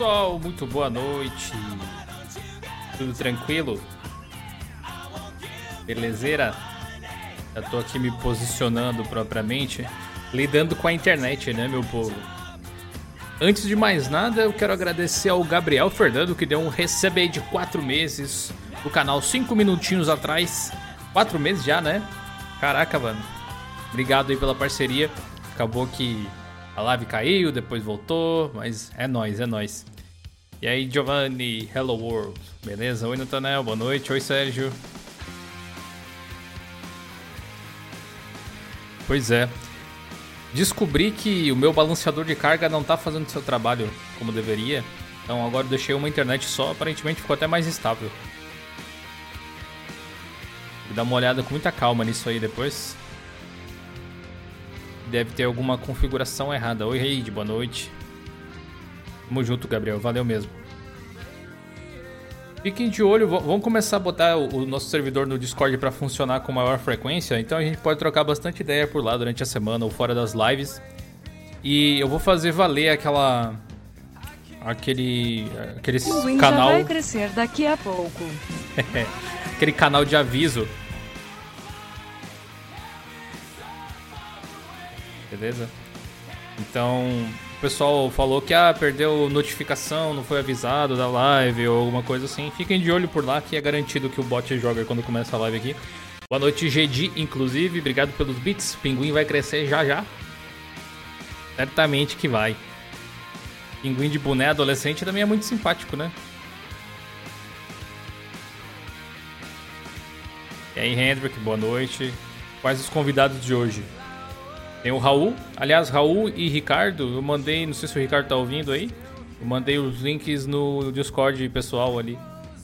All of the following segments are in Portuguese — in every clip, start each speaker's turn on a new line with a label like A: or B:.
A: Pessoal, muito boa noite. Tudo tranquilo? Belezeira? Já tô aqui me posicionando propriamente, lidando com a internet, né, meu povo? Antes de mais nada, eu quero agradecer ao Gabriel Fernando que deu um recebe de 4 meses do canal 5 minutinhos atrás. 4 meses já, né? Caraca, mano. Obrigado aí pela parceria. Acabou que a live caiu, depois voltou, mas é nóis, é nóis. E aí, Giovanni, hello world, beleza? Oi, Natanel, boa noite. Oi, Sérgio. Pois é. Descobri que o meu balanceador de carga não tá fazendo seu trabalho como deveria. Então agora deixei uma internet só, aparentemente ficou até mais estável. Vou dar uma olhada com muita calma nisso aí depois. Deve ter alguma configuração errada. Oi, Reid, boa noite. Tamo junto, Gabriel. Valeu mesmo. Fiquem de olho, vamos começar a botar o nosso servidor no Discord para funcionar com maior frequência. Então a gente pode trocar bastante ideia por lá durante a semana ou fora das lives. E eu vou fazer valer aquela aquele aquele
B: o
A: canal
B: vai crescer daqui a pouco.
A: aquele canal de aviso beleza? Então, o pessoal falou que ah, perdeu notificação, não foi avisado da live ou alguma coisa assim. Fiquem de olho por lá que é garantido que o bot joga quando começa a live aqui. Boa noite, GD, inclusive. Obrigado pelos bits. Pinguim vai crescer já já. Certamente que vai. Pinguim de boné adolescente também é muito simpático, né? E aí, Hendrick, boa noite. Quais os convidados de hoje? Tem o Raul. Aliás, Raul e Ricardo, eu mandei, não sei se o Ricardo tá ouvindo aí. Eu mandei os links no Discord pessoal ali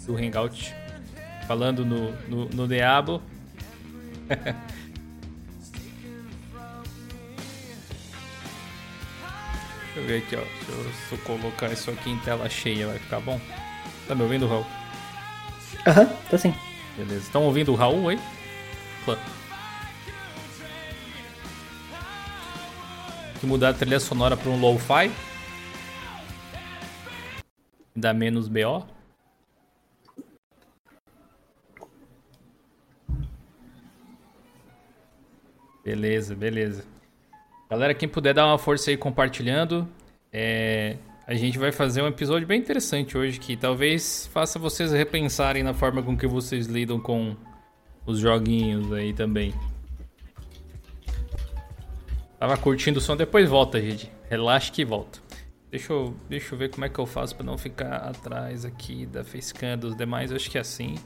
A: do Hangout. Falando no, no, no Diabo. Deixa eu ver aqui, ó. Se eu, se eu, colocar isso aqui em tela cheia, vai ficar bom? Tá me ouvindo, Raul?
C: Aham, uhum, tô sim.
A: Beleza. Estão ouvindo o Raul aí? Que mudar a trilha sonora para um lo-fi. Dá menos BO. Beleza, beleza. Galera, quem puder dar uma força aí compartilhando, é... a gente vai fazer um episódio bem interessante hoje que talvez faça vocês repensarem na forma com que vocês lidam com os joguinhos aí também. Tava curtindo o som, depois volta, gente. Relaxa que volta. Deixa eu, deixa eu ver como é que eu faço para não ficar atrás aqui da facecam dos demais. Eu acho que é assim.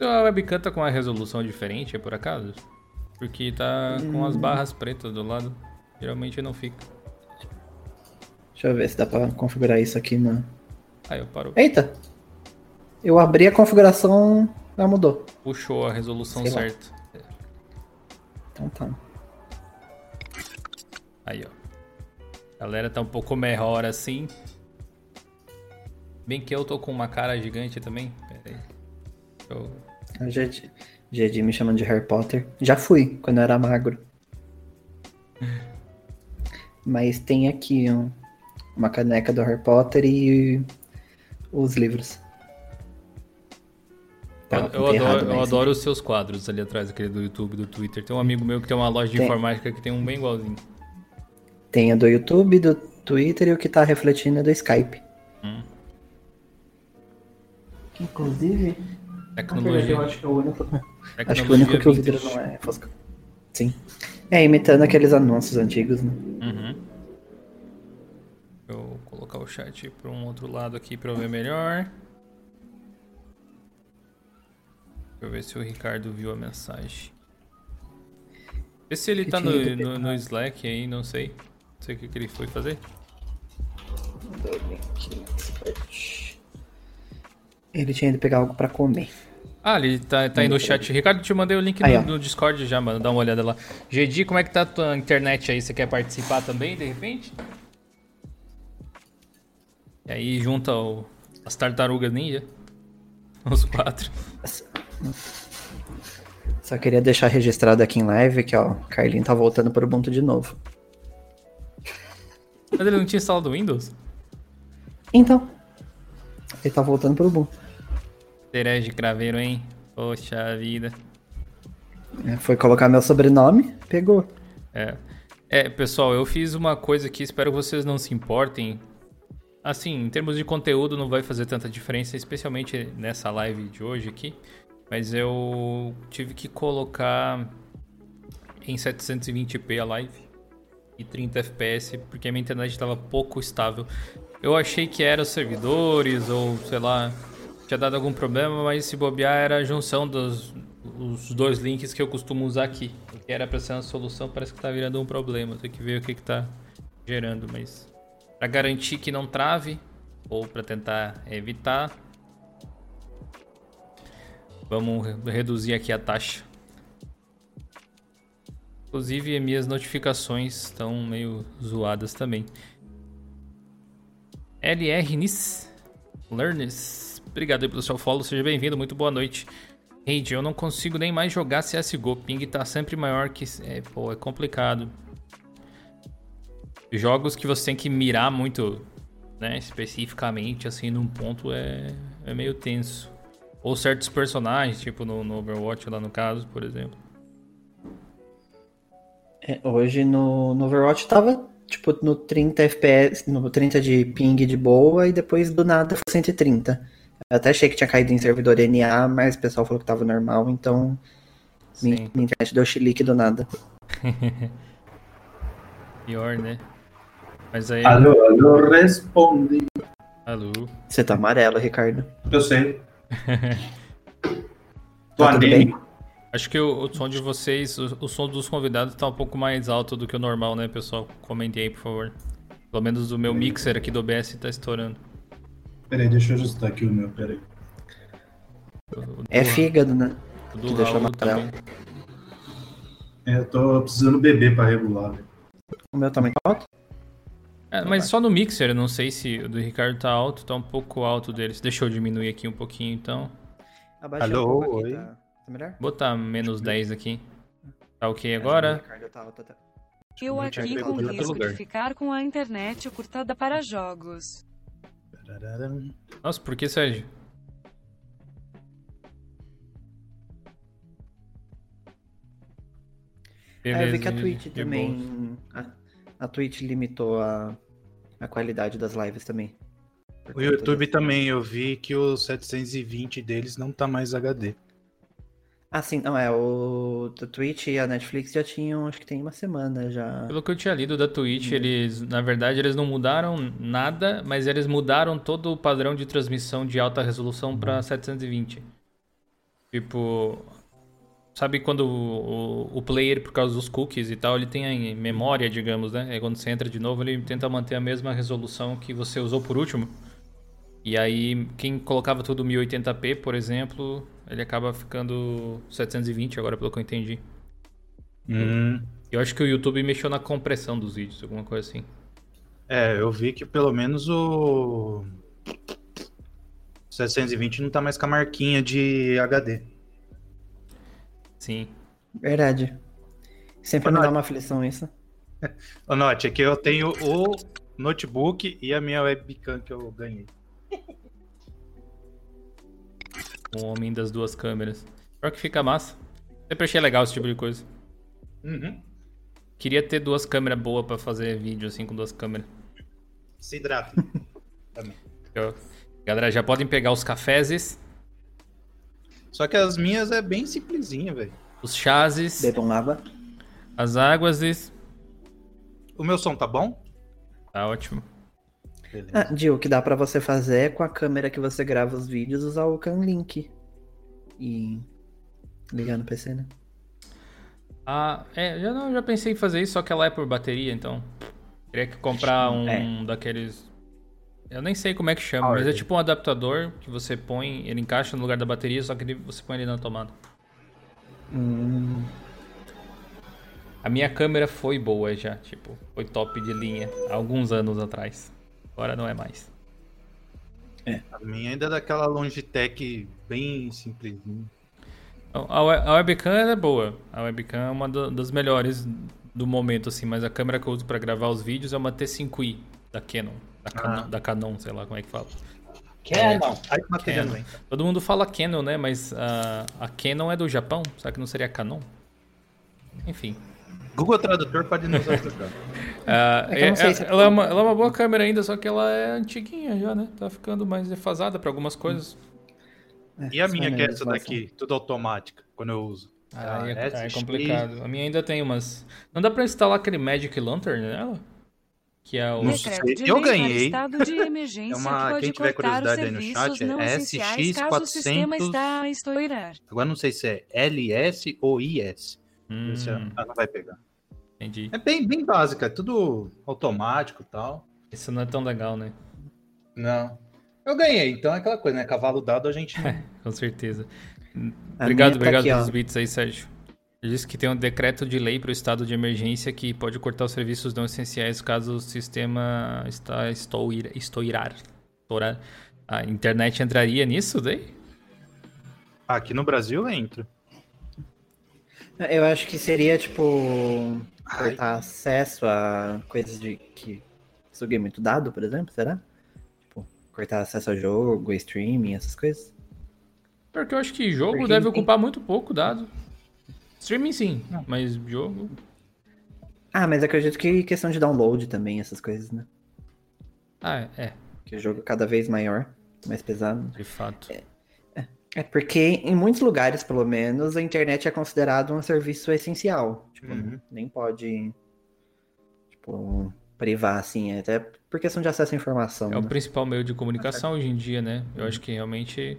A: A webcam tá com uma resolução diferente, é por acaso? Porque tá com as hum. barras pretas do lado. Geralmente não fica.
C: Deixa eu ver se dá pra configurar isso aqui na.
A: Aí eu paro.
C: Eita! Eu abri a configuração ah, mudou.
A: Puxou a resolução Sei certa.
C: Lá. Então tá.
A: Aí, ó. A galera tá um pouco melhor assim. Bem que eu tô com uma cara gigante também. Pera aí.
C: Eu... A GD me chamando de Harry Potter. Já fui, quando eu era magro. Mas tem aqui um, uma caneca do Harry Potter e os livros.
A: Tá, eu, eu adoro, eu adoro os seus quadros ali atrás, aquele do YouTube, do Twitter. Tem um amigo meu que tem uma loja de tem. informática que tem um bem igualzinho.
C: Tem o do YouTube, do Twitter e o que tá refletindo é do Skype. Hum. Inclusive.
A: Tecnologia.
C: Eu acho que é o único. Acho que o único que o vidro não é fosca. Sim. É, imitando aqueles anúncios antigos, né?
A: Uhum. Vou colocar o chat para um outro lado aqui para eu ver melhor. Deixa eu ver se o Ricardo viu a mensagem. Vê se ele tá no, no, no, Slack aí, não sei. Não sei o que, que ele foi fazer.
C: Ele tinha ido pegar algo pra comer.
A: Ah, ele tá, tá aí no chat. Ricardo, te mandei o link aí, no, no, Discord já, mano. Dá uma olhada lá. GD, como é que tá a tua internet aí? Você quer participar também, de repente? E aí junta o, as tartarugas ninja. Os quatro.
C: Só queria deixar registrado aqui em live que, ó, o Carlinho tá voltando pro Ubuntu de novo.
A: Mas ele não tinha instalado o Windows?
C: Então. Ele tá voltando pro Ubuntu.
A: Herege craveiro, hein? Poxa vida.
C: É, foi colocar meu sobrenome, pegou.
A: É. É, pessoal, eu fiz uma coisa que espero que vocês não se importem. Assim, em termos de conteúdo não vai fazer tanta diferença, especialmente nessa live de hoje aqui. Mas eu tive que colocar em 720p a live e 30 FPS porque a minha internet estava pouco estável. Eu achei que era os servidores ou sei lá, tinha dado algum problema, mas se bobear era a junção dos os dois links que eu costumo usar aqui. O que era para ser uma solução parece que tá virando um problema. Tem que ver o que que tá gerando, mas para garantir que não trave ou para tentar evitar, Vamos reduzir aqui a taxa. Inclusive, minhas notificações estão meio zoadas também. LR Nis Learners. Obrigado aí pelo seu follow, seja bem-vindo, muito boa noite. Raid, eu não consigo nem mais jogar CSGO, ping tá sempre maior que... É, pô, é complicado. Jogos que você tem que mirar muito, né, especificamente, assim, num ponto é, é meio tenso. Ou certos personagens, tipo no, no Overwatch lá no caso, por exemplo.
C: É, hoje no, no Overwatch tava tipo no 30 FPS, no 30 de ping de boa e depois do nada foi 130. Eu até achei que tinha caído em servidor NA, mas o pessoal falou que tava normal, então minha, minha internet deu chilique do nada.
A: Pior, né? Mas aí.
D: Alô, alô, responde.
A: Alô.
C: Você tá amarelo, Ricardo.
D: Eu sei.
C: Tá tudo bem?
A: Acho que o, o, som de vocês, o, o, som dos convidados tá um pouco mais alto do que o normal, né, pessoal? Comentem aí, por favor. Pelo menos o meu mixer aqui do OBS tá estourando.
D: Peraí, deixa eu ajustar aqui o meu, peraí.
C: É fígado, né?
A: Do que Raul também.
D: É, eu tô precisando beber pra regular. Né?
C: O meu também tá alto?
A: É, mas só no mixer, eu não sei se o do Ricardo tá alto, tá um pouco alto deles. Deixa eu diminuir aqui um pouquinho, então.
C: Abaixa Alô, um oi. Tá... tá melhor?
A: Botar menos 10 aqui. Tá ok agora?
B: Tá eu aqui com risco de ficar com a internet cortada para jogos.
A: Nossa, por que, Sérgio?
C: Beleza, é, eu vi que a Twitch também. A, a Twitch limitou a, a qualidade das lives também.
E: O YouTube também, eu vi que o 720 deles não tá mais HD.
C: Ah, sim, não, é, o da Twitch e a Netflix já tinham, acho que tem uma semana já.
A: Pelo que eu tinha lido da Twitch, hum. eles, na verdade, eles não mudaram nada, mas eles mudaram todo o padrão de transmissão de alta resolução para 720. Tipo, sabe quando o, o, player, por causa dos cookies e tal, ele tem a memória, digamos, né? E quando você entra de novo, ele tenta manter a mesma resolução que você usou por último. E aí, quem colocava tudo 1080p, por exemplo, ele acaba ficando 720 agora, pelo que eu entendi.
E: Hum.
A: Eu acho que o YouTube mexeu na compressão dos vídeos, alguma coisa assim.
E: É, eu vi que pelo menos o 720 não tá mais com a marquinha de HD.
A: Sim.
C: Verdade. Sempre me dá uma aflição isso.
E: Ô, Note, aqui eu tenho o notebook e a minha webcam que eu ganhei.
A: O homem das duas câmeras. Pior que fica massa. Sempre achei legal esse tipo de coisa.
E: Uhum.
A: Queria ter duas câmeras boas pra fazer vídeo assim com duas câmeras.
E: Se hidrata.
A: Também. Galera, já podem pegar os cafés.
E: Só que as minhas é bem simplesinha, velho.
A: Os chazes.
C: Bebam lava.
A: As águas.
E: O meu som tá bom?
A: Tá ótimo.
C: Ah, Gil, o que dá para você fazer é com a câmera que você grava os vídeos usar o Canlink e ligar no PC, né?
A: Ah, é, já não, já pensei em fazer isso, só que ela é por bateria, então teria que comprar um é. daqueles eu nem sei como é que chama, mas é tipo um adaptador que você põe, ele encaixa no lugar da bateria, só que você põe ele na tomada.
C: Hum.
A: A minha câmera foi boa já, tipo, foi top de linha há alguns anos atrás. Agora não é mais.
E: É, a minha ainda é daquela Logitech bem simples.
A: A, we- a webcam é boa. A webcam é uma do- das melhores do momento, assim, mas a câmera que eu uso pra gravar os vídeos é uma T5i da Canon. Da Canon,
E: Ah.
A: da Canon sei lá como é que fala.
E: Canon. Que bateria
A: Canon. Todo mundo fala Canon, né? Mas a, a Canon é do Japão. Será que não seria Canon? Enfim.
E: Google Tradutor pode nos ajudar.
A: Ah,
C: É
A: é- é-
C: se-
A: ela, é uma, ela é uma boa câmera ainda, só que ela é antiguinha já, né? Tá ficando mais defasada pra algumas coisas.
E: E a minha, que é essa daqui, tudo automática, quando eu uso.
A: Ah, é,
E: Ah,
A: é complicado. A minha ainda tem umas. Não dá pra instalar aquele Magic Lantern nela? Que é o.
E: Não sei. Eu ganhei.
B: estado de emergência
E: É uma- quem tiver
B: cortar os
E: curiosidade aí no
B: serviços
E: chat,
B: não
E: é
B: essenciais caso o sistema
E: 400.
B: está a estourar.
E: Agora não sei se é LS ou IS.
A: Hum,
E: Esse é- ah, não vai pegar.
A: entendi.
E: É bem, bem básica, é tudo automático e tal.
A: Isso não é tão legal, né?
E: Não. Eu ganhei, então é aquela coisa, né? Cavalo dado a gente não.
A: Com certeza.
C: A
A: Obrigado,
C: tá
A: obrigado
C: aqui, ó.
A: pelos bits aí, Sérgio. Ele disse que tem um decreto de lei para o estado de emergência que pode cortar os serviços não essenciais caso o sistema está estourar. estourar. estourar. A internet entraria nisso daí?
E: Aqui no Brasil entra.
C: Eu acho que seria, tipo, cortar acesso a coisas de que suguem muito dado, por exemplo, será? Tipo, cortar acesso ao jogo, streaming, essas coisas.
A: Porque eu acho que jogo
C: Porque
A: deve
C: tem-
A: ocupar muito pouco dado. Streaming sim,
E: Não.
A: mas jogo.
C: Ah, mas acredito que questão de download também, essas coisas, né?
A: Ah, é,
C: Que o jogo é cada vez maior, mais pesado.
A: de fato.
C: É porque em muitos lugares, pelo menos, a internet é considerado um serviço essencial. Tipo,
E: Uhum.
C: nem pode, tipo, privar, assim, até por questão de acesso à informação.
A: É o
C: né?
A: principal meio de comunicação hoje em dia, né? Eu acho que realmente.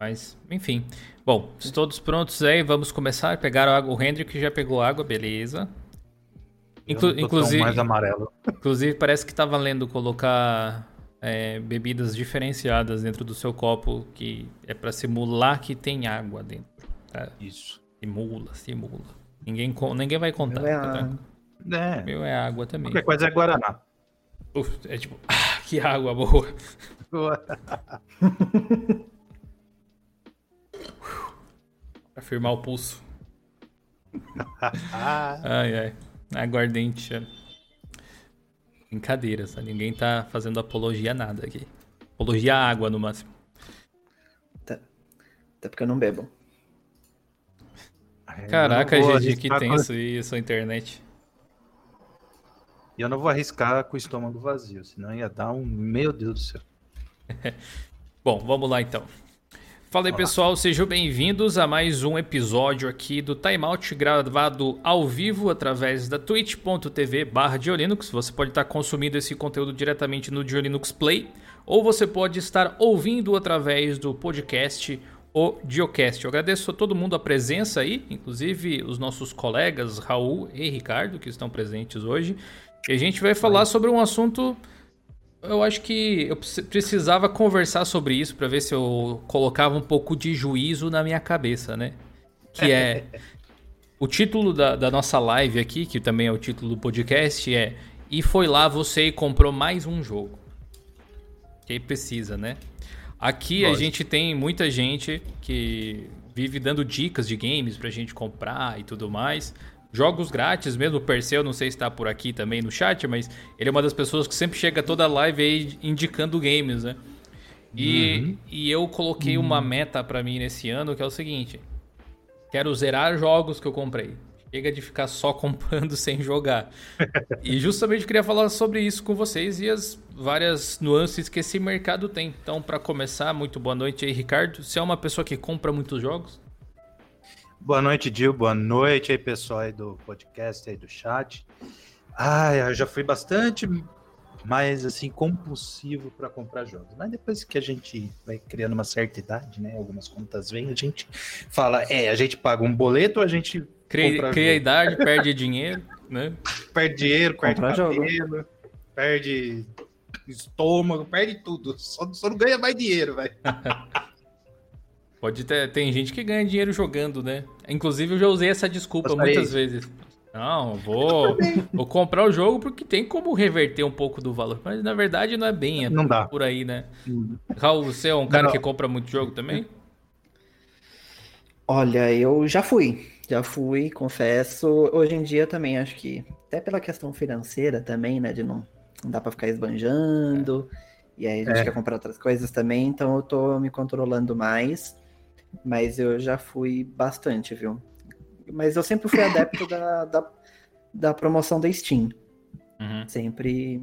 A: Mas, enfim. Bom, se todos prontos aí, vamos começar. Pegaram água. O Hendrick já pegou água, beleza. Inclu- inclusive,
E: mais amarelo.
A: inclusive, parece que tá valendo colocar é, bebidas diferenciadas dentro do seu copo, que é pra simular que tem água dentro. tá?
E: Isso.
A: Simula, simula. Ninguém, ninguém vai contar.
C: Meu é
A: tá?
E: É.
A: Meu é água também.
E: Qualquer coisa é Guaraná.
A: Uf, é tipo, ah, que água boa. Pra firmar o pulso. Ai, ai. Aguardente. é. Brincadeira, tá? Ninguém tá fazendo apologia a nada aqui. Apologia à água, no máximo.
C: Até porque eu não bebo.
A: Caraca,
E: eu não
A: GG, que
E: arriscar com-
A: tenso aí, sua internet.
E: E eu não vou arriscar com o estômago vazio, senão ia dar um. Meu Deus do céu.
A: Bom, vamos lá então. Fala aí,
E: Olá.
A: pessoal, sejam bem-vindos a mais um episódio aqui do Timeout gravado ao vivo através da twitch.tv barra Diolinux. Você pode estar consumindo esse conteúdo diretamente no Diolinux Play ou você pode estar ouvindo através do podcast O Diocast. Eu agradeço a todo mundo a presença aí, inclusive os nossos colegas Raul e Ricardo que estão presentes hoje. E a gente vai falar sobre um assunto eu acho que eu preci- precisava conversar sobre isso pra ver se eu colocava um pouco de juízo na minha cabeça, né? Que é. o título da, da nossa live aqui, que também é o título do podcast, é E foi lá você e comprou mais um jogo. Que aí precisa, né? Aqui a
E: Lógico.
A: gente tem muita gente que vive dando dicas de games pra gente comprar e tudo mais. Jogos grátis mesmo, o Perseu, não sei se tá por aqui também no chat, mas ele é uma das pessoas que sempre chega toda live aí indicando games, né? E, e eu coloquei uma meta pra mim nesse ano que é o seguinte: quero zerar jogos que eu comprei. Chega de ficar só comprando sem jogar. e justamente queria falar sobre isso com vocês e as várias nuances que esse mercado tem. Então, pra começar, muito boa noite aí, Ricardo. Você é uma pessoa que compra muitos jogos?
E: Boa noite, Dil. Boa noite aí, pessoal aí do podcast aí do chat. Ai, eu já fui bastante mais assim compulsivo para comprar jogos. Mas depois que a gente vai criando uma certa idade, né? Algumas contas vêm, a gente fala, é, a gente paga um boleto, a gente
A: Cria, cria
E: jogo.
A: idade, perde dinheiro, né?
E: perde dinheiro, perde
C: Comprar jogo.
E: cabelo, perde estômago, perde tudo. Só, só não ganha mais dinheiro, velho.
A: Pode ter, tem gente que ganha dinheiro jogando, né? Inclusive eu já usei essa desculpa
E: Gostaria.
A: muitas vezes. Não, vou, vou comprar o jogo porque tem como reverter um pouco do valor. Mas na verdade não é bem é
E: Não dá.
A: por aí, né? Raul, você é um cara
E: Não.
A: que compra muito jogo também?
C: Olha, eu já fui. Já fui, confesso. Hoje em dia também acho que, até pela questão financeira também, né? De não, não dá pra ficar esbanjando. E aí a gente
E: É.
C: quer comprar outras coisas também, então eu tô me controlando mais. Mas eu já fui bastante, viu? Mas eu sempre fui adepto da, da, da promoção da Steam.
A: Uhum.
C: Sempre.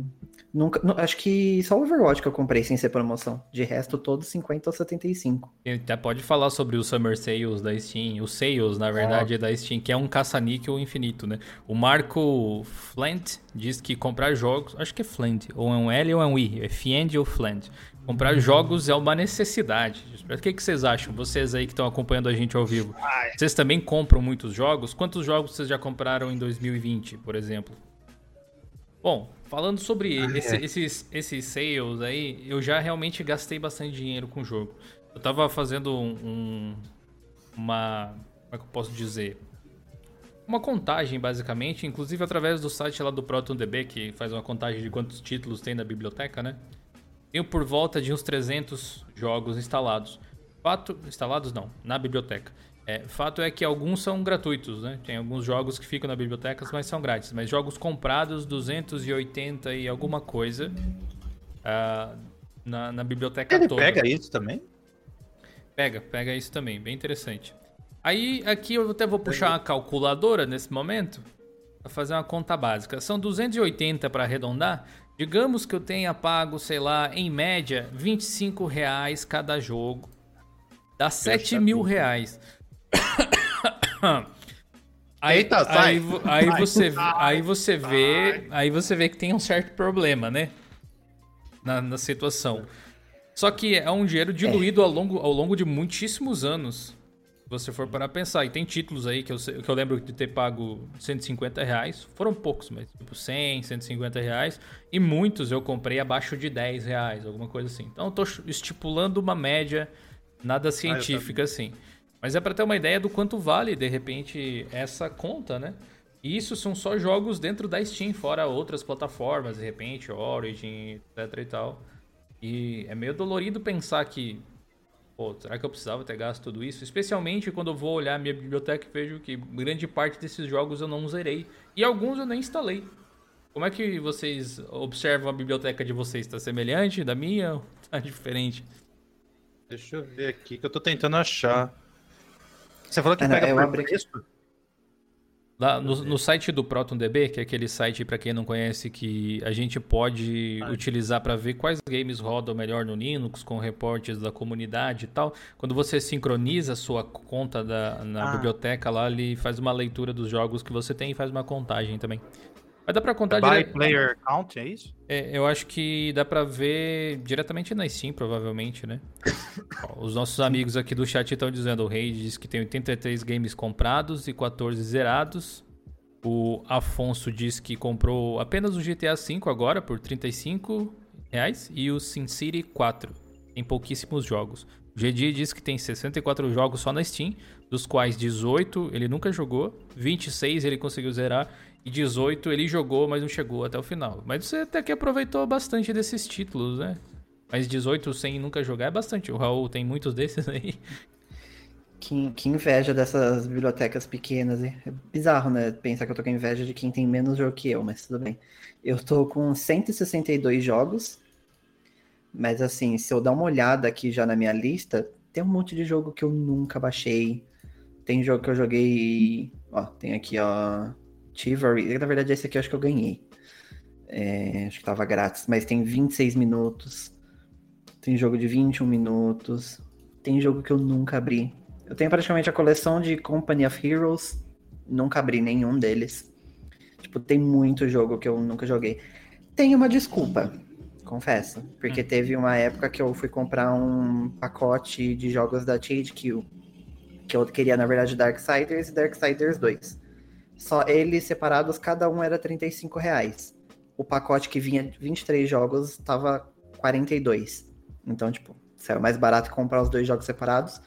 C: Nunca. nu- Acho que só o Overwatch que eu comprei sem ser promoção. De resto, todos 50 ou 75.
A: E até pode falar sobre os Summer Sales da Steam, os Sales, na verdade, da Steam, que é um caça-níquel infinito, né? O Marco Flint diz que comprar jogos, acho que é Flint, ou é um L ou é um I, é Fiend ou Flint. Comprar jogos é uma necessidade. O que, que vocês acham? Vocês aí que estão acompanhando a gente ao vivo. Vocês também compram muitos jogos? Quantos jogos vocês já compraram em 2020, por exemplo? Bom, falando sobre esse- esses, esses sales aí, eu já realmente gastei bastante dinheiro com o jogo. Eu tava fazendo um, um- uma. Como é que eu posso dizer? Uma contagem, basicamente, inclusive através do site lá do ProtonDB, que faz uma contagem de quantos títulos tem na biblioteca, né? Tenho por volta de uns 300 jogos instalados. Fato. Instalados não, na biblioteca. É, fato é que alguns são gratuitos, né? Tem alguns jogos que ficam na biblioteca, mas são grátis. Mas jogos comprados, 280 e alguma coisa ah, na, na biblioteca
E: Ele
A: toda.
E: pega isso também?
A: Pega, pega isso também, bem interessante. Aí aqui eu até vou puxar uma calculadora nesse momento para fazer uma conta básica. São 280 para arredondar. Digamos que eu tenha pago, sei lá, em média, 25 reais cada jogo. Dá 7 mil reais. Aí,
E: Eita,
A: aí, aí
E: Sai.
A: você, aí você vê, aí você vê que tem um certo problema, né? Na, na situação. Só que é um dinheiro diluído ao longo, ao longo de muitíssimos anos. Se você for parar a pensar. E tem títulos aí que eu, que eu lembro de ter pago 150 reais. Foram poucos, mas tipo 100, 150 reais. E muitos eu comprei abaixo de 10 reais, alguma coisa assim. Então eu tô estipulando uma média nada científica assim. Mas é pra ter uma ideia do quanto vale, de repente, essa conta, né? E isso são só jogos dentro da Steam, fora outras plataformas, de repente, Origin, etc e tal. E é meio dolorido pensar que, pô, será que eu precisava ter gasto tudo isso? Especialmente quando eu vou olhar a minha biblioteca e vejo que grande parte desses jogos eu não zerei. E alguns eu nem instalei. Como é que vocês observam a biblioteca de vocês? Tá semelhante da minha ou tá diferente?
E: Deixa eu ver aqui, que eu tô tentando achar. Você falou que
C: Ah, não,
E: pega
C: eu
E: por
C: abri-
E: preço?
A: Lá no, no site do ProtonDB, que é aquele site para quem não conhece que a gente pode utilizar para ver quais games rodam melhor no Linux com reportes da comunidade e tal. Quando você sincroniza a sua conta da, na
E: Ah.
A: biblioteca lá, ele faz uma leitura dos jogos que você tem e faz uma contagem também. Mas dá para contar
E: By
A: dire-
E: player count, é isso?
A: é, eu acho que dá pra ver diretamente na Steam, provavelmente, né? Os nossos amigos aqui do chat estão dizendo, o Rei diz que tem 83 games comprados e 14 zerados. O Afonso diz que comprou apenas o GTA V agora por 35 reais e o SimCity 4 em pouquíssimos jogos. O GD diz que tem 64 jogos só na Steam, dos quais 18 ele nunca jogou, 26 ele conseguiu zerar e 18 ele jogou, mas não chegou até o final. Mas você até que aproveitou bastante desses títulos, né? Mas 18 sem nunca jogar é bastante. O Raul tem muitos desses aí.
C: Que, que inveja dessas bibliotecas pequenas, hein? É bizarro, né? Pensar que eu tô com inveja de quem tem menos jogo que eu, mas tudo bem. Eu tô com 162 jogos, mas assim, se eu dar uma olhada aqui já na minha lista, tem um monte de jogo que eu nunca baixei. Tem jogo que eu joguei. Ó, tem aqui, ó. Chivalry. Na verdade, esse aqui eu acho que eu ganhei. É, acho que tava grátis, mas tem 26 minutos. Tem jogo de 21 minutos. Tem jogo que eu nunca abri. Eu tenho praticamente a coleção de Company of Heroes. Nunca abri nenhum deles. Tipo, tem muito jogo que eu nunca joguei. Tem uma desculpa, confesso. Porque teve uma época que eu fui comprar um pacote de jogos da THQ. Que eu queria, na verdade, Darksiders e Darksiders 2. Só eles separados, cada um era 35 reais. O pacote que vinha 23 jogos tava 42. Então, tipo, saiu mais barato comprar os dois jogos separados.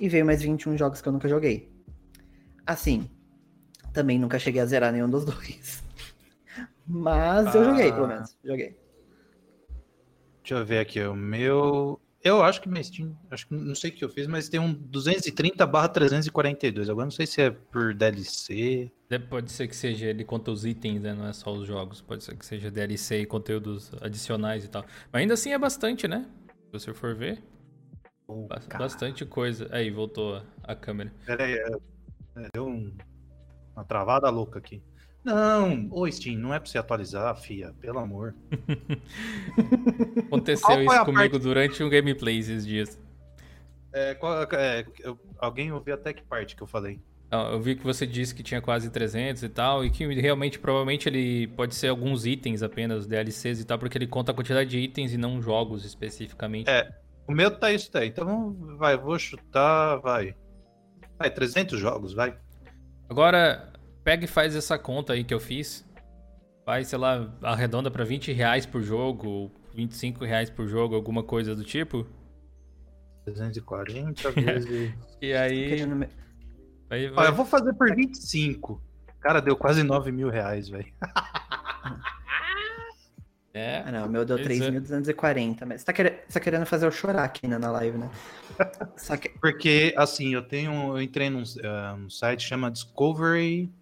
C: E veio mais 21 jogos que eu nunca joguei. Assim, também nunca cheguei a zerar nenhum dos dois. Mas eu joguei, pelo
E: Ah.
C: menos. Joguei.
E: Deixa eu ver aqui, o meu. Eu acho que minha Steam, acho que não sei o que eu fiz, mas tem um 230 barra 342. Agora não sei se é por DLC.
A: Pode ser que seja ele conta os itens, né? Não é só os jogos. Pode ser que seja DLC e conteúdos adicionais e tal. Mas ainda assim é bastante, né? Se você for ver. Oh, bastante coisa. Aí, voltou a câmera.
E: Pera aí, é, é, deu um, uma travada louca aqui. Não, ô Steam, não é pra você atualizar, fia, pelo amor.
A: Aconteceu isso comigo parte... durante um gameplay esses dias.
E: É, qual, é, eu, alguém ouviu até que parte que eu falei?
A: Eu vi que você disse que tinha quase 300 e tal, e que realmente, provavelmente, ele pode ser alguns itens apenas, DLCs e tal, porque ele conta a quantidade de itens e não jogos especificamente.
E: É, o meu tá isso daí, então vai, vou chutar, vai. Vai, 300 jogos, vai.
A: Agora, pega e faz essa conta aí que eu fiz. Vai, sei lá, arredonda pra 20 reais por jogo, 25 reais por jogo, alguma coisa do tipo.
E: 340 vezes.
A: e aí.
E: vai, vai... eu vou fazer por 25. Cara, deu quase 9 mil reais, velho.
C: É. Ah, não, o meu deu 3.240, é. mas você tá, querendo, você tá querendo fazer eu chorar aqui né, na live, né?
E: Que... Porque, assim, eu tenho. Eu entrei num uh, um site que chama Discovery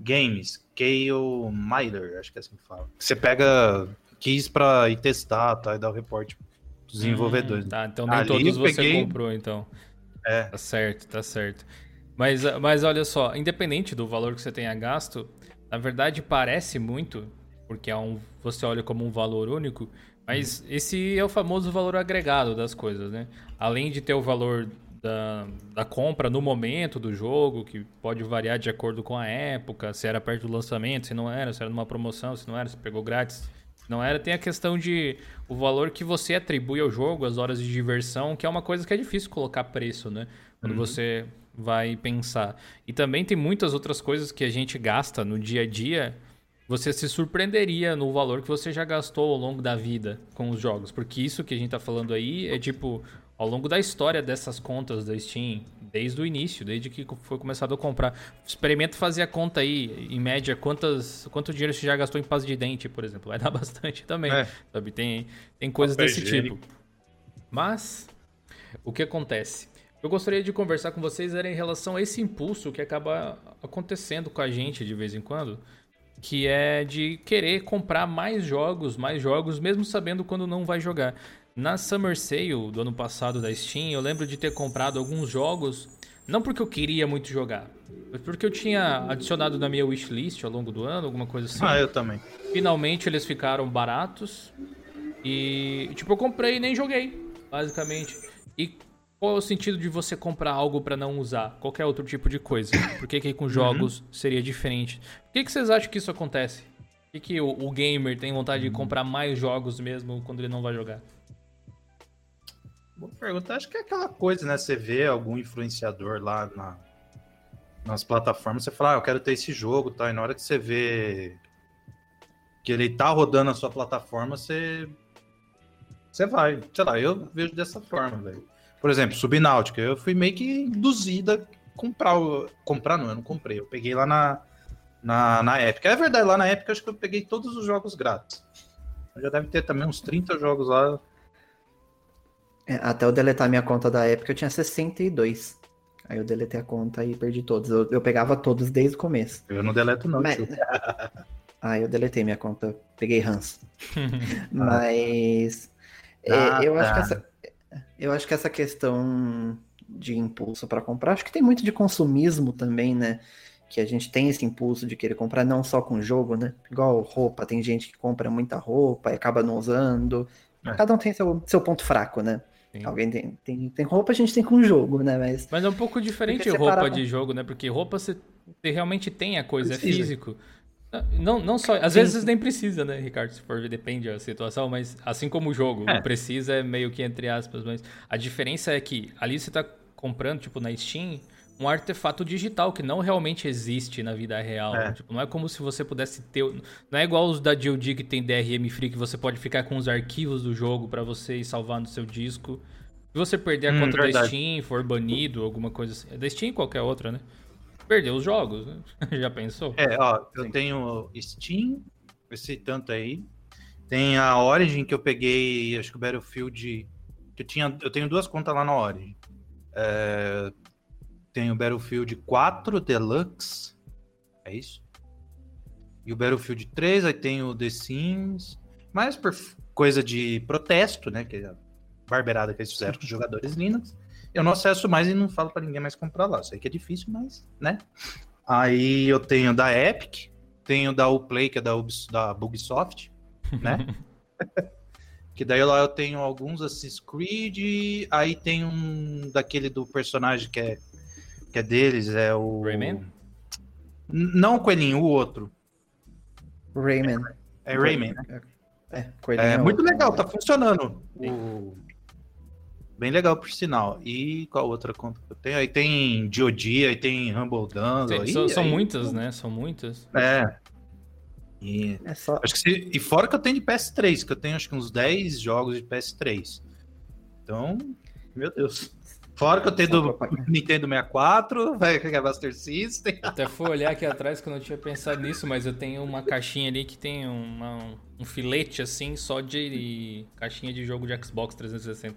E: Games, Kale Miller, acho que é assim que fala. Você pega keys pra ir testar, tá? E dar o reporte dos hum, desenvolvedores.
A: tá, então nem Ali todos você peguei... comprou, então.
E: É.
A: Tá certo, tá certo. Mas, mas olha só, independente do valor que você tenha gasto, na verdade parece muito porque é um, você olha como um valor único, mas uhum. esse é o famoso valor agregado das coisas, né? Além de ter o valor da, da compra no momento do jogo, que pode variar de acordo com a época, se era perto do lançamento, se não era, se era numa promoção, se não era, se pegou grátis. Não era, tem a questão de o valor que você atribui ao jogo, as horas de diversão, que é uma coisa que é difícil colocar preço, né? Quando uhum. você vai pensar. E também tem muitas outras coisas que a gente gasta no dia a dia você se surpreenderia no valor que você já gastou ao longo da vida com os jogos. Porque isso que a gente tá falando aí é tipo, ao longo da história dessas contas da Steam, desde o início, desde que foi começado a comprar. Experimenta fazer a conta aí, em média, quantas, quanto dinheiro você já gastou em pasta de dente, por exemplo. Vai dar bastante também. É. Sabe? Tem, tem coisas desse tipo. Mas, o que acontece? Eu gostaria de conversar com vocês era em relação a esse impulso que acaba acontecendo com a gente de vez em quando que é de querer comprar mais jogos, mais jogos, mesmo sabendo quando não vai jogar. Na Summer Sale do ano passado da Steam, eu lembro de ter comprado alguns jogos, não porque eu queria muito jogar, mas porque eu tinha adicionado na minha wishlist ao longo do ano, alguma coisa assim.
E: Ah, eu também.
A: Finalmente eles ficaram baratos e, tipo, eu comprei e nem joguei, basicamente. E qual é o sentido de você comprar algo para não usar? Qualquer outro tipo de coisa. Por que, que com uhum. jogos uhum. seria diferente? Por que, que vocês acham que isso acontece? Por que, que o, o gamer tem vontade uhum. de comprar mais jogos mesmo quando ele não vai jogar?
E: Boa pergunta. Acho que é aquela coisa, né? Você vê algum influenciador lá na, nas plataformas, você fala, ah, eu quero ter esse jogo, tá? E na hora que você vê que ele tá rodando a sua plataforma, você você vai. Sei lá, eu vejo dessa forma, velho. Por exemplo, Subnáutica, eu fui meio que induzida a comprar. Comprar não, eu não comprei. Eu peguei lá na, na, na Epic. É verdade, lá na Epic acho que eu peguei todos os jogos grátis. Já deve ter também uns 30 jogos lá.
C: É, até eu deletar minha conta da Epic, eu tinha 62. Aí eu deletei a conta e perdi todos. Eu, eu pegava todos desde o começo.
E: Eu não deleto, não,
C: Mas... ah, eu deletei minha conta. Peguei Hans. Mas. Ah, é, eu tá. acho que essa, eu acho que essa questão de impulso para comprar, acho que tem muito de consumismo também, né? Que a gente tem esse impulso de querer comprar não só com jogo, né? Igual roupa, tem gente que compra muita roupa e acaba não usando. É. Cada um tem seu, seu ponto fraco, né? Sim. Alguém tem, tem, tem roupa, a gente tem com jogo, né? Mas,
A: Mas é um pouco diferente roupa de jogo, né? Porque roupa você realmente tem a coisa, é Precisa. é físico. Não, não só. Às Sim. vezes nem precisa, né, Ricardo? Se for ver, depende da situação, mas assim como o jogo, é. precisa é meio que entre aspas, mas a diferença é que ali você tá comprando, tipo, na Steam, um artefato digital que não realmente existe na vida real. É. Tipo, não é como se você pudesse ter. Não é igual os da DoD que tem DRM Free, que você pode ficar com os arquivos do jogo para você ir salvar no seu disco. Se você perder a hum, conta verdade. da Steam, for banido, alguma coisa assim. Da Steam e qualquer outra, né? perder os jogos, né? Já pensou?
E: É, ó, eu Sim. tenho Steam, esse tanto aí. Tem a Origin que eu peguei, acho que o Battlefield Eu, tinha, eu tenho duas contas lá na Origin. É, tenho o Battlefield 4 Deluxe. É isso? E o Battlefield 3, aí tem o The Sims. Mas por coisa de protesto, né? Que é a barbeirada que eles fizeram com os jogadores Linux. Eu não acesso mais e não falo para ninguém mais comprar lá. Sei que é difícil, mas, né? Aí eu tenho da Epic, tenho da Uplay, que é da, Ubis, da Bugsoft, né? que daí lá eu tenho alguns Assassin's Creed, aí tem um daquele do personagem que é, que é deles, é o...
A: Rayman?
E: Não o Coelhinho, o outro.
C: Rayman.
E: É Rayman, né?
C: É,
E: é muito legal, tá funcionando. O... Bem legal, por sinal. E qual outra conta que eu tenho? Aí tem Diodia, aí tem Rumble Dance.
A: São, são aí, muitas, né? São muitas.
E: É. E, é só... acho que se... e fora que eu tenho de PS3, que eu tenho acho que uns 10 jogos de PS3. Então, meu Deus. Fora que eu tenho do Nintendo 64, vai que é Master System.
A: Até fui olhar aqui atrás que eu não tinha pensado nisso, mas eu tenho uma caixinha ali que tem uma, um filete assim, só de caixinha de jogo de Xbox 360.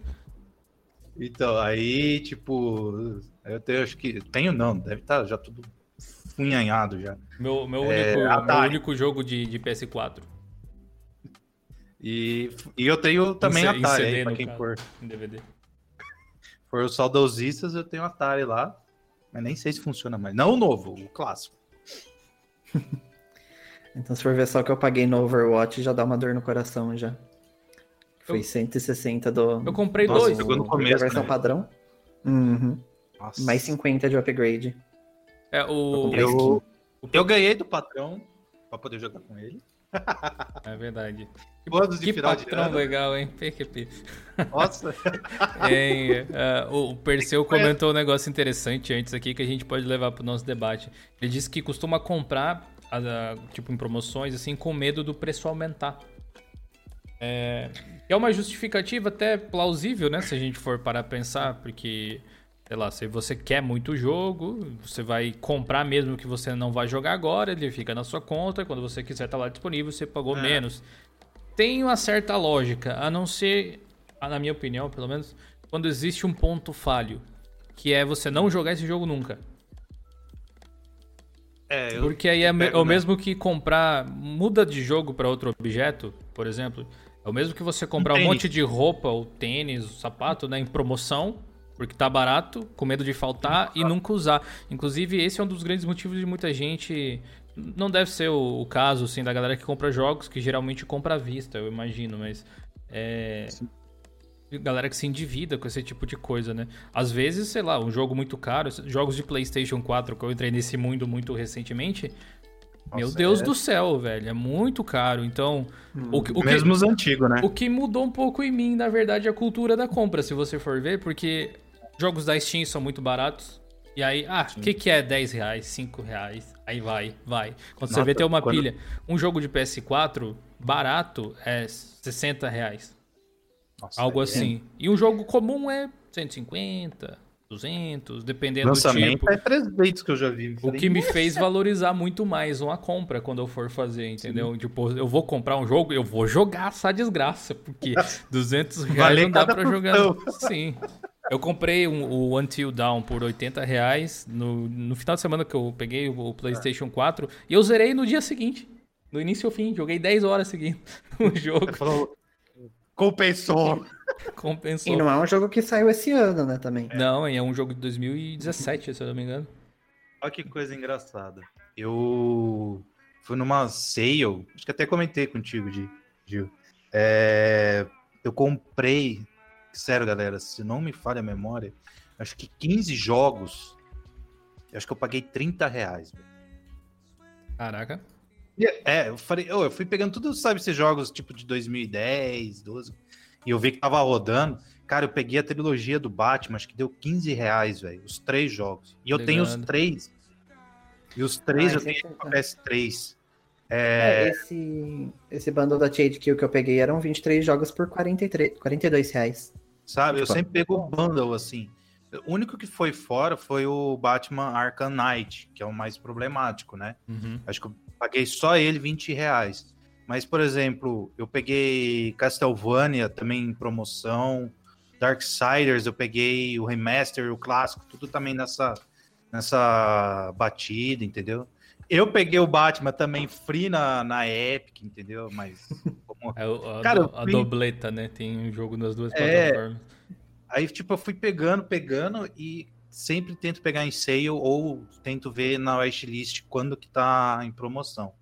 E: Então, aí, tipo, eu tenho, acho que. Tenho não, deve estar tá já tudo funhanhado já.
A: Meu, meu, é, único, meu único jogo de, de PS4.
E: E, e eu tenho também em, Atari, em aí, pra quem caso, for.
A: Em DVD.
E: For os saudosistas, eu tenho Atari lá. Mas nem sei se funciona mais. Não o novo, o clássico.
C: então, se for ver só que eu paguei no Overwatch, já dá uma dor no coração já. Foi eu, 160 do.
A: Eu comprei Nossa, dois.
C: Do, no começo, versão né? padrão. Uhum. Mais 50 de upgrade.
A: É, o.
E: Eu, eu, eu ganhei do patrão pra poder jogar com ele.
A: É verdade.
E: Que, que
A: patrão legal, hein? PQP.
E: Nossa.
A: é, uh, o Perseu comentou um negócio interessante antes aqui que a gente pode levar para o nosso debate. Ele disse que costuma comprar, uh, tipo, em promoções, assim, com medo do preço aumentar. É, é uma justificativa até plausível, né? Se a gente for parar a pensar, porque, sei lá, se você quer muito o jogo, você vai comprar mesmo que você não vai jogar agora, ele fica na sua conta, quando você quiser estar tá lá disponível, você pagou é. menos. Tem uma certa lógica, a não ser, na minha opinião, pelo menos, quando existe um ponto falho, que é você não jogar esse jogo nunca. É, Porque aí é, pego, o né? mesmo que comprar, muda de jogo para outro objeto, por exemplo. É o mesmo que você comprar um, monte de roupa, ou tênis, sapato, né, em promoção, porque tá barato, com medo de faltar e nunca usar. Inclusive, esse é um dos grandes motivos de muita gente. Não deve ser o, caso, assim, da galera que compra jogos, que geralmente compra à vista, eu imagino, mas. É. Sim. Galera que se endivida com esse tipo de coisa, né? Às vezes, sei lá, um jogo muito caro, jogos de PlayStation 4, que eu entrei nesse mundo muito recentemente, nossa, Meu Deus é... do céu, velho. É muito caro. Então.
E: O, o Mesmo que, os antigos, né?
A: O que mudou um pouco em mim, na verdade, é a cultura da compra, se você for ver, porque jogos da Steam são muito baratos. E aí, ah, o que, que é 10 reais, 5 reais? Aí vai, vai. Quando Nota, você vê, tem uma quando... pilha. Um jogo de PS4 barato é 60 reais. Nossa, Algo é... assim. E um jogo comum é 150, 200, dependendo
E: Lançamento
A: do tipo.
E: é 300 que eu já vi.
A: O que me fez valorizar muito mais uma compra quando eu for fazer, entendeu? Sim. Tipo, eu vou comprar um jogo, eu vou jogar essa desgraça, porque 200 reais vale não dá pra jogar. Sim. Eu comprei um, o Until Down por 80 reais no, no final de semana que eu peguei o PlayStation 4 e eu zerei no dia seguinte. No início ao fim, joguei 10 horas seguindo o jogo.
E: Falou, compensou.
A: Compensou.
C: E não é um jogo que saiu esse ano, né, também.
A: É. Não, é um jogo de 2017, se eu não me engano.
E: Olha que coisa engraçada. Eu fui numa sale, acho que até comentei contigo, Gil. É, eu comprei, sério, galera, se não me falha a memória, acho que 15 jogos. Acho que eu paguei 30 reais.
A: Caraca.
E: É, eu falei, eu fui pegando tudo, sabe, esses jogos tipo de 2010, 12 e eu vi que tava rodando. Cara, eu peguei a trilogia do Batman, acho que deu 15 reais, velho. Os três jogos. E eu Legal. tenho os três. E os três ah, eu tenho para PS3.
C: É... é... esse, esse bundle da Shade Kill que eu peguei eram 23 jogos por 43, 42 reais.
E: Sabe, eu sempre pego o bundle assim. O único que foi fora foi o Batman Arkham Knight, que é o mais problemático, né? Uhum. Acho que eu paguei só ele 20 reais. Mas, por exemplo, eu peguei Castlevania também em promoção, Darksiders, eu peguei o remaster, o clássico, tudo também nessa, nessa batida, entendeu? Eu peguei o Batman também free na, na Epic, entendeu? Mas.
A: Como... É, a, Cara, a, a dobleta, né? Tem um jogo nas duas
E: é... plataformas. Aí, tipo, eu fui pegando, pegando e sempre tento pegar em sale ou tento ver na wishlist quando que tá em promoção.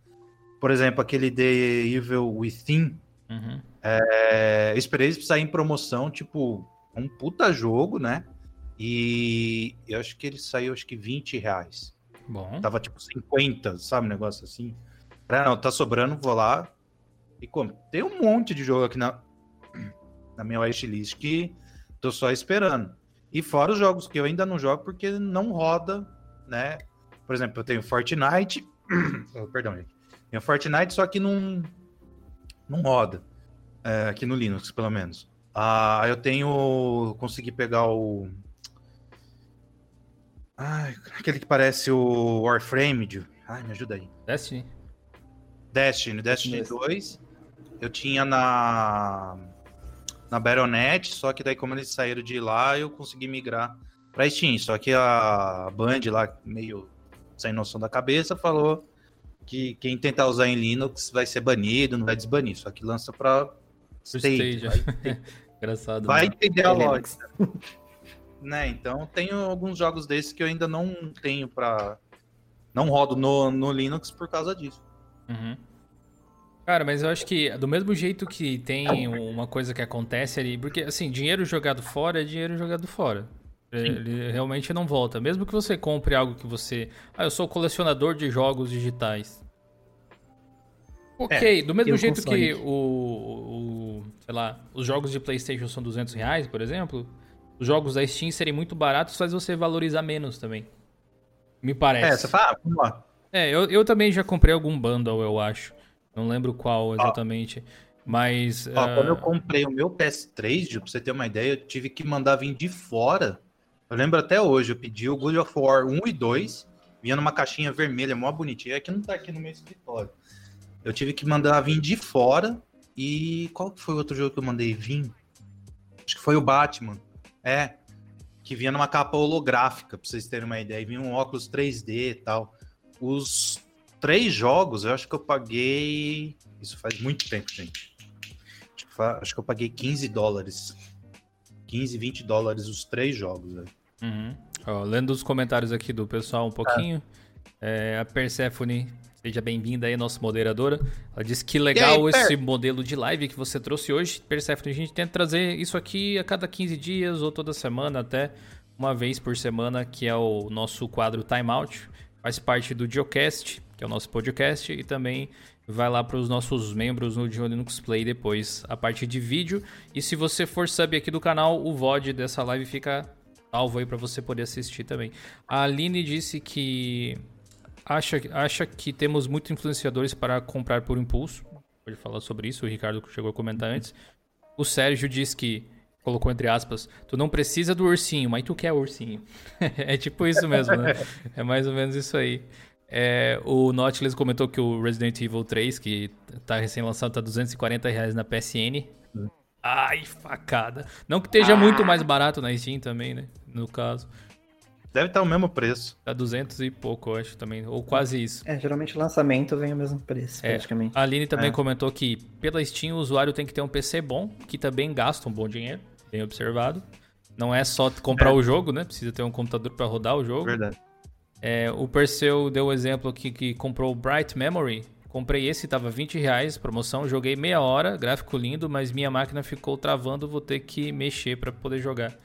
E: Por exemplo, aquele The Evil Within. Uhum. É, esperei sair em promoção, tipo, um puta jogo, né? E eu acho que ele saiu, acho que 20 reais. Bom. Tava tipo 50, sabe? Um negócio assim. Ah, não, tá sobrando, vou lá e como. Tem um monte de jogo aqui na, na minha wishlist que tô só esperando. E fora os jogos que eu ainda não jogo porque não roda, né? Por exemplo, eu tenho Fortnite. oh, perdão, gente. Tenho Fortnite, só que não, não roda. É, aqui no Linux, pelo menos. Ah, eu tenho. Consegui pegar o. Ai, aquele que parece o Warframe. Ai, me ajuda aí.
A: Destiny.
E: Destiny, Destiny, Destiny 2. Eu tinha na na Battle.net, só que daí como eles saíram de lá, eu consegui migrar para Steam. Só que a Band lá, meio sem noção da cabeça, falou que quem tentar usar em Linux vai ser banido, não vai desbanir. Só que lança para
A: Stage. Vai,
E: Engraçado. Vai né? entender a lógica. né? Então tenho alguns jogos desses que eu ainda não tenho para não rodo no, no Linux por causa disso.
A: Uhum. Cara, mas eu acho que do mesmo jeito que tem uma coisa que acontece ali, porque assim, dinheiro jogado fora é dinheiro jogado fora. Ele realmente não volta. Mesmo que você compre algo que você. Ah, eu sou colecionador de jogos digitais. Ok, é, do mesmo jeito que o, o, Sei lá, os jogos de PlayStation são 200 reais, por exemplo. Os jogos da Steam serem muito baratos faz você valorizar menos também. Me parece. É, você fala, ah, vamos lá. É, eu, eu também já comprei algum bundle, eu acho. Não lembro qual exatamente. Mas.
E: Ó, uh... Quando eu comprei o meu PS3, pra você ter uma ideia, eu tive que mandar vir de fora. Eu lembro até hoje, eu pedi o God of War 1 e 2, vinha numa caixinha vermelha, mó bonitinha. É que não tá aqui no meu escritório. Eu tive que mandar vir de fora. E qual foi o outro jogo que eu mandei vir? Acho que foi o Batman. É. Que vinha numa capa holográfica, pra vocês terem uma ideia. E vinha um óculos 3D e tal. Os três jogos, eu acho que eu paguei. Isso faz muito tempo, gente. Acho que eu paguei 15 dólares. 15, 20 dólares os três jogos.
A: Uhum. Ó, lendo os comentários aqui do pessoal um pouquinho. É, a Persephone, seja bem-vinda aí, nossa moderadora. Ela disse que legal aí, esse modelo de live que você trouxe hoje. Persephone, a gente tenta trazer isso aqui a cada 15 dias ou toda semana, até uma vez por semana, que é o nosso quadro Timeout. Faz parte do Geocast que é o nosso podcast, e também vai lá para os nossos membros no Dio Linux Play depois, a parte de vídeo. E se você for sub aqui do canal, o VOD dessa live fica salvo aí para você poder assistir também. A Aline disse que acha, acha que temos muitos influenciadores para comprar por impulso. Pode falar sobre isso, o Ricardo chegou a comentar antes. O Sérgio disse que colocou entre aspas, tu não precisa do ursinho, mas tu quer o ursinho. é tipo isso mesmo, né? É mais ou menos isso aí. É, o Nautilus comentou que o Resident Evil 3, que tá recém-lançado, tá 240 reais na PSN. Ai, facada. Não que esteja ah. muito mais barato na Steam também, né? No caso.
E: Deve estar o mesmo preço.
A: Tá 200 e pouco, eu acho também. Ou quase isso.
C: É, geralmente lançamento vem o mesmo preço, é, praticamente.
A: A Aline também é. comentou que pela Steam o usuário tem que ter um PC bom, que também gasta um bom dinheiro, bem observado. Não é só comprar é. o jogo, né? Precisa ter um computador para rodar o jogo.
E: Verdade.
A: É, o Perseu deu o exemplo aqui que comprou o Bright Memory. Comprei esse, tava 20 reais, promoção. Joguei meia hora, gráfico lindo, mas minha máquina ficou travando, vou ter que mexer para poder jogar.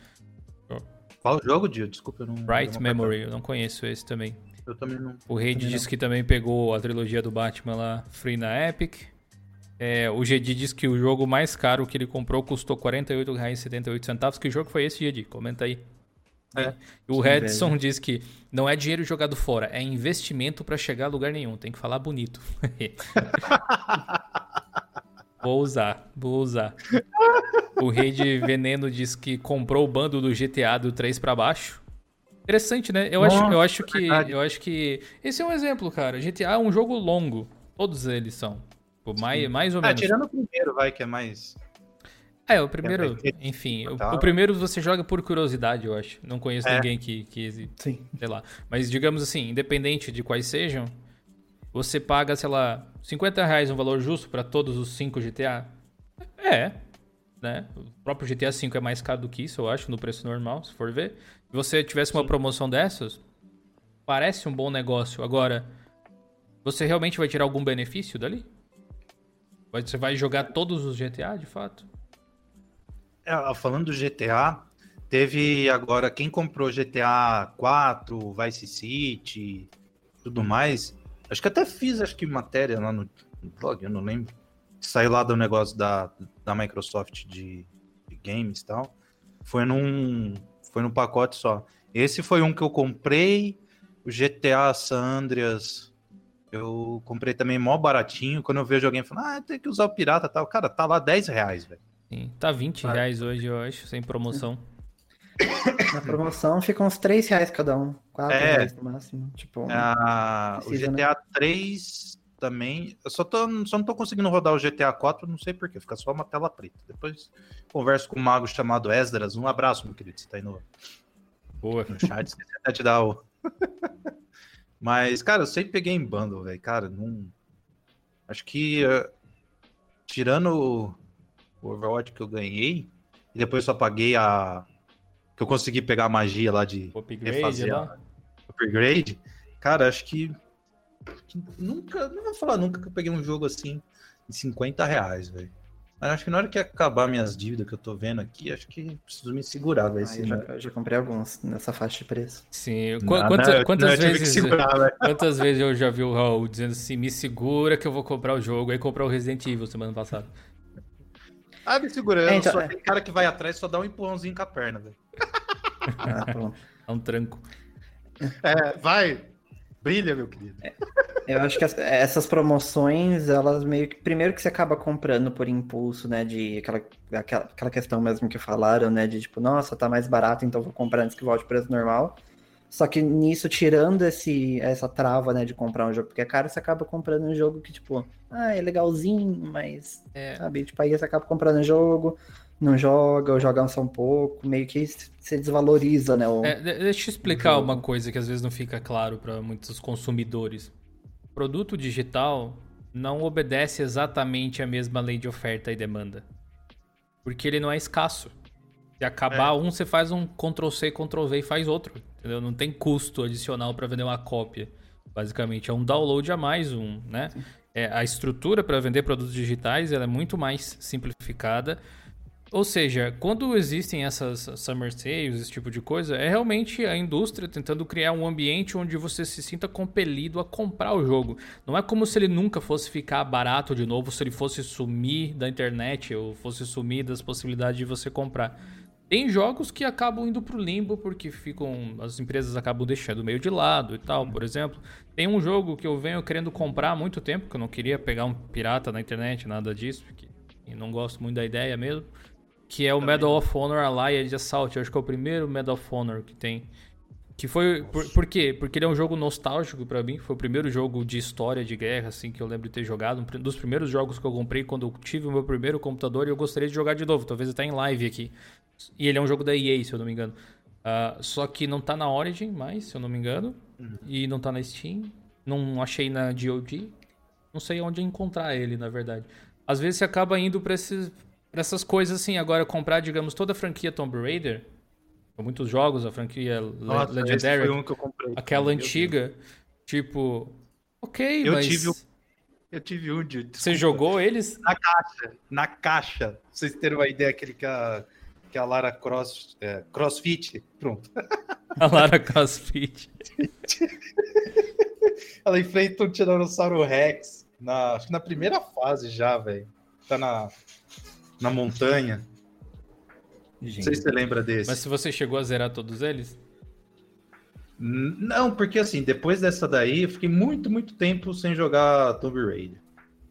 E: Qual jogo, Dio? Desculpa, eu não.
A: Bright Memory, eu não conheço esse também.
E: Eu também não.
A: O Reid disse que também pegou a trilogia do Batman lá, free na Epic. É, o GD diz que o jogo mais caro que ele comprou custou R$ 48,78. Que jogo foi esse, GD? Comenta aí. É. O Redson diz que não é dinheiro jogado fora, é investimento para chegar a lugar nenhum. Tem que falar bonito. vou usar, vou usar. O Rei de Veneno diz que comprou o bando do GTA do 3 para baixo. Interessante, né? Eu Nossa, acho, eu acho que eu acho que esse é um exemplo, cara. GTA é um jogo longo. Todos eles são. mais, mais ou
E: ah,
A: menos.
E: tirando o primeiro, vai, que é mais
A: É, o primeiro, enfim, o, o, primeiro você joga por curiosidade, eu acho. Não conheço é. ninguém que, que, Sim. sei lá. Mas digamos assim, independente de quais sejam, você paga, sei lá, 50 reais um valor justo para todos os 5 GTA? É, né? O próprio GTA V é mais caro do que isso, eu acho, no preço normal, se for ver. Se você tivesse uma Sim. promoção dessas, parece um bom negócio. Agora, você realmente vai tirar algum benefício dali? Você vai jogar todos os GTA, de fato?
E: É, falando do GTA, teve agora quem comprou GTA 4, Vice City, tudo mais. Acho que até fiz acho que matéria lá no blog, eu não lembro. Saiu lá do negócio da, da Microsoft de, de games e tal. Foi num foi num pacote só. Esse foi um que eu comprei. O GTA San Andreas eu comprei também mó baratinho. Quando eu vejo alguém falando, ah, tem que usar o pirata tal. Cara, tá lá 10 reais, velho.
A: Sim, tá 20 reais hoje, eu acho, sem promoção.
C: Na promoção fica uns 3 reais cada um. 4 é, reais no máximo. Tipo,
E: ah, precisa, o GTA né? 3 também. Eu só, tô, só não tô conseguindo rodar o GTA 4, não sei porquê. Fica só uma tela preta. Depois converso com um mago chamado Esdras. Um abraço, meu querido. Você tá aí no,
A: Boa.
E: no chat. Esqueci até de dar o. Mas, cara, eu sempre peguei em bundle, velho. Cara, não. Acho que. Uh, tirando o Overwatch que eu ganhei, e depois só paguei a. Que eu consegui pegar a magia lá de
A: upgrade, refazer
E: a... upgrade. Cara, acho que... que. Nunca. Não vou falar nunca que eu peguei um jogo assim de 50 reais, velho. Mas acho que na hora que acabar minhas dívidas que eu tô vendo aqui, acho que preciso me segurar, velho. Ah,
C: eu, já, eu já comprei alguns nessa faixa de preço.
A: Sim. Qu não, quantas, não, quantas vezes. Segurar, quantas vezes eu já vi o Raul dizendo assim, me segura que eu vou comprar o jogo, aí comprar o Resident Evil semana passada.
E: Ah, me segurando. É, então, só é. tem cara que vai atrás só dá um empurrãozinho com a perna, velho.
A: Ah, é um tranco.
E: É, vai. Brilha, meu querido. É,
C: eu acho que essas promoções, elas meio que. Primeiro que você acaba comprando por impulso, né? De aquela, aquela, aquela questão mesmo que falaram, né? De tipo, nossa, tá mais barato, então vou comprar antes que volte o preço normal. Só que nisso, tirando esse, essa trava, né, de comprar um jogo porque é caro, você acaba comprando um jogo que, tipo, ah, é legalzinho, mas, é. sabe, tipo, aí você acaba comprando um jogo, não joga, ou joga só um pouco, meio que se desvaloriza, né? O,
A: é, deixa eu explicar uma coisa que às vezes não fica claro para muitos consumidores. produto digital não obedece exatamente a mesma lei de oferta e demanda. Porque ele não é escasso. Se acabar é. um, você faz um Ctrl C, Ctrl V e faz outro. Entendeu? Não tem custo adicional para vender uma cópia. Basicamente, é um download a mais um, né? É, a estrutura para vender produtos digitais ela é muito mais simplificada. Ou seja, quando existem essas summer sales, esse tipo de coisa, é realmente a indústria tentando criar um ambiente onde você se sinta compelido a comprar o jogo. Não é como se ele nunca fosse ficar barato de novo, se ele fosse sumir da internet ou fosse sumir das possibilidades de você comprar. Tem jogos que acabam indo pro limbo porque ficam. As empresas acabam deixando meio de lado e tal, por exemplo. Tem um jogo que eu venho querendo comprar há muito tempo, que eu não queria pegar um pirata na internet, nada disso, porque não gosto muito da ideia mesmo. Que é o Medal of Honor Allied Assault. Eu acho que é o primeiro Medal of Honor que tem. Que foi. Por, por quê? Porque ele é um jogo nostálgico para mim. Foi o primeiro jogo de história de guerra, assim, que eu lembro de ter jogado. Um dos primeiros jogos que eu comprei quando eu tive o meu primeiro computador e eu gostaria de jogar de novo. Talvez até em live aqui. E ele é um jogo da EA, se eu não me engano. Uh, só que não tá na Origin mais, se eu não me engano. Uhum. E não tá na Steam. Não achei na GOG. Não sei onde encontrar ele, na verdade. Às vezes você acaba indo pra, esses, pra essas coisas assim. Agora, comprar, digamos, toda a franquia Tomb Raider. Muitos jogos, a franquia Nossa, Legendary.
E: Um
A: aquela antiga. Tipo, ok,
E: eu
A: mas.
E: Tive, eu tive um de.
A: Você jogou eles?
E: Na caixa. Na caixa. Pra vocês terem uma ideia, aquele que a que a Lara Cross, é, Crossfit, pronto.
A: A Lara Crossfit.
E: Ela enfrenta um Tiranossauro Rex, na, acho que na primeira fase já, velho. Tá na, na montanha. Gente. Não sei se você lembra desse.
A: Mas se você chegou a zerar todos eles?
E: Não, porque assim, depois dessa daí, eu fiquei muito, muito tempo sem jogar Tomb Raider.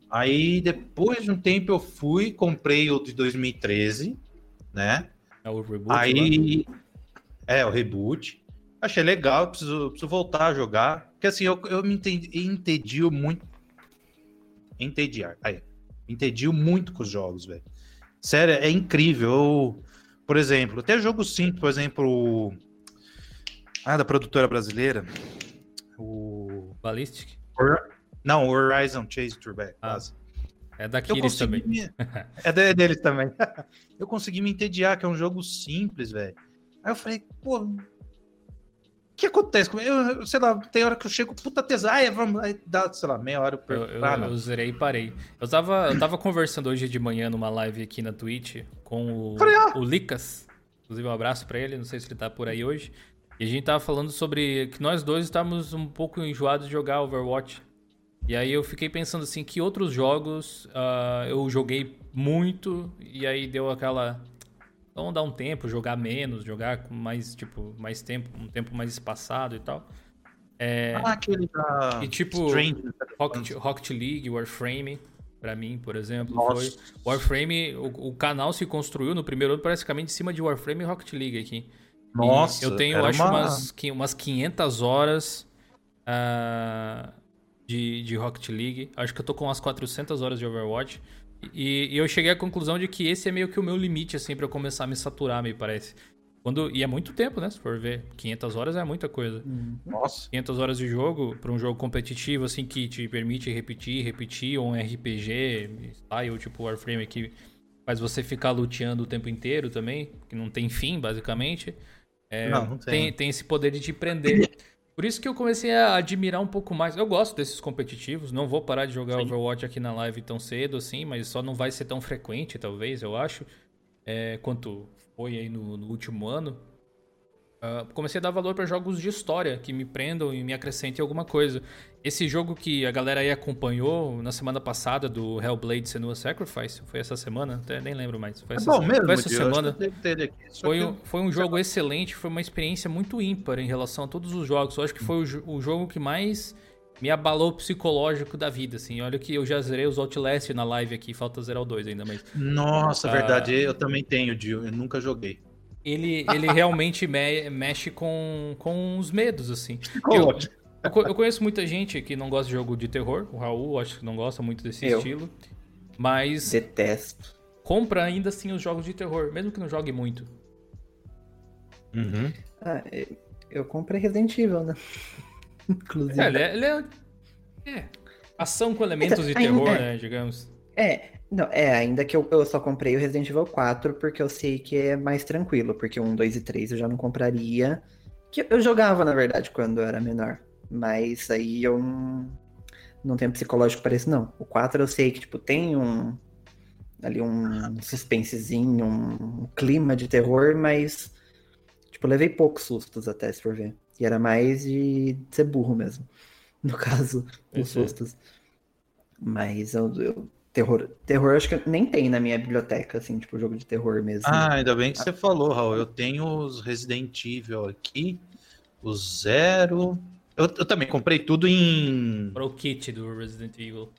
E: Aí, depois de um tempo, eu fui, comprei o de 2013, né?
A: É o reboot?
E: Aí. É, o reboot. Achei legal, preciso, preciso voltar a jogar. Porque assim, eu, eu me entendi, entendi muito. Entediar. Aí. Entendi muito com os jogos, velho. Sério, é incrível. Eu, por exemplo, até jogo simples, por exemplo, ah, da produtora brasileira, o
A: Ballistic?
E: Não, o Horizon Chase Turbo.
A: Ah, é da Kiris também.
E: Me... é deles também. eu consegui me entediar, que é um jogo simples, velho. Aí eu falei, pô, o que acontece comigo? Eu, sei lá, tem hora que eu chego, puta tesão, aí vamos, aí dá, sei lá, meia hora
A: eu, eu, ah, eu zerei e parei. Eu tava, eu tava conversando hoje de manhã numa live aqui na Twitch com o, falei, ah. o Licas. Inclusive, um abraço para ele, não sei se ele tá por aí hoje. E a gente tava falando sobre que nós dois estávamos um pouco enjoados de jogar Overwatch. E aí eu fiquei pensando assim, que outros jogos uh, eu joguei muito e aí deu aquela Vamos dar um tempo, jogar menos, jogar com mais, tipo, mais tempo, um tempo mais espaçado e tal. É,
E: ah, aquele da...
A: E tipo, Rocket, Rocket League, Warframe, para mim, por exemplo, Nossa. foi... Warframe, o, o, canal se construiu no primeiro ano praticamente em cima de Warframe e Rocket League aqui.
E: Nossa,
A: e eu tenho, acho, uma... umas, umas 500 horas uh, de, de Rocket League. Acho que eu tô com umas 400 horas de Overwatch. E, e, eu cheguei à conclusão de que esse é meio que o meu limite, assim, para eu começar a me saturar, me parece. Quando, e é muito tempo, né? Se for ver. 500 horas é muita coisa.
E: Uhum. Nossa.
A: 500 horas de jogo, para um jogo competitivo, assim, que te permite repetir, repetir, ou um RPG, style, tipo Warframe, que faz você ficar luteando o tempo inteiro também, que não tem fim, basicamente. É, não, não tem. tem. Tem esse poder de te prender. Por isso que eu comecei a admirar um pouco mais. Eu gosto desses competitivos, não vou parar de jogar Sim. Overwatch aqui na live tão cedo assim, mas só não vai ser tão frequente, talvez, eu acho, é, quanto foi aí no, no último ano. Uh, comecei a dar valor para jogos de história que me prendam e me acrescentem alguma coisa. Esse jogo que a galera aí acompanhou na semana passada do Hellblade Senua Sacrifice, foi essa semana? Até nem lembro mais. Foi é essa,
E: é bom mesmo,
A: foi essa semana. Foi, um, foi um jogo excelente, foi uma experiência muito ímpar em relação a todos os jogos. Eu acho que foi o, o jogo que mais me abalou psicológico da vida, assim. Olha que eu já zerei os Outlast na live aqui, falta zerar o 2 ainda, mas...
E: Nossa, uh, verdade, eu também tenho, Dio, eu nunca joguei
A: ele, ele realmente me, mexe com, com os medos, assim. Eu, eu, conheço muita gente que não gosta de jogo de terror. O Raul, acho que não gosta muito desse eu. estilo. Mas.
C: Detesto.
A: Compra ainda assim os jogos de terror, mesmo que não jogue muito.
E: Uhum.
C: Ah, eu comprei Resident Evil, né?
A: Inclusive. É, ele é, ele é, é. Ação com elementos então, de terror, é, né? Digamos.
C: É, não, é, ainda que eu, eu só comprei o Resident Evil 4 porque eu sei que é mais tranquilo, porque o 1, 2 e 3 eu já não compraria. Que eu jogava, na verdade, quando eu era menor. Mas aí eu não, não tenho psicológico para isso, não. O 4 eu sei que, tipo, tem um. Ali um suspensezinho, um clima de terror, mas. Tipo, levei poucos sustos até, se for ver. E era mais de ser burro mesmo. No caso, os sustos. Mas eu, eu Terror, terror acho que nem tem na minha biblioteca, assim, tipo, jogo de terror mesmo.
E: Ah, ainda bem que você falou, Raul. Eu tenho os Resident Evil aqui, o Zero. Eu, eu também comprei tudo em.
A: Pro kit do Resident Evil.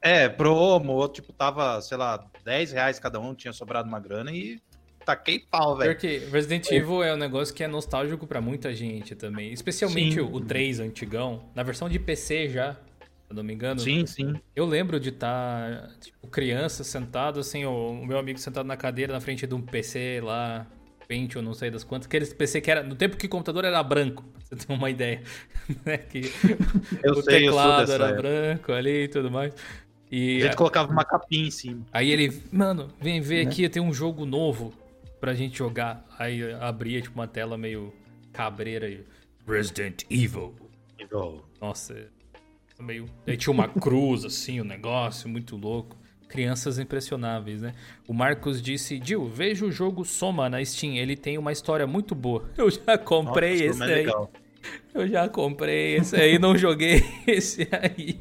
E: É, promo, tipo, tava, sei lá, 10 reais cada um, tinha sobrado uma grana e taquei pau, velho.
A: Porque Resident Evil é um negócio que é nostálgico para muita gente também. Especialmente o, o 3 antigão. Na versão de PC já, eu não me engano.
E: Sim, sim.
A: Eu lembro de estar, tá, tipo, criança, sentado, assim, o, meu amigo sentado na cadeira na frente de um PC lá, Pentium, não sei das quantas, aquele PC que era, no tempo que o computador era branco, pra você ter uma ideia. né? que
E: eu
A: o
E: sei,
A: teclado era época. branco ali e tudo mais.
E: E a gente colocava uma capinha em cima.
A: Aí ele, mano, vem ver né? aqui, tem um jogo novo pra gente jogar. Aí abria, tipo, uma tela meio cabreira e Resident Evil.
E: Evil.
A: Nossa, meio. Aí tinha uma cruz, assim, o um negócio, muito louco. Crianças impressionáveis, né? O Marcos disse: Dil, veja o jogo Soma na Steam, ele tem uma história muito boa. Eu já comprei Nossa, esse aí. Legal. Eu já comprei esse aí, não joguei esse aí.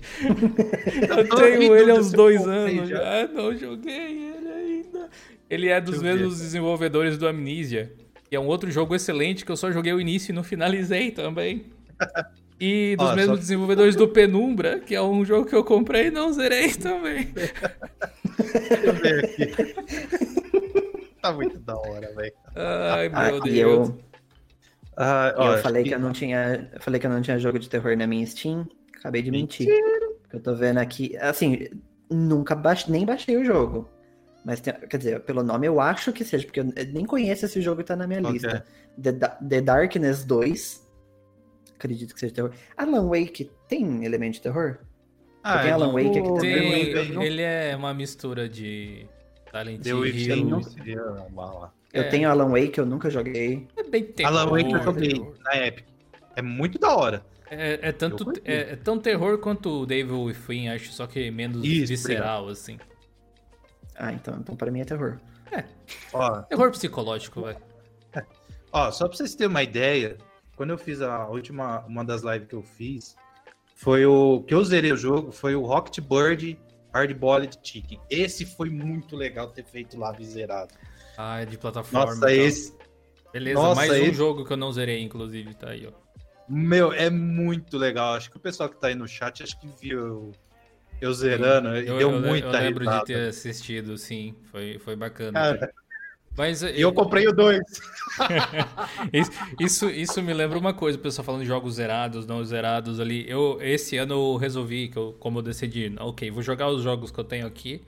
A: Eu tenho ele há uns dois anos já. já, não joguei ele ainda. Ele é dos mesmos desenvolvedores do Amnesia, que é um outro jogo excelente que eu só joguei o início e não finalizei também. E dos mesmos só... desenvolvedores do Penumbra, que é um jogo que eu comprei e não zerei também.
E: Deixa eu ver aqui. tá muito da hora, velho.
A: Ai, meu
C: Deus. Eu, ah, ó, eu falei que... que eu não tinha. Eu falei que eu não tinha jogo de terror na minha Steam. Acabei de mentir. Mentira. Eu tô vendo aqui. Assim, nunca baixei, nem baixei o jogo. Mas tem- quer dizer, pelo nome eu acho que seja, porque eu nem conheço esse jogo e tá na minha
E: que
C: lista. The, Da- The Darkness 2. Acredito que seja terror. Alan Wake tem elemento de terror?
E: Ah,
C: tem Alan Wake aqui também.
A: Tem,
E: não-
A: ele é uma mistura de Silent
E: The Witcher
A: Hill.
E: seria uma.
C: Eu
A: É.
C: tenho Alan Wake, eu nunca joguei.
A: É bem terror.
E: Alan Wake eu joguei na Epic. É muito da hora.
A: É, é tanto, é, é tão terror quanto o Devil Within, acho, só que menos
E: Isso,
A: visceral, assim.
C: Ah, então, então pra mim é terror.
E: Ó,
A: Terror psicológico, velho.
E: Ó, só pra vocês terem uma ideia, quando eu fiz a última, uma das lives que eu fiz, foi o que eu zerei o jogo, foi o Rocket Bird Hardboiled Chicken. Esse foi muito legal ter feito lá zerado.
A: Ah, é de plataforma.
E: Nossa,
A: e tal.
E: esse,
A: Beleza,
E: nossa,
A: mais um
E: esse-
A: jogo que eu não zerei, inclusive, tá aí, ó.
E: meu, é muito legal. Acho que o pessoal que tá aí no chat, acho que viu eu zerando,
A: Eu,
E: deu
A: eu,
E: muita
A: eu lembro
E: risada.
A: de ter assistido, sim. Foi, foi bacana.
E: Cara,
A: Mas
E: e eu comprei o 2.
A: Isso, isso, me lembra uma coisa, o pessoal falando de jogos zerados, não zerados ali. Eu, esse ano eu resolvi, que eu, como eu decidi, ok, vou jogar os jogos que eu tenho aqui.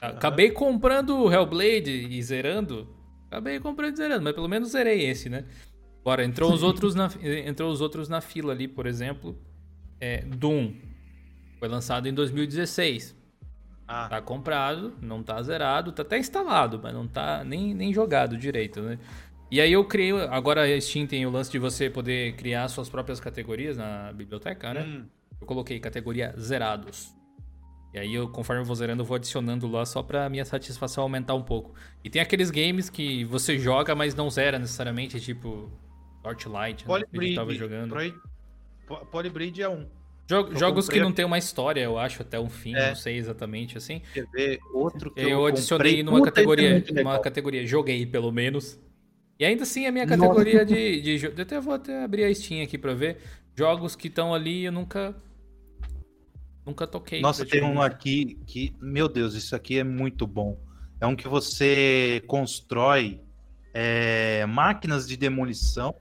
A: Acabei comprando o Hellblade e zerando. Acabei comprando e zerando, mas pelo menos zerei esse, né? Agora, entrou os outros na, entrou os outros na fila ali, por exemplo. É, Doom. Foi lançado em 2016.
E: Ah,
A: Tá comprado, não tá zerado, tá até instalado, mas não tá nem, nem jogado direito, né? E aí eu criei, agora a Steam tem o lance de você poder criar suas próprias categorias na biblioteca, né?
E: hum,
A: Eu coloquei categoria zerados. E aí eu, conforme eu vou zerando, eu vou adicionando lá só pra minha satisfação aumentar um pouco. E tem aqueles games que você joga, mas não zera necessariamente, tipo Torchlight, né? que gente tava jogando.
E: Proi- Po- Polybridge é um.
A: Jo-
E: eu
A: jogos que não tem uma história, eu acho, até um fim,
E: É.
A: não sei exatamente assim.
E: Quer ver? Outro que eu,
A: Eu adicionei
E: comprei.
A: numa
E: Puta, é
A: categoria,
E: muito
A: uma
E: legal.
A: categoria joguei pelo menos. E ainda assim a minha categoria de, de jo- eu até vou até abrir a Steam aqui pra ver jogos que estão ali eu nunca nunca toquei.
E: Nossa, tem um aqui que, meu Deus, isso aqui é muito bom. É um que você constrói é, máquinas de demolição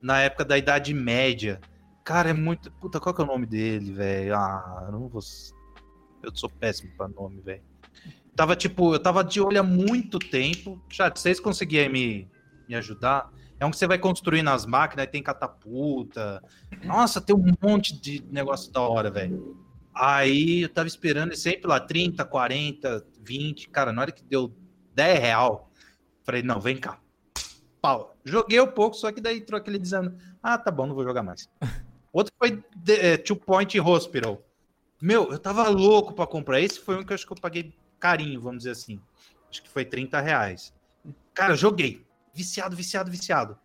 E: na época da Idade Média. Cara, é muito. Puta, qual que é o nome dele, velho? Ah, não vou. Eu sou péssimo pra nome, velho. Tava tipo, eu tava de olho há muito tempo. Chat, vocês conseguirem me, me ajudar? É um que você vai construindo as máquinas, tem catapulta. Nossa, tem um monte de negócio da hora, velho. Aí eu tava esperando, sempre lá, 30, 40, 20. Cara, na hora que deu 10 real, falei, não, vem cá. Pau. Joguei um pouco, só que daí entrou aquele dizendo, ah, tá bom, não vou jogar mais. Outro foi The- é, Two Point Hospital. Meu, eu tava louco pra comprar. Esse foi um que eu acho que eu paguei carinho, vamos dizer assim. Acho que foi 30 reais. Cara, joguei. Viciado, viciado, viciado.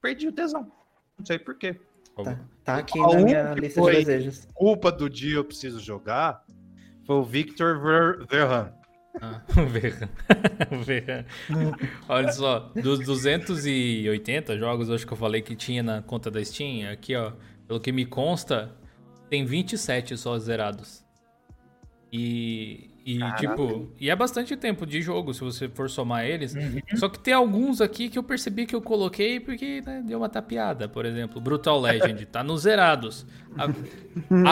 E: Perdi o tesão. Não sei por quê.
C: Tá, tá aqui
E: A
C: na minha lista de desejos.
E: Culpa do dia eu preciso jogar foi o Victor Ver Verhan.
A: Ah, o Verran. O Verran. Olha só, dos 280 jogos, acho que eu falei que tinha na conta da Steam, aqui ó, pelo que me consta, tem 27 só zerados. E, e
E: Caraca.
A: tipo, e é bastante tempo de jogo se você for somar eles.
E: Uhum.
A: Só que tem alguns aqui que eu percebi que eu coloquei porque né, deu uma tapeada. Por exemplo, Brutal Legend tá nos zerados. A,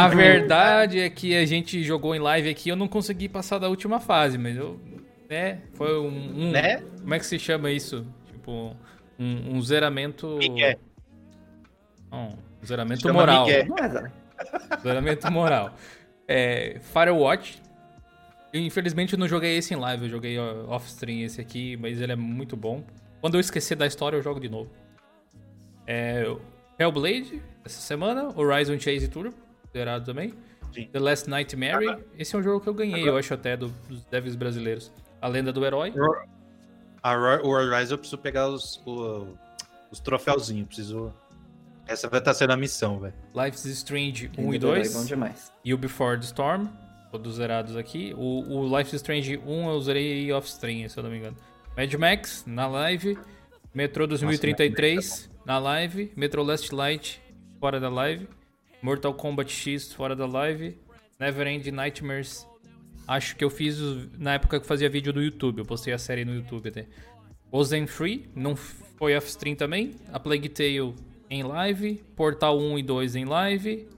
A: a verdade é que a gente jogou em live aqui eu não consegui passar da última fase, mas eu. Né? Foi um. um-
E: Né?
A: Como é que se chama isso? Tipo, um, um zeramento.
E: Migué.
A: Não, um zeramento moral.
E: Migué.
C: Não é.
A: Zeramento moral. É, Firewatch. Infelizmente eu não joguei esse em live, eu joguei off-stream esse aqui, mas ele é muito bom. Quando eu esquecer da história, eu jogo de novo. É, Hellblade, essa semana. Horizon Chase Turbo, zerado também.
E: Sim.
A: The Last Nightmare. Esse é um jogo que eu ganhei, eu acho até, do- dos devs brasileiros. A Lenda do Herói.
E: O Horizon eu preciso pegar os, o- os troféuzinhos. Preciso. Essa vai estar sendo a missão, velho.
A: Life's Strange 1 e
C: Ainda é
A: 2.
C: bom demais.
A: E o Before the Storm, todos zerados aqui. O, o Life is Strange 1 eu zerei off-stream, se eu não me engano. Mad Max, na live. Metro 2033, na live. Metro Last Light, fora da live. Mortal Kombat X, fora da live. Neverend Nightmares. Acho que eu fiz na época que fazia vídeo no YouTube. Eu postei a série no YouTube até. Ozenfree, não foi off-stream também. A Plague Tale em live. Portal 1 e 2 em live.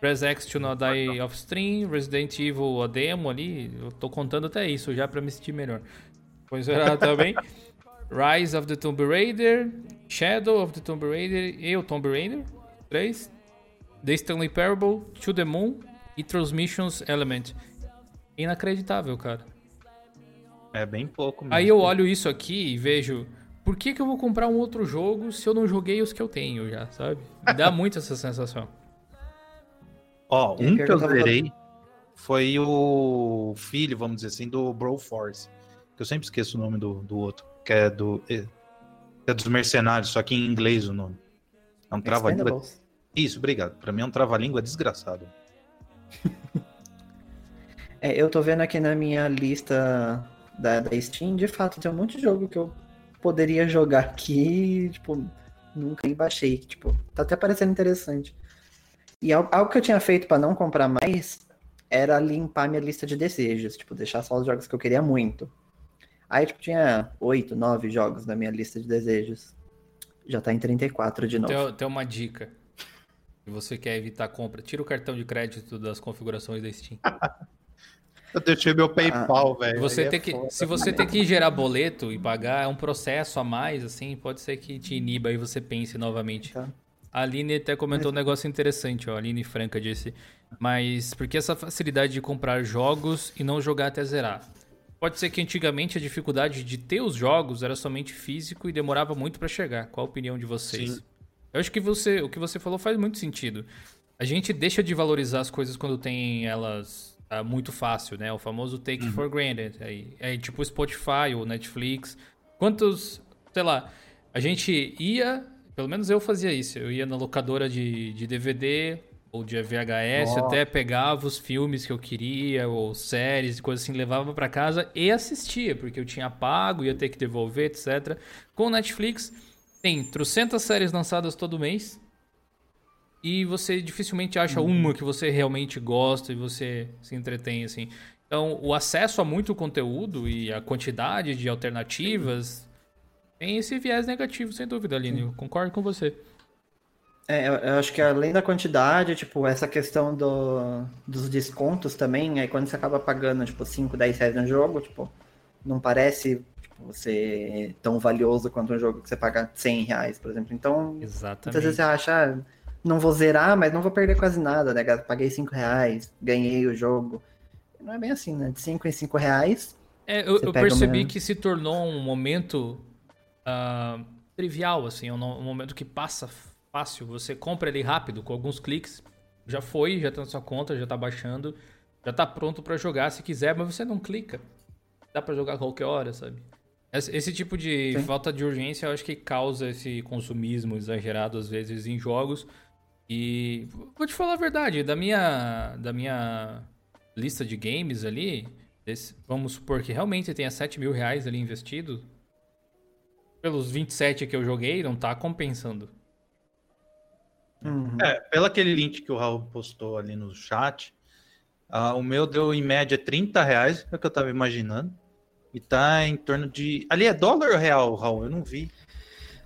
A: Press X to Not Die Off Stream, Resident Evil a demo ali, eu tô contando até isso já pra me sentir melhor. Pois era também. Rise of the Tomb Raider, Shadow of the Tomb Raider e o Tomb Raider 3, The Stanley Parable, To the Moon e Transmissions Element. Inacreditável, cara.
E: É bem pouco mesmo.
A: Aí eu olho isso aqui e vejo, por que, que eu vou comprar um outro jogo se eu não joguei os que eu tenho já, sabe? Me dá muito essa sensação.
E: Ó, um que eu
C: tava
E: zerei foi o filho, vamos dizer assim, do Broforce. Que eu sempre esqueço o nome do, do outro. Que é do. É dos mercenários, só que em inglês o nome. É um trava-língua. Isso, obrigado. Pra mim é um trava-língua desgraçado.
C: É, eu tô vendo aqui na minha lista da, da Steam, de fato, tem um monte de jogo que eu poderia jogar aqui, tipo, nunca nem baixei. Tipo, tá até parecendo interessante. E al- algo que eu tinha feito pra não comprar mais era limpar minha lista de desejos, tipo, deixar só os jogos que eu queria muito. Aí, tipo, tinha oito, nove jogos na minha lista de desejos. Já tá em 34 de novo.
A: Tem, tem uma dica. Se você quer evitar a compra, tira o cartão de crédito das configurações da Steam.
E: Eu deixei meu PayPal, velho.
A: Você
E: é
A: tem que,
E: foda.
A: se você tem que gerar boleto e pagar, é um processo a mais, assim, pode ser que te iniba e você pense novamente.
C: Tá.
A: A Aline até comentou um negócio interessante, ó. A Aline Franca disse. Mas por que essa facilidade de comprar jogos e não jogar até zerar? Pode ser que antigamente a dificuldade de ter os jogos era somente físico e demorava muito pra chegar. Qual a opinião de vocês?
E: Sim.
A: Eu acho que você, o que você falou faz muito sentido. A gente deixa de valorizar as coisas quando tem elas ah, muito fácil, né? O famoso take for granted. Aí, é tipo o Spotify ou Netflix. Quantos, sei lá, a gente ia, pelo menos eu fazia isso, eu ia na locadora de, de DVD ou de VHS,
D: Nossa.
A: até pegava os filmes que eu queria, ou séries, coisas assim, levava pra casa e assistia, porque eu tinha pago, ia ter que devolver, etc. Com o Netflix, tem trocentas séries lançadas todo mês, e você dificilmente acha uma que você realmente gosta e você se entretém, assim. Então, o acesso a muito conteúdo e a quantidade de alternativas tem esse viés negativo, sem dúvida, Aline. Eu concordo com você.
C: É, eu, acho que além da quantidade, tipo, essa questão do, dos descontos também, aí quando você acaba pagando, tipo, 5, 10 reais no jogo, tipo, não parece tipo, ser tão valioso quanto um jogo que você paga 100 reais, por exemplo. Então, muitas vezes
A: Exatamente.
C: você acha, ah, não vou zerar, mas não vou perder quase nada, né? Paguei 5 reais, ganhei o jogo. Não é bem assim, né? De 5 em 5 reais,
A: É, eu,
C: Você
A: eu percebi
C: uma-
A: que se tornou um momento ah, trivial, assim, um, um momento que passa fácil. Você compra ele rápido, com alguns cliques. Já foi, já tá na sua conta, já tá baixando, já tá pronto pra jogar se quiser, mas você não clica. Dá pra jogar a qualquer hora, sabe? Esse, esse tipo de
C: Sim.
A: falta de urgência eu acho que causa esse consumismo exagerado às vezes em jogos. E vou te falar a verdade, da minha, da minha lista de games ali, desse- vamos supor que realmente tenha 7 mil reais ali investido. Pelos 27 que eu joguei, não tá compensando.
C: uhum.
E: É, pelo aquele link que o Raul postou ali no chat, ah, o meu deu em média 30 reais, é o que eu tava imaginando. E tá em torno de. Ali é dólar ou real, Raul? Eu não vi.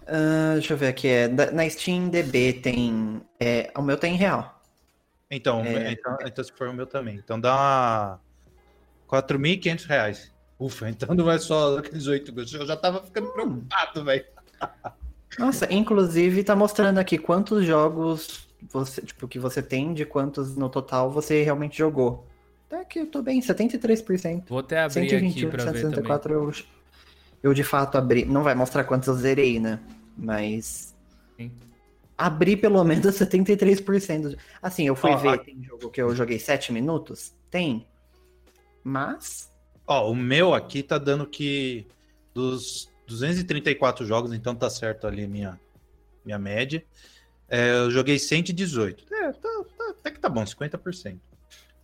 C: Ah, deixa eu ver aqui, é, na Steam DB tem, é, o meu tem em real.
E: Então,
C: É.
E: então, então se for o meu também. Então dá 4.500 reais. Ufa, então não é só aqueles 8 gols. Eu já tava ficando preocupado, velho.
C: Nossa, inclusive tá mostrando aqui quantos jogos você, tipo, que você tem, de quantos no total você realmente jogou. Tá aqui, eu tô bem, 73%.
A: Vou até abrir aqui
C: 128,
A: pra ver também.
C: 164 eu, eu de fato abri. Não vai mostrar quantos eu zerei, né? Mas.
A: Sim.
C: Abri pelo menos 73%. Assim, eu fui
E: Ó,
C: ver,
E: a-
C: tem jogo que eu joguei 7 minutos? Tem. Mas.
E: Ó, o meu aqui tá dando que dos 234 jogos, então tá certo ali minha, minha média. É, eu joguei 118. É, tá, tá- até que tá bom, 50%.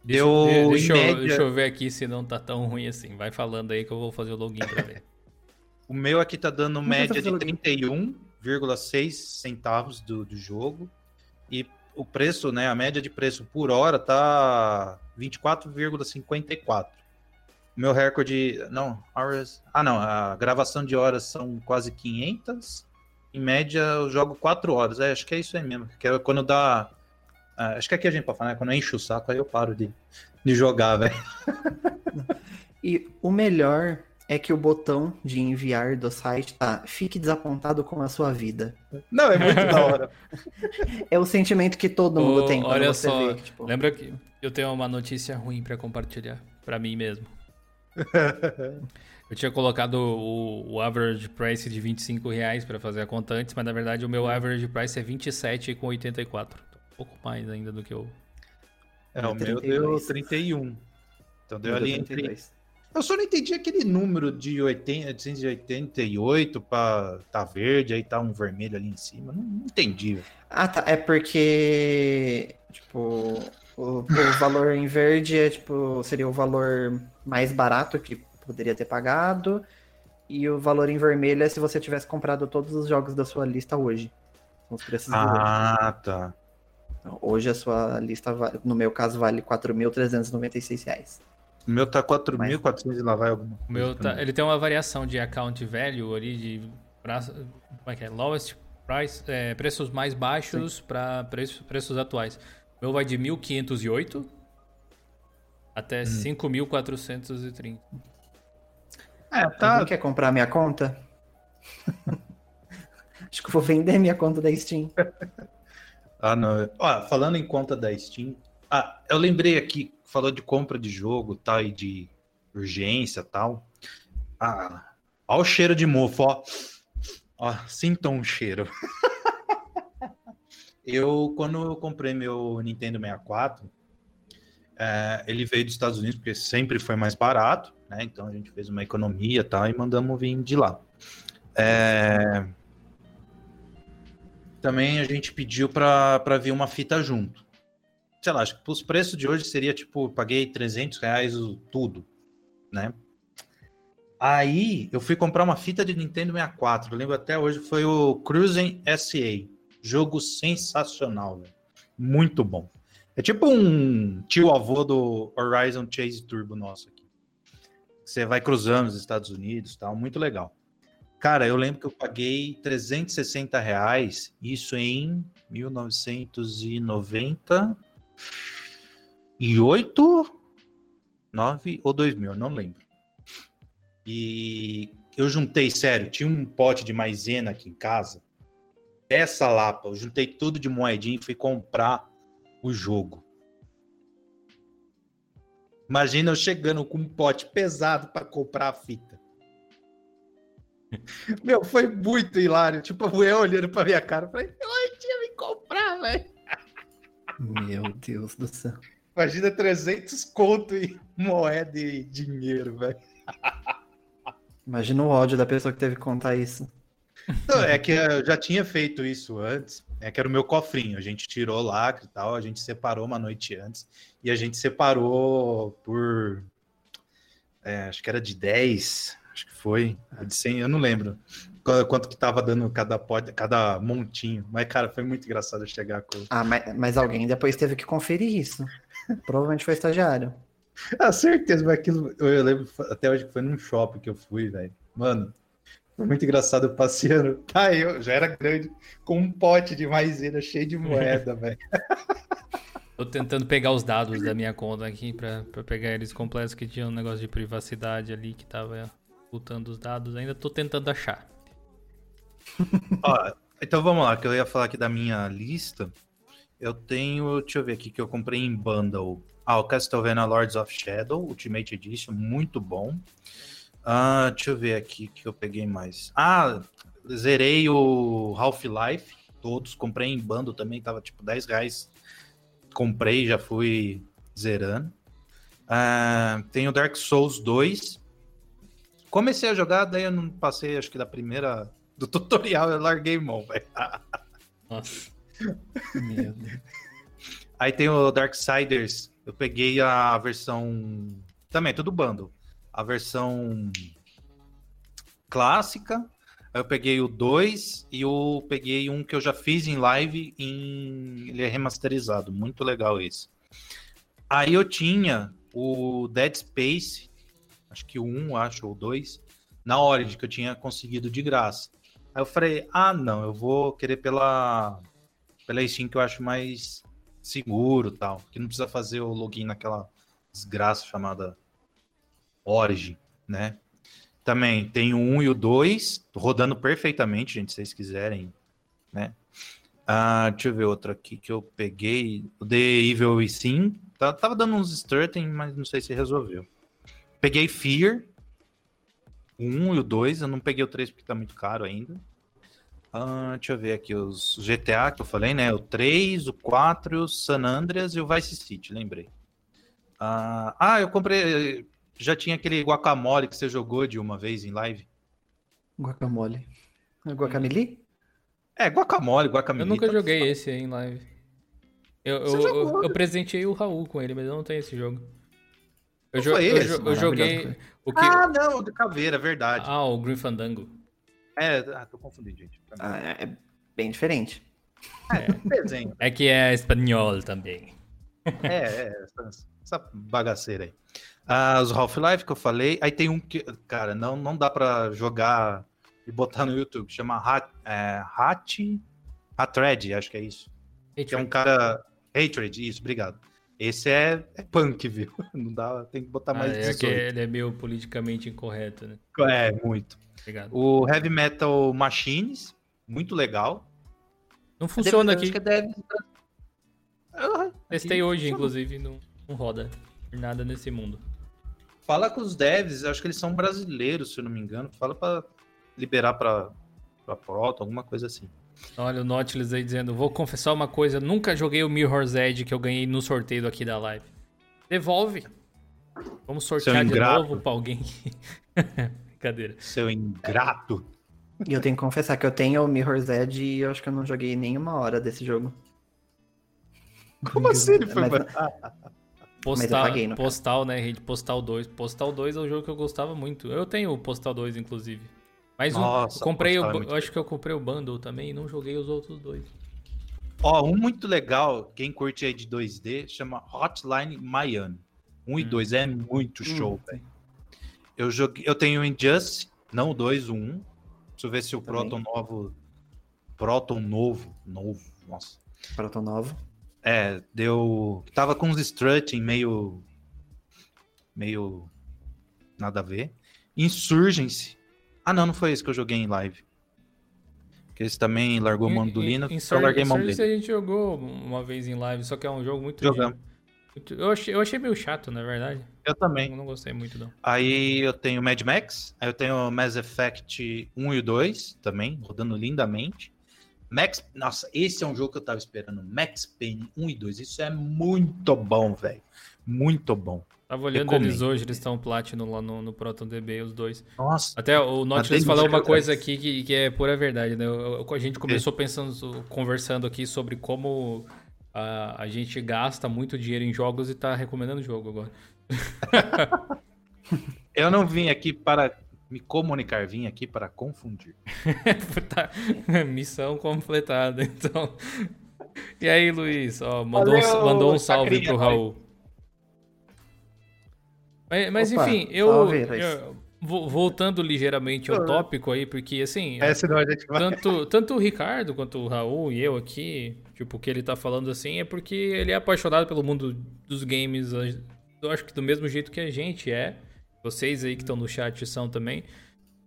A: Deixa,
E: Deu,
A: deixa, eu,
E: média-
A: deixa eu ver aqui se não tá tão ruim assim. Vai falando aí que eu vou fazer o login pra ver.
E: O meu aqui tá dando
C: Vamos
E: média
C: fazer
E: de
C: login.
E: 31,6 centavos do, do jogo. E o preço, né? A média de preço por hora tá 24,54. Meu recorde. Não, horas. Ah, não. A gravação de horas são quase 500. Em média, eu jogo 4 horas. É, acho que é isso aí mesmo. Que é quando dá Ah, acho que aqui a gente pode falar, né? Quando enche o saco, aí eu paro de, de jogar, velho.
C: E o melhor é que o botão de enviar do site tá fique desapontado com a sua vida.
E: Não, é muito da hora.
C: É o sentimento que todo mundo
A: Ô,
C: tem quando
A: olha
C: você
A: só,
C: vê. tipo,
A: lembra que eu tenho uma notícia ruim pra compartilhar pra mim mesmo. Eu tinha colocado o, o average price de 25 reais pra fazer a conta antes, mas na verdade o meu average price é 27,84. Um pouco mais ainda do que eu.
E: É, o meu
C: 32.
E: deu 31. Então deu
C: Deu
E: ali entre
C: 32.
E: Eu só não entendi aquele número de 80, 888 pra tá verde, aí tá um vermelho ali em cima. Não, não entendi.
C: Ah, tá. É porque, tipo, o, o valor em verde é, tipo, seria o valor mais barato que poderia ter pagado. E o valor em vermelho é se você tivesse comprado todos os jogos da sua lista hoje. São os preços.
E: Ah, tá.
C: Então, Hoje a sua lista, no meu caso, vale 4.396 reais.
E: O meu tá 4.400 e lá vai alguma
A: O meu
E: coisa pra
A: tá, ele tem uma variação de account value ali de como é que é? Lowest price, é, preços mais baixos para preços, preços atuais. O meu vai de 1.508 até 5.430.
E: É, tá.
C: Alguém quer comprar minha conta? Acho que eu vou vender minha conta da Steam.
E: Ah, não. Ó, falando em conta da Steam. Ah, eu lembrei aqui, falou de compra de jogo, tal, e de urgência tal. Ah, ó o cheiro de mofo, ó. Ó, sintam um cheiro. eu, quando eu comprei meu Nintendo 64, é, ele veio dos Estados Unidos, porque sempre foi mais barato, né? Então a gente fez uma economia tal, e mandamos vir de lá. É, também a gente pediu pra vir uma fita junto. Sei lá, acho que os preços de hoje seria tipo, paguei 300 reais tudo, né? Aí eu fui comprar uma fita de Nintendo 64, eu lembro até hoje, foi o Cruising SA. Jogo sensacional, velho. Muito bom. É tipo um tio avô do Horizon Chase Turbo nosso aqui. Você vai cruzando os Estados Unidos tal, muito legal. Cara, eu lembro que eu paguei 360 reais, isso em 1998, 9 ou 2000, eu não lembro. E eu juntei, sério, tinha um pote de maisena aqui em casa, essa lapa, eu juntei tudo de moedinha e fui comprar o jogo. Imagina eu chegando com um pote pesado para comprar a fita. Meu, foi muito hilário. Tipo, a mulher olhando pra minha cara, falei, oi, tinha me comprar, velho.
C: Meu Deus do céu.
E: Imagina 300 conto em moeda e dinheiro, velho.
C: Imagina o ódio da pessoa que teve que contar isso.
E: Não, É que eu já tinha feito isso antes. É que era o meu cofrinho. A gente tirou lacre e tal. A gente separou uma noite antes. E a gente separou por. é, acho que era de 10. Acho que foi. De 100, eu não lembro. Qu- Quanto que tava dando cada, pod, cada montinho. Mas, cara, foi muito engraçado chegar com.
C: Ah, mas, mas alguém depois teve que conferir isso. Provavelmente foi estagiário.
E: Ah, certeza, mas aquilo. Eu, lembro até hoje que foi num shopping que eu fui, velho. Mano, muito engraçado passeando. Tá, eu já era grande, com um pote de maisena cheio de moeda, velho.
A: Tô tentando pegar os dados da minha conta aqui pra, pra pegar eles completos, que tinha um negócio de privacidade ali que tava ocultando os dados. Ainda tô tentando achar.
E: Ó, então vamos lá, que eu ia falar aqui da minha lista. Eu tenho, deixa eu ver aqui, que eu comprei em bundle. Ah, o Castlevania Lords of Shadow, Ultimate Edition, muito bom. Ah, deixa eu ver aqui que eu peguei mais. Ah, zerei o Half-Life, todos. Comprei em bundle também, tava tipo 10 reais. Comprei, já fui zerando. Ah, tem o Dark Souls 2. Comecei a jogar, daí eu não passei, acho que da primeira. Do tutorial eu larguei mão, velho.
A: Nossa.
C: Meu Deus.
E: Aí tem o Darksiders. Eu peguei a versão. Também, tudo bundle. A versão clássica. Aí eu peguei o 2 e eu peguei um que eu já fiz em live. Em... Ele é remasterizado. Muito legal esse. Aí eu tinha o Dead Space. Acho que o 1, acho, ou o 2. Na Origin, que eu tinha conseguido de graça. Aí eu falei, ah, não, eu vou querer pela, pela Steam que eu acho mais seguro tal, que não precisa fazer o login naquela desgraça chamada Origin, né? Também tem o 1 e o 2 rodando perfeitamente, gente, se vocês quiserem, né? Ah, deixa eu ver outro aqui que eu peguei. O The Evil Within. Tá, tava dando uns strutting, mas não sei se resolveu. Peguei Fear. O 1 e o 2. Eu não peguei o 3 porque tá muito caro ainda. Ah, deixa eu ver aqui os GTA que eu falei, né? O 3, o 4, o San Andreas e o Vice City, lembrei. Ah, ah, eu comprei. Já tinha aquele guacamole que você jogou de uma vez em live.
C: Guacamole. Guacamole?
E: É, guacamole, guacamole.
A: Eu nunca joguei esse aí em live. Eu, eu, eu, eu, presenteei o Raul com ele, mas eu não tenho esse jogo. Eu, jo eu, esse, eu joguei. O que...
E: Ah, não, o de caveira, verdade.
A: Ah, o Green Fandango.
E: É, ah, tô confundindo, gente.
C: Ah, é bem diferente.
A: É, desenho. é que é espanhol também.
E: É, é, essa, essa bagaceira aí. Ah, os Half-Life que eu falei. Aí tem um que, cara, não, não dá pra jogar e botar no YouTube. Chama Hat, é, Hat, Hatred, acho que é isso. Hatred. Que é um cara. Hatred, isso, obrigado. Esse é, é punk, viu? Não dá, tem que botar mais ah,
A: é que ele é meio politicamente incorreto, né?
E: É, muito. Obrigado. O Heavy Metal Machines, muito legal.
A: Não funciona aqui. Que deve... Testei hoje, inclusive, não, não roda nada nesse mundo.
E: Fala com os devs, acho que eles são brasileiros, se eu não me engano. Fala para liberar para para Proto, alguma coisa assim.
A: Olha o Nautilus aí dizendo, vou confessar uma coisa, nunca joguei o Mirror's Edge que eu ganhei no sorteio aqui da live. Devolve. Vamos sortear de novo pra alguém. Brincadeira.
E: Seu ingrato.
C: E eu tenho que confessar que eu tenho o Mirror's Edge e eu acho que eu não joguei nenhuma hora desse jogo.
E: Como assim ele foi Mas,
A: Postal, paguei, Postal, né, gente? Postal 2. Postal 2 é um jogo que eu gostava muito. Eu tenho o Postal 2, inclusive. Mas Nossa, um, comprei, o, é eu acho que eu comprei o bundle também e não joguei os outros dois.
E: Ó, um muito legal, quem curte aí de 2D, chama Hotline Miami. 1 um hum. e 2 é muito hum. show, velho. Eu joguei, eu tenho o Injustice, não o 2, o 1. Um. Deixa eu ver se o. Proton novo Proton novo, novo, nossa.
C: Proton novo.
E: É, deu, tava com uns strutting meio meio nada a ver. Insurgency ah, não, não foi esse que eu joguei em live. Que esse também largou mão do Linux,
A: eu larguei mão dele. a gente jogou uma vez em live, só que é um jogo muito...
E: Jogamos.
A: Eu achei, eu achei meio chato, na verdade.
E: Eu também.
A: Eu não gostei muito, não.
E: Aí eu tenho Mad Max, aí eu tenho Mass Effect 1 e 2 também, rodando lindamente. Max, nossa, esse é um jogo que eu tava esperando. Max Payne 1 e 2. Isso é muito bom, velho. Muito bom.
A: Tava olhando Recomendo. eles hoje, eles estão Platinum lá no, no ProtonDB, os dois.
E: Nossa.
A: Até o Nautilus falou uma coisa aqui que, que é pura verdade, né? A gente começou é. pensando, conversando aqui sobre como a, a gente gasta muito dinheiro em jogos e tá recomendando o jogo agora.
E: Eu não vim aqui para me comunicar, vim aqui para confundir.
A: tá. Missão completada, então. E aí, Luiz? Ó, mandou, Valeu, mandou um salve pro Raul. Mas, mas Opa, enfim, eu, eu, voltando ligeiramente ao tópico aí, porque assim,
E: é, senão a gente vai...
A: tanto, tanto o Ricardo quanto o Raul e eu aqui, tipo, o que ele tá falando assim é porque ele é apaixonado pelo mundo dos games, eu acho que do mesmo jeito que a gente é. Vocês aí que estão no chat são também.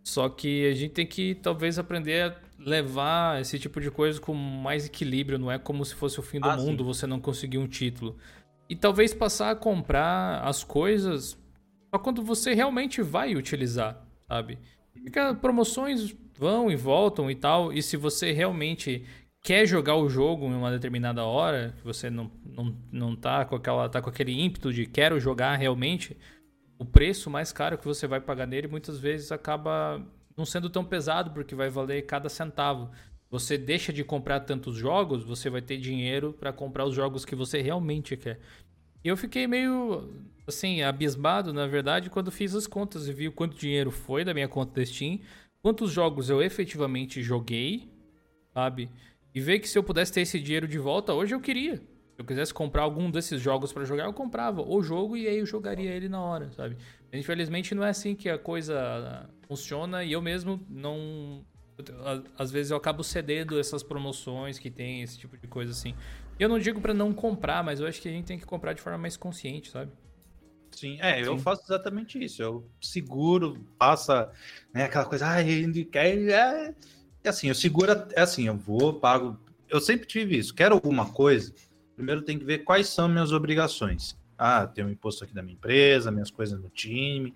A: Só que a gente tem que talvez aprender a levar esse tipo de coisa com mais equilíbrio, não é como se fosse o fim do ah, mundo sim. você não conseguir um título. E talvez passar a comprar as coisas só quando você realmente vai utilizar, sabe? Porque promoções vão e voltam e tal, e se você realmente quer jogar o jogo em uma determinada hora, você não, não, não tá, com aquela, tá com aquele ímpeto de quero jogar realmente, o preço mais caro que você vai pagar nele muitas vezes acaba não sendo tão pesado, porque vai valer cada centavo. Você deixa de comprar tantos jogos, você vai ter dinheiro para comprar os jogos que você realmente quer. E eu fiquei meio, assim, abismado, na verdade, quando fiz as contas e vi o quanto dinheiro foi da minha conta da Steam, quantos jogos eu efetivamente joguei, sabe? E ver que se eu pudesse ter esse dinheiro de volta, hoje eu queria. Se eu quisesse comprar algum desses jogos para jogar, eu comprava o jogo e aí eu jogaria ele na hora, sabe? Infelizmente não é assim que a coisa funciona e eu mesmo não às vezes eu acabo cedendo essas promoções que tem esse tipo de coisa assim Eu não digo pra não comprar, mas eu acho que a gente tem que comprar de forma mais consciente, sabe?
E: Sim, é, eu faço exatamente isso. Eu seguro, passa né, aquela coisa, ah, ele quer. É... E assim, eu seguro, é assim, eu vou, pago. Eu sempre tive isso. Quero alguma coisa, primeiro tem que ver quais são minhas obrigações. Ah, tem um imposto aqui da minha empresa, minhas coisas no time,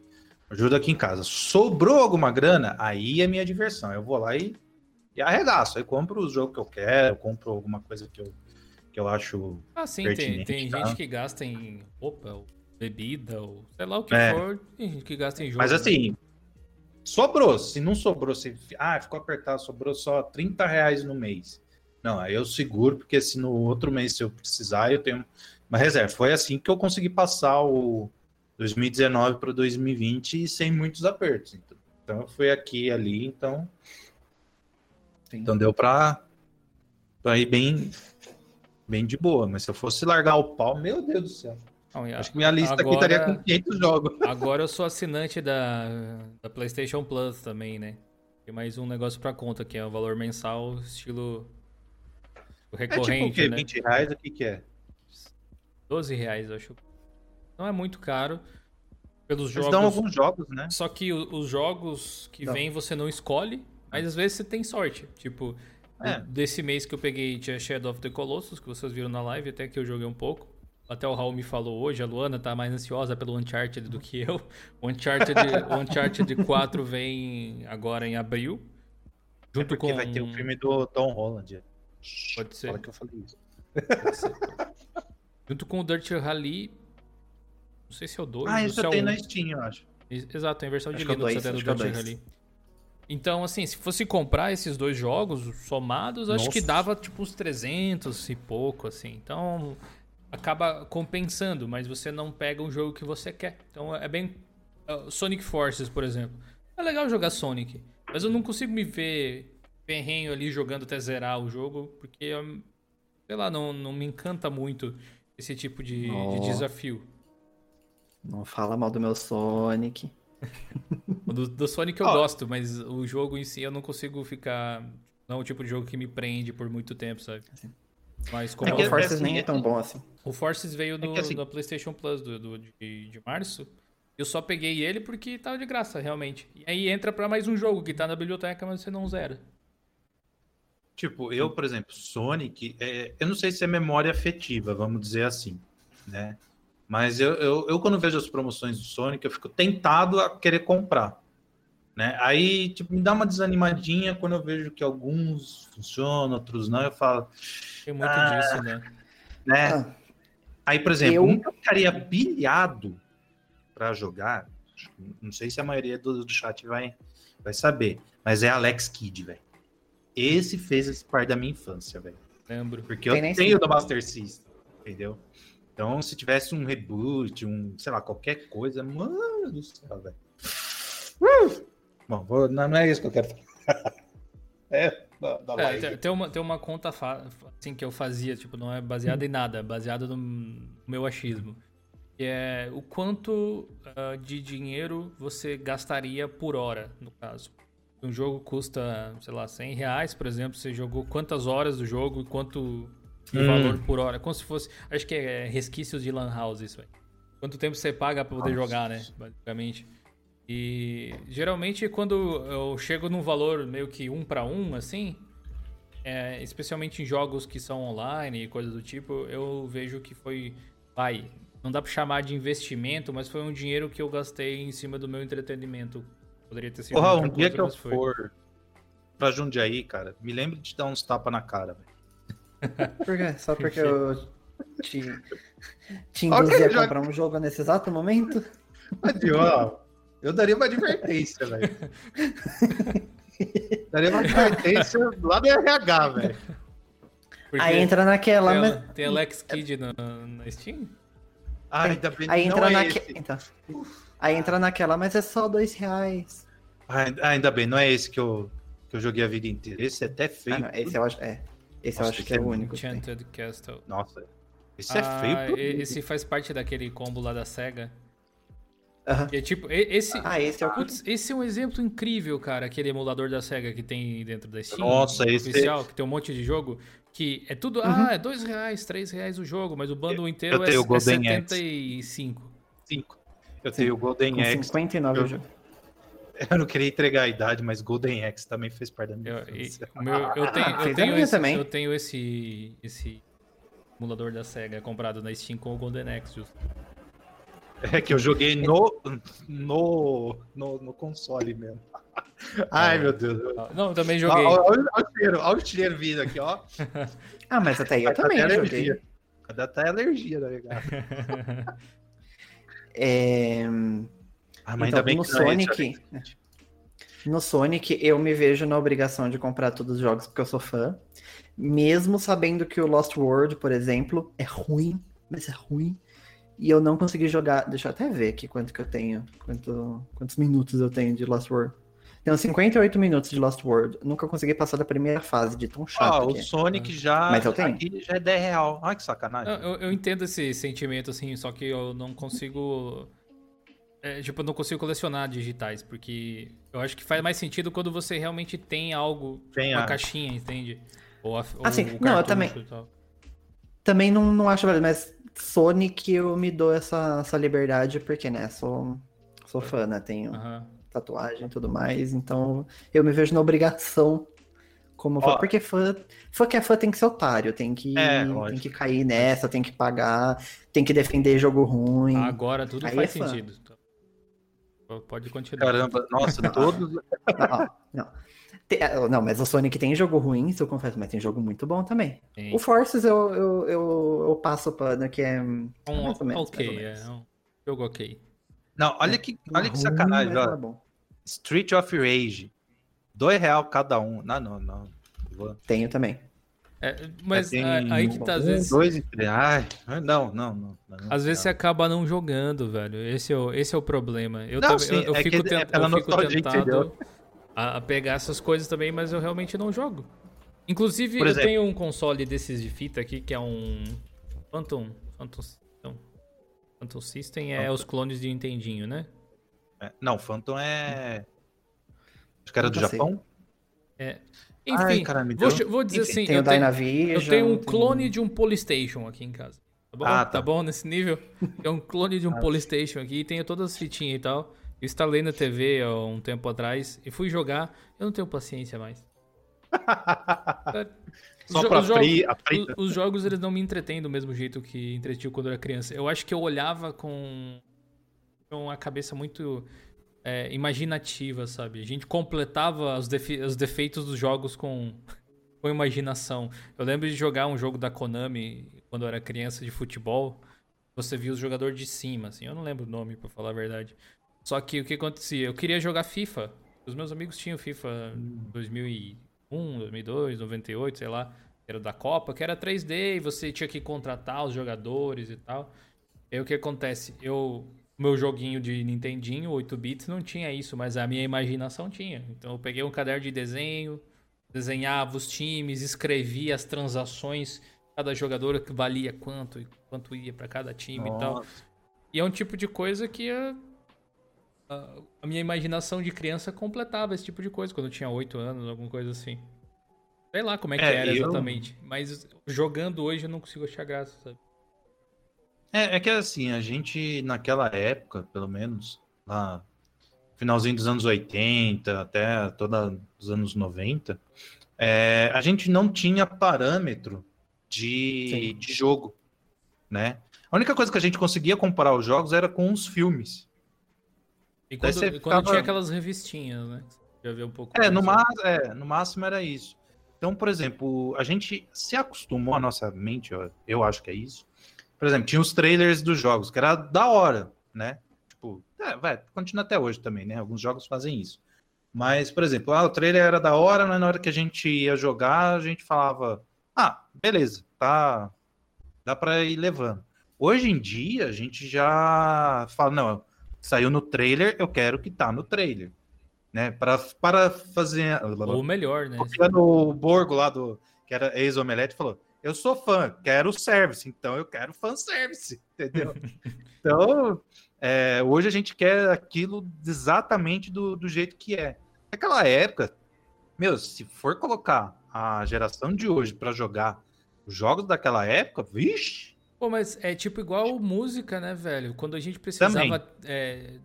E: ajuda aqui em casa. Sobrou alguma grana, aí é minha diversão. Eu vou lá e, e arregaço. Aí compro o jogo que eu quero, eu compro alguma coisa que eu, que eu acho.
A: Ah, sim, tem, tem tá? gente que gasta em roupa, ou bebida, ou sei lá o que
E: É.
A: for, tem gente que gasta em jogo.
E: Mas
A: né?
E: assim, sobrou. Se não sobrou, se ah, ficou apertado, sobrou só 30 reais no mês. Não, aí eu seguro, porque se no outro mês, se eu precisar, eu tenho uma reserva. Foi assim que eu consegui passar o 2019 para 2020 sem muitos apertos. Então, então foi aqui e ali, então. Então deu para ir bem, bem de boa. Mas se eu fosse largar o pau, meu Deus do céu.
A: Não,
E: Acho que minha lista aqui
A: agora-
E: estaria com 500 jogos.
A: Agora eu sou assinante da, da PlayStation Plus também, né? Tem mais um negócio pra conta, que é o valor mensal, estilo
E: É tipo o
A: recorrente,
E: quê?
A: né?
E: 20 reais? O que, que é?
A: 12 reais, eu acho. Não é muito caro pelos
E: Eles
A: jogos.
E: dão alguns jogos, né?
A: Só que os jogos que
C: Não.
A: vêm você não escolhe, mas às vezes você tem sorte. Tipo,
E: É.
A: desse mês que eu peguei tinha Shadow of the Colossus, que vocês viram na live, até que eu joguei um pouco. Até o Raul me falou hoje, a Luana tá mais ansiosa pelo Uncharted do que eu. O Uncharted, o Uncharted 4 vem agora em abril.
E: É
A: Junto
E: porque
A: com.
E: vai ter o filme do Tom Holland.
A: Pode ser.
E: Fala que eu falei isso.
A: Junto com o Dirt Rally. Não sei se é o 2
E: Ah,
A: ou
E: isso
A: se é
E: já
A: o
E: tem
A: 1.
E: na Steam, eu acho.
A: Ex- Exato, tem a versão de
C: é
A: Linux
C: dois,
A: até do
C: é o
A: Dirt. Rally. Então, assim, se fosse comprar esses dois jogos somados, acho que
E: Nossa.
A: dava tipo uns 300 e pouco, assim. Então, acaba compensando, mas você não pega um jogo que você quer. Então, é bem. uh, Sonic Forces, por exemplo. É legal jogar Sonic, mas eu não consigo me ver ferrenho ali jogando até zerar o jogo, porque, sei lá, não, não me encanta muito esse tipo de, de
C: Oh.
A: desafio.
C: Não fala mal do meu Sonic.
A: Do, do Sonic eu
E: Ó.
A: gosto, mas o jogo em si eu não consigo ficar. Não é o tipo de jogo que me prende por muito tempo, sabe? Mas como
E: É
C: É
E: que
C: o Forces nem é
E: é-
C: tão bom assim.
A: o Forces veio do,
E: que assim-
A: da PlayStation Plus do, do- de, de março, eu só peguei ele porque tava de graça, realmente. E aí entra pra mais um jogo que tá na biblioteca, mas você não zera.
E: Tipo, eu, por exemplo, Sonic, é, eu não sei se é memória afetiva, vamos dizer assim, né? Mas eu, eu, eu, quando vejo as promoções do Sonic, eu fico tentado a querer comprar. Né? Aí, tipo, me dá uma desanimadinha quando eu vejo que alguns funcionam, outros não. Eu falo,
A: Tem muito
E: Ah,
A: disso, né?
E: né?
C: Ah,
E: Aí, por exemplo,
C: Eu-
E: um que eu ficaria pilhado para jogar, não sei se a maioria do, do chat vai, vai saber, mas é Alex Kidd, velho. Esse fez esse parte da minha infância, velho.
A: Lembro.
E: Porque
C: Tem
E: eu tenho do Master System, entendeu? Então, se tivesse um reboot, um, sei lá, qualquer coisa, mano do céu, velho. Uh! Bom, vou- não, não é isso que eu quero falar. é, da, da
A: É, tem- tem, uma, tem uma conta assim que eu fazia, tipo, não é baseada em nada, é baseada no meu achismo. Que é o quanto ah, de dinheiro você gastaria por hora, no caso. Um jogo custa, sei lá, 100 reais, por exemplo, você jogou quantas horas do jogo e quanto de
E: Hum.
A: valor por hora. Como se fosse, acho que é resquícios de lan house isso aí. Quanto tempo você paga pra poder
E: Nossa.
A: jogar, né, basicamente. E geralmente quando eu chego num valor meio que um para um, assim, é, especialmente em jogos que são online e coisas do tipo, eu vejo que foi, vai, não dá pra chamar de investimento, mas foi um dinheiro que eu gastei em cima do meu entretenimento. Poderia ter sido
E: Porra, um dia
A: coisa,
E: que eu for pra Jundiaí, cara, me lembre de dar uns tapas na cara, velho.
C: por quê? Só porque eu te, te induzi a
E: já-
C: comprar um jogo nesse exato momento?
E: Mas, ó, eu daria uma advertência, velho. daria uma advertência lá do RH, velho.
C: Aí entra naquela,
A: tem,
C: mas...
A: tem Alex Kidd na, na Steam?
E: Ah, ainda bem
C: Aí
E: que
C: entra
E: não é
C: naque...
E: esse.
C: então, aí entra naquela, mas é só dois reais.
E: Ah, ainda bem, não é esse que eu, que eu joguei a vida inteira. Esse é até feio.
C: Ah, não, esse eu acho, é. Esse eu
E: Nossa,
C: acho
E: esse
C: que é
E: é
C: o único. que tem.
A: Enchanted Castle.
E: Nossa, esse é
A: Ah,
E: feio. por
A: e-
E: tudo.
A: esse faz parte daquele combo lá da SEGA.
C: Aham.
A: E é tipo, esse.
C: Ah, esse é o
A: Putz, esse é um exemplo incrível, cara, aquele emulador da SEGA que tem dentro da Steam.
E: Nossa, esse-
A: oficial, que tem um monte de jogo. Que é tudo, ah, é dois reais, três reais o jogo, mas o bundle inteiro
E: eu
A: é,
E: tenho
A: é
E: Golden
A: 75.
E: 5. Eu tenho o Golden
C: Com
E: Axe.
C: 59
E: eu-. Eu não queria entregar a idade, mas Golden Axe também fez parte da minha
A: Eu,
E: infância.
A: meu- eu tenho, eu tenho esse,
C: também.
A: eu tenho esse, esse emulador da SEGA comprado na Steam com o Golden Axe. justo.
E: É que eu joguei no, no, no, no console mesmo. Ai, meu Deus.
A: Ah, Não, eu também
E: Olha
A: joguei.
E: o cheiro, olha o cheiro vindo aqui, ó.
C: Ah, mas até aí eu
E: Dá
C: também
E: até
C: joguei.
E: alergia. Dá até alergia, tá ligado?
C: É...
E: Ah, mas
C: Então,
E: ainda bem
C: no
E: que é
C: Sonic, no Sonic, eu me vejo na obrigação de comprar todos os jogos porque eu sou fã. Mesmo sabendo que o Lost World, por exemplo, é ruim, mas é ruim. E eu não consegui jogar. Deixa eu até ver aqui quanto que eu tenho. Quanto, quantos minutos eu tenho de Lost World. Tenho 58 minutos de Lost World. Nunca consegui passar da primeira fase, de tão chato.
E: Ó, o
C: que é.
E: Sonic já.
C: Mas eu tenho.
E: Aqui já é 10 real. Olha que sacanagem.
A: Eu, eu entendo esse sentimento, assim, só que eu não consigo. é, tipo, eu não consigo colecionar digitais, porque eu acho que faz mais sentido quando você realmente tem algo,
E: Tem
A: uma
E: a-
A: caixinha, entende? Ou, a, ou
C: Assim,
A: o
C: não, eu também-
A: e tal.
C: Também não, não acho mas Sonic eu me dou essa, essa liberdade, porque, né, sou, sou fã, né? Tenho
A: Aham.
C: Tatuagem e tudo mais, então eu me vejo na obrigação como fã,
E: Ó.
C: porque fã, fã que é fã tem que ser otário, tem que,
E: É,
C: tem que cair nessa, tem que pagar, tem que defender jogo ruim.
A: Agora tudo
C: Aí
A: faz
C: é
A: sentido. Pode continuar.
E: Caramba, nossa, todos.
C: Não, não. Ah, não, mas o Sonic tem jogo ruim, isso eu confesso, mas tem jogo muito bom também.
A: Tem.
C: O Forces eu, eu, eu, eu passo o pano, que é.
A: Um,
C: mais ou menos,
A: ok,
C: mais ou
A: é
C: menos.
A: um jogo ok.
E: Não, olha que, olha que sacanagem,
C: é.
E: Street of Rage. Dois real cada um. Não, não, não. Vou-
C: Tenho também.
A: É, mas
E: tem
A: aí que tá, às
E: um,
A: vezes.
E: Dois e três. Ai, não, não, não. não,
A: Às vezes você
E: não.
A: acaba não jogando, velho. Esse é o, esse é o problema. Eu,
E: Não,
A: também-
E: sim,
A: eu, eu
E: é
A: fico,
E: que
A: tent-
E: é pela
A: eu fico tentado a, a pegar essas coisas também, mas eu realmente não jogo. Inclusive,
E: Por
A: eu
E: exemplo.
A: tenho um console desses de fita aqui, que é um Phantom... Phantom, não. Phantom System é
E: Phantom.
A: os clones de Nintendinho, né?
E: É, Não, Phantom é. Acho que era do
C: sei.
E: Japão.
A: Enfim,
E: Ai, me
A: vou, vou dizer
E: Enfim,
A: assim,
C: tem
A: eu tenho,
C: Dynavision.
A: eu tenho um
C: tem-
A: clone de um Polystation aqui em casa. Tá bom?
E: Ah,
A: tá.
E: tá.
A: bom nesse nível? É um clone de um Polystation aqui, e tenho todas as fitinhas e tal. Eu instalei na TV há um tempo atrás e fui jogar. Eu não tenho paciência mais.
E: Só
A: jo-
E: pra
A: os jogos-. Os, os jogos eles não me entretêm do mesmo jeito que entretinham quando eu era criança. Eu acho que eu olhava com, a cabeça muito é, imaginativa, sabe? A gente completava os, defe- os defeitos dos jogos com, com imaginação. Eu lembro de jogar um jogo da Konami quando eu era criança de futebol. Você via os jogadores de cima, assim. Eu não lembro o nome, pra falar a verdade. Só que o que acontecia? Eu queria jogar FIFA. Os meus amigos tinham FIFA 2001, 2002, 98, sei lá. Era da Copa, que era 3D e você tinha que contratar os jogadores e tal. E aí o que acontece? Eu, meu joguinho de Nintendinho, 8 bits, não tinha isso, mas a minha imaginação tinha. Então eu peguei um caderno de desenho, desenhava os times, escrevia as transações, cada jogador que valia quanto e quanto ia pra cada time e tal.
E: Nossa.
A: E é um tipo de coisa que a, a, a minha imaginação de criança completava esse tipo de coisa quando eu tinha 8 anos, alguma coisa assim. Sei lá como é que
E: É,
A: era
E: eu-
A: exatamente. Mas jogando hoje eu não consigo achar graça, sabe?
E: É, é que assim, a gente, naquela época, pelo menos, lá, finalzinho dos anos 80 até toda os anos 90, é, a gente não tinha parâmetro de, de jogo, né? A única coisa que a gente conseguia comparar os jogos era com os filmes.
A: E quando, quando
E: ficava-
A: tinha aquelas revistinhas, né? Já viu um pouco.
E: É, no, ma é, no máximo era isso. Então, por exemplo, a gente se acostumou, a nossa mente, eu acho que é isso. Por exemplo, tinha os trailers dos jogos, que era da hora, né? Tipo, é, vai, continua até hoje também, né? Alguns jogos fazem isso. Mas, por exemplo, ah, o trailer era da hora, mas na hora que a gente ia jogar, a gente falava, ah, beleza, tá, dá pra ir levando. Hoje em dia, a gente já fala, não, saiu no trailer, eu quero que tá no trailer. Né, para, para fazer.
A: Ou melhor, né?
E: O Borgo lá do. que era ex-omelete, falou: Eu sou fã, quero service, então eu quero fanservice, entendeu? então, é, hoje a gente quer aquilo exatamente do, do jeito que é. Naquela época, meu, se for colocar a geração de hoje para jogar os jogos daquela época, vixe.
A: Pô, mas é tipo igual música, né, velho? Quando a gente precisava é,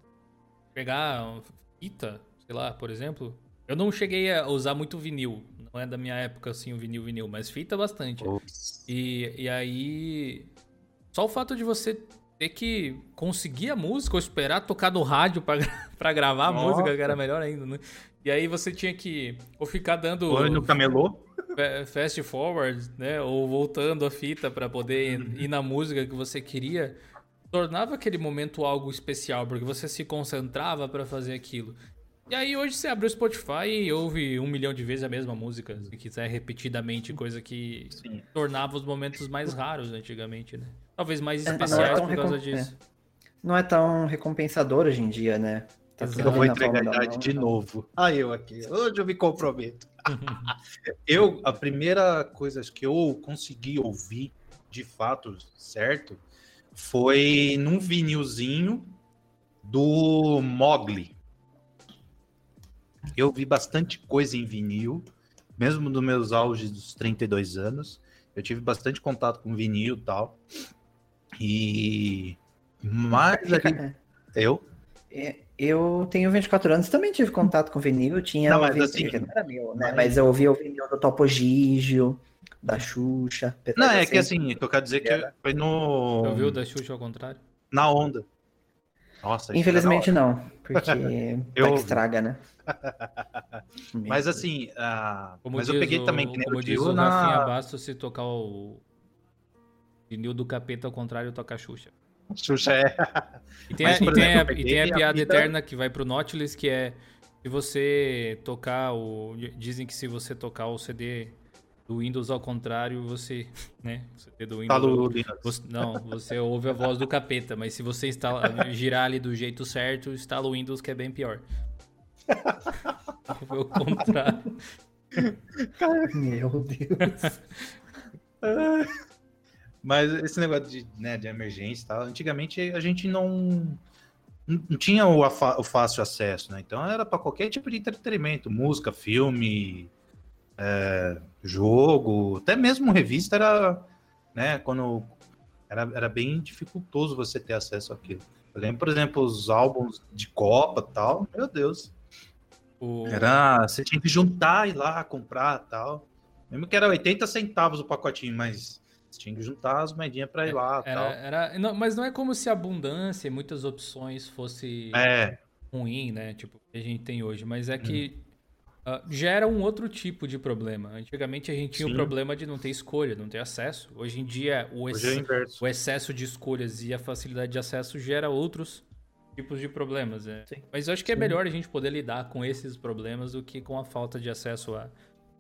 A: pegar fita, sei lá, por exemplo. Eu não cheguei a usar muito vinil. Não é da minha época, assim, o vinil, vinil, mas fita bastante. E, e aí. Só o fato de você ter que conseguir a música ou esperar tocar no rádio pra, pra gravar Nossa. a música, que era melhor ainda, né? E aí você tinha que ou ficar dando.
E: Ou no camelô?
A: Fast forward, né? Ou voltando a fita para poder uhum. ir na música que você queria. Tornava aquele momento algo especial, porque você se concentrava para fazer aquilo. E aí hoje você abre o Spotify e ouve um milhão de vezes a mesma música, se quiser repetidamente, coisa que Sim. tornava os momentos mais raros antigamente, né? Talvez mais é, especiais é, por causa disso.
C: É. Não é tão recompensador hoje em dia, né?
E: Tá eu vou entregar a idade de novo. Ah, eu aqui. Hoje eu me comprometo. eu, a primeira coisa que eu consegui ouvir de fato certo foi num vinilzinho do Mogli. Eu vi bastante coisa em vinil, mesmo nos meus auges dos 32 anos. Eu tive bastante contato com vinil e tal. E. Mas. Ali... Eu?
C: É, eu tenho 24 anos também tive contato com vinil. Tinha
E: não, mas assim,
C: não era meu, né? Mas... mas eu ouvi o vinil do Topo Gigio, da Xuxa.
E: Não, é que assim, eu quero dizer que foi no.
A: Eu ouviu da Xuxa ao contrário?
E: Na onda.
C: Nossa, Infelizmente não, porque eu... estraga, né?
E: mas assim, uh... mas eu peguei
A: o,
E: também que
A: nem como diz o na... Rafinha Bastos, se tocar o vinil do capeta ao contrário, toca a Xuxa.
E: Xuxa é.
A: E tem, mas, a, e tem, exemplo, a, e tem a piada a vida... eterna que vai pro Nautilus, que é se você tocar o. Dizem que se você tocar o CD do Windows ao contrário, você, né? O CD do Windows. Você, não, você ouve a voz do capeta, mas se você instala, girar ali do jeito certo, instala o Windows que é bem pior. Foi o contrário.
C: Meu Deus.
E: Mas esse negócio de, né, de emergência e tal, antigamente a gente não, não tinha o, o fácil acesso, né? Então era para qualquer tipo de entretenimento, música, filme, é, jogo, até mesmo revista era, né, quando era, era bem dificultoso você ter acesso àquilo. Eu lembro, por exemplo, os álbuns de Copa tal, meu Deus. O... Era, você tinha que juntar e lá comprar tal. Mesmo que era 80 centavos o pacotinho, mas você tinha que juntar as moedinhas para ir lá.
A: Era,
E: tal.
A: Era, não, mas não é como se a abundância e muitas opções fosse
E: é.
A: ruim, né? Tipo, que a gente tem hoje. Mas é que hum. Uh, gera um outro tipo de problema. Antigamente a gente tinha Sim. o problema de não ter escolha, não ter acesso. Hoje em dia, o, ex é o excesso de escolhas e a facilidade de acesso gera outros tipos de problemas. Né? Mas eu acho que é melhor a gente poder lidar com esses problemas do que com a falta de acesso a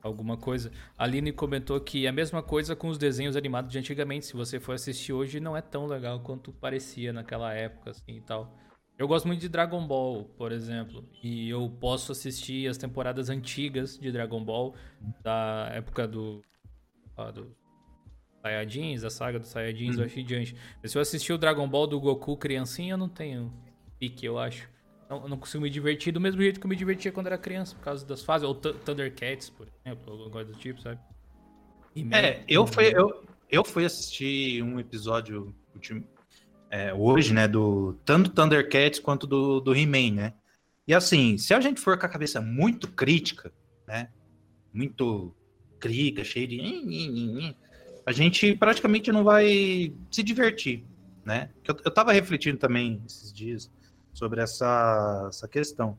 A: alguma coisa. A Aline comentou que é a mesma coisa com os desenhos animados de antigamente. Se você for assistir hoje, não é tão legal quanto parecia naquela época, assim e tal. Eu gosto muito de Dragon Ball, por exemplo, e eu posso assistir as temporadas antigas de Dragon Ball, da época do. Ah, do Saiyajins, a saga dos Saiyajins, uhum. eu achei diante. Mas se eu assistir o Dragon Ball do Goku criancinha, eu não tenho pique, eu acho. Não, não consigo me divertir do mesmo jeito que eu me divertia quando era criança, por causa das fases. Ou Thundercats, por exemplo, alguma coisa do tipo, sabe?
E: é, eu fui, eu, eu fui assistir um episódio é, hoje, né, do tanto Thundercats quanto do, do He-Man, né? E assim, se a gente for com a cabeça muito crítica, né? Muito crítica, cheia de. A gente praticamente não vai se divertir, né? Eu, eu tava refletindo também esses dias sobre essa, essa questão.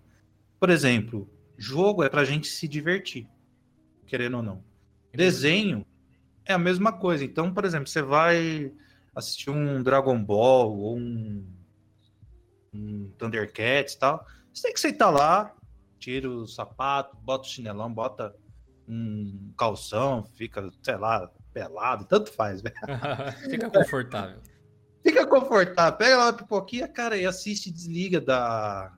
E: Por exemplo, jogo é para a gente se divertir, querendo ou não. Desenho é a mesma coisa. Então, por exemplo, você vai assistir um Dragon Ball ou um, um Thundercats e tal, você tem que sentar lá, tira o sapato, bota o chinelão, bota um calção, fica, sei lá, pelado, tanto faz, velho.
A: fica confortável.
E: Fica confortável, pega lá uma pipoquinha, cara, e assiste e desliga da,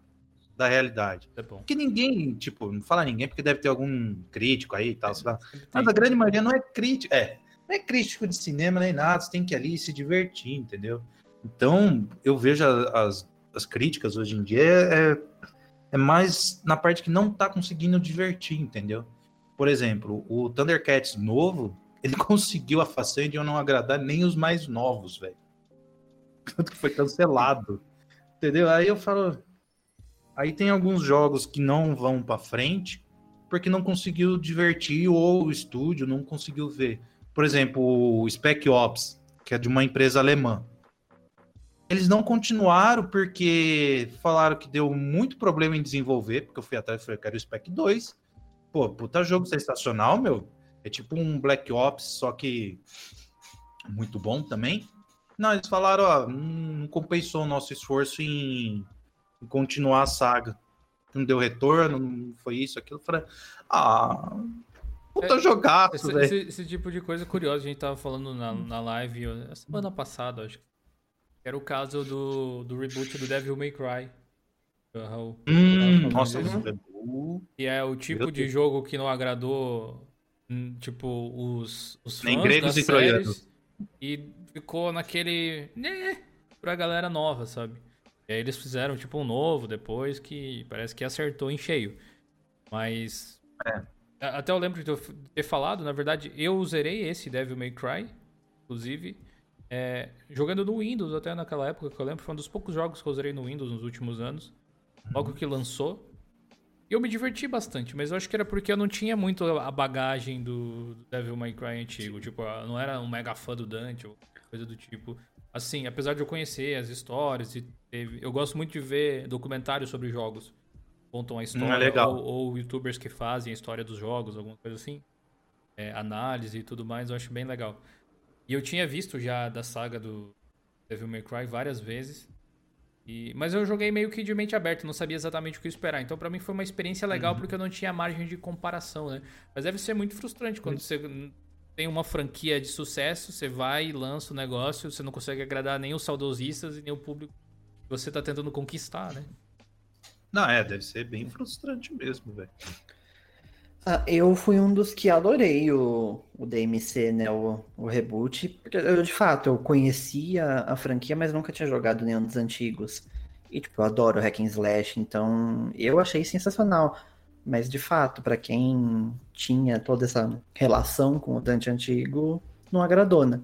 E: da realidade.
A: É bom.
E: Porque ninguém, tipo, não fala ninguém, porque deve ter algum crítico aí e tal, é, Mas a grande maioria não é crítico, é, não é crítico de cinema nem nada, você tem que ir ali se divertir, entendeu? Então, eu vejo as, as críticas hoje em dia é, é mais na parte que não tá conseguindo divertir, entendeu? por exemplo, o Thundercats novo, ele conseguiu a façanha de eu não agradar nem os mais novos, velho. Tanto que foi cancelado. Entendeu? Aí eu falo. Aí tem alguns jogos que não vão para frente porque não conseguiu divertir ou o estúdio não conseguiu ver. Por exemplo, o Spec Ops, que é de uma empresa alemã. Eles não continuaram porque falaram que deu muito problema em desenvolver, porque eu fui atrás e falei, eu quero o Spec 2. Pô, puta jogo sensacional, meu. É tipo um Black Ops, só que muito bom também. Não, eles falaram, ó, não compensou o nosso esforço em, em continuar a saga. Não deu retorno, não foi isso, aquilo. Eu falei, ah, puta é, jogaço,
A: esse, esse, esse, tipo de coisa curiosa, a gente tava falando na, na live a semana passada, acho que. Era o caso do, do reboot do Devil May Cry.
E: Hum, nossa,
A: e é o tipo de jogo que não agradou, hum, tipo, os, os
E: fãs Nem gregos e troianos.
A: E ficou naquele. Né, pra galera nova, sabe? E aí eles fizeram tipo um novo depois que parece que acertou em cheio. Mas. É. Até eu lembro de ter falado, na verdade, eu zerei esse Devil May Cry, inclusive. É, jogando no Windows até naquela época, que eu lembro, foi um dos poucos jogos que eu zerei no Windows nos últimos anos. Logo que lançou. Eu me diverti bastante, mas eu acho que era porque eu não tinha muito a bagagem do Devil May Cry antigo. Tipo, eu não era um mega fã do Dante ou coisa do tipo. Assim, apesar de eu conhecer as histórias e teve... eu gosto muito de ver documentários sobre jogos. Contam a história,
E: hum, é legal.
A: Ou, ou, youtubers que fazem a história dos jogos, alguma coisa assim. É, análise e tudo mais, eu acho bem legal. E eu tinha visto já da saga do Devil May Cry várias vezes. E, mas eu joguei meio que de mente aberta, não sabia exatamente o que esperar. Então, para mim, foi uma experiência legal uhum. porque eu não tinha margem de comparação, né? Mas deve ser muito frustrante quando uhum. você tem uma franquia de sucesso, você vai e lança o negócio, você não consegue agradar nem os saudosistas e nem o público que você tá tentando conquistar, né?
E: Não, é, deve ser bem frustrante mesmo, velho.
C: Ah, eu fui um dos que adorei o, o DMC, né, o, o reboot, porque eu, de fato, eu conhecia a franquia, mas nunca tinha jogado nenhum dos antigos. E, tipo, eu adoro hack and slash, então eu achei sensacional. Mas, de fato, para quem tinha toda essa relação com o Dante antigo, não agradou, né?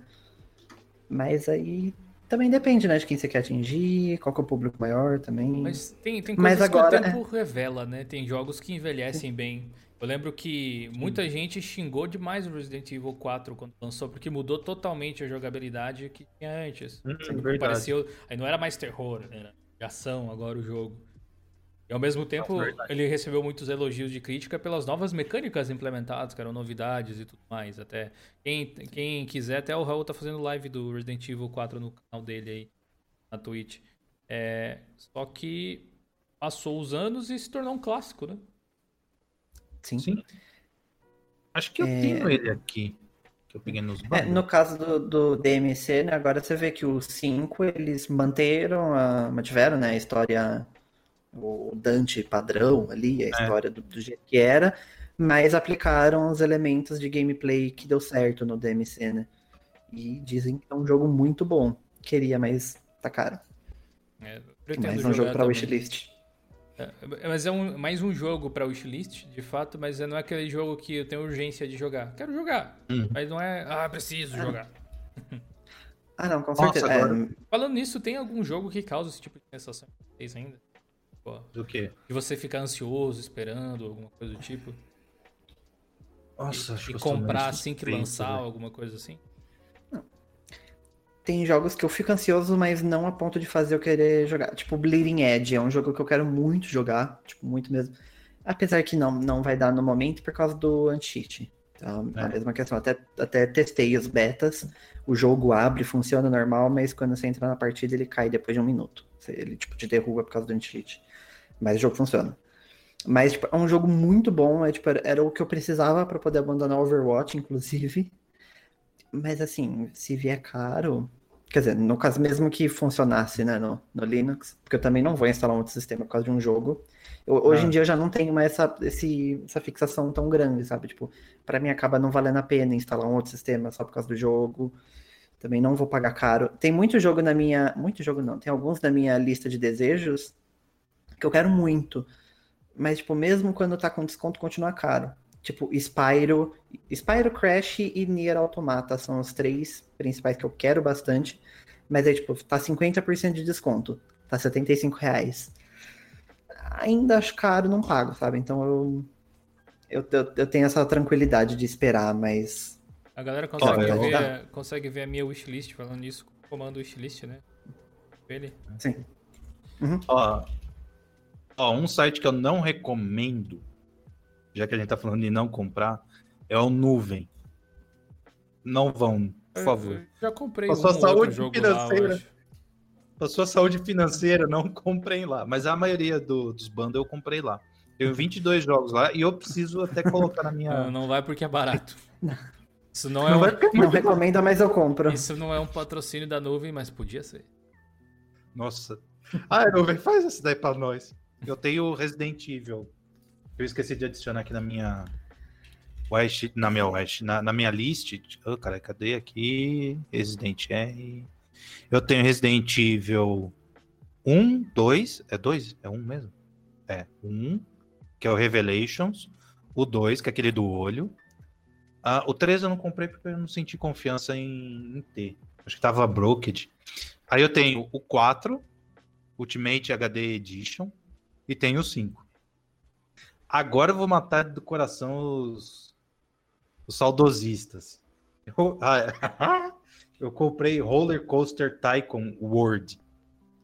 C: Mas aí também depende, né, de quem você quer atingir, qual que é o público maior também.
A: Mas tem, tem coisas Mas agora, que o tempo é... revela, né? Tem jogos que envelhecem bem. Eu lembro que muita Sim. gente xingou demais o Resident Evil 4 quando lançou, porque mudou totalmente a jogabilidade que tinha antes.
E: Hum, é Pareceu,
A: aí não era mais terror, era de ação agora o jogo. E ao mesmo tempo, é ele recebeu muitos elogios de crítica pelas novas mecânicas implementadas, que eram novidades e tudo mais. Até quem, quem quiser, até o Raul tá fazendo live do Resident Evil 4 no canal dele aí, na Twitch. É, só que passou os anos e se tornou um clássico, né?
C: Sim. Sim.
E: Acho que eu é... tenho ele aqui. Que eu peguei nos é,
C: No caso do, do DMC, né, agora você vê que os 5 eles manteram, a, mantiveram né, a história, o Dante padrão ali, a é. história do, do jeito que era, mas aplicaram os elementos de gameplay que deu certo no DMC, né? E dizem que é um jogo muito bom. Queria, mas tá caro.
A: É,
C: mais um jogo pra wishlist.
A: É, mas é um, mais um jogo pra wishlist, de fato, mas não é aquele jogo que eu tenho urgência de jogar. Quero jogar, uhum. mas não é, ah, preciso jogar.
C: Ah, não, com certeza. Nossa,
A: é... Falando nisso, tem algum jogo que causa esse tipo de sensação pra vocês ainda?
E: Pô, do quê?
A: De você ficar ansioso, esperando, alguma coisa do tipo?
E: Nossa,
A: e,
E: acho
A: e comprar assim que lançar, né? alguma coisa assim?
C: tem jogos que eu fico ansioso, mas não a ponto de fazer eu querer jogar. Tipo, Bleeding Edge é um jogo que eu quero muito jogar, tipo, muito mesmo. Apesar que não, não vai dar no momento por causa do anti-cheat. Então, é. a mesma questão. Até, até testei os betas, o jogo abre, funciona normal, mas quando você entra na partida ele cai depois de um minuto. Ele, tipo, te derruba por causa do anti-cheat. Mas o jogo funciona. Mas, tipo, é um jogo muito bom, é, tipo, era o que eu precisava para poder abandonar Overwatch, inclusive. Mas, assim, se vier caro, Quer dizer, no caso mesmo que funcionasse né, no, no Linux, porque eu também não vou instalar um outro sistema por causa de um jogo. Eu, hoje em ah. dia eu já não tenho mais essa, esse, essa fixação tão grande, sabe? Tipo, para mim acaba não valendo a pena instalar um outro sistema só por causa do jogo. Também não vou pagar caro. Tem muito jogo na minha. Muito jogo não, tem alguns na minha lista de desejos que eu quero muito. Mas, tipo, mesmo quando tá com desconto, continua caro. Tipo, Spyro, Spyro Crash e Nier Automata são os três principais que eu quero bastante. Mas é tipo, tá 50% de desconto. Tá 75 reais. Ainda acho caro, não pago, sabe? Então eu, eu, eu, eu tenho essa tranquilidade de esperar, mas.
A: A galera consegue, oh, ver, consegue ver a minha wishlist falando isso, comando wishlist, né? Ele.
C: Sim.
E: Uhum. Ó, ó, um site que eu não recomendo, já que a gente tá falando de não comprar, é o Nuvem. Não vão, por favor. Eu
A: já comprei
E: a sua um saúde financeira. Lá, a sua saúde financeira, não comprem lá. Mas a maioria do, dos bandos eu comprei lá. Tenho 22 jogos lá e eu preciso até colocar na minha.
A: Não, não vai porque é barato. Isso não
C: é
A: não,
C: um... não recomendo, mas eu compro.
A: Isso não é um patrocínio da nuvem, mas podia ser.
E: Nossa. Ah, nuvem, faz essa daí pra nós. Eu tenho Resident Evil. Eu esqueci de adicionar aqui na minha. West, na minha West, na, na minha list. Oh, cara, cadê aqui? Resident R. Eu tenho Resident Evil 1, 2. É 2? É 1 mesmo? É, 1, que é o Revelations. O 2, que é aquele do olho. Ah, o 3 eu não comprei porque eu não senti confiança em, em ter. Acho que tava broken. Aí eu tenho o 4, Ultimate HD Edition, e tenho o 5. Agora eu vou matar do coração os, os saudosistas. Eu, eu comprei Roller Coaster Tycoon World.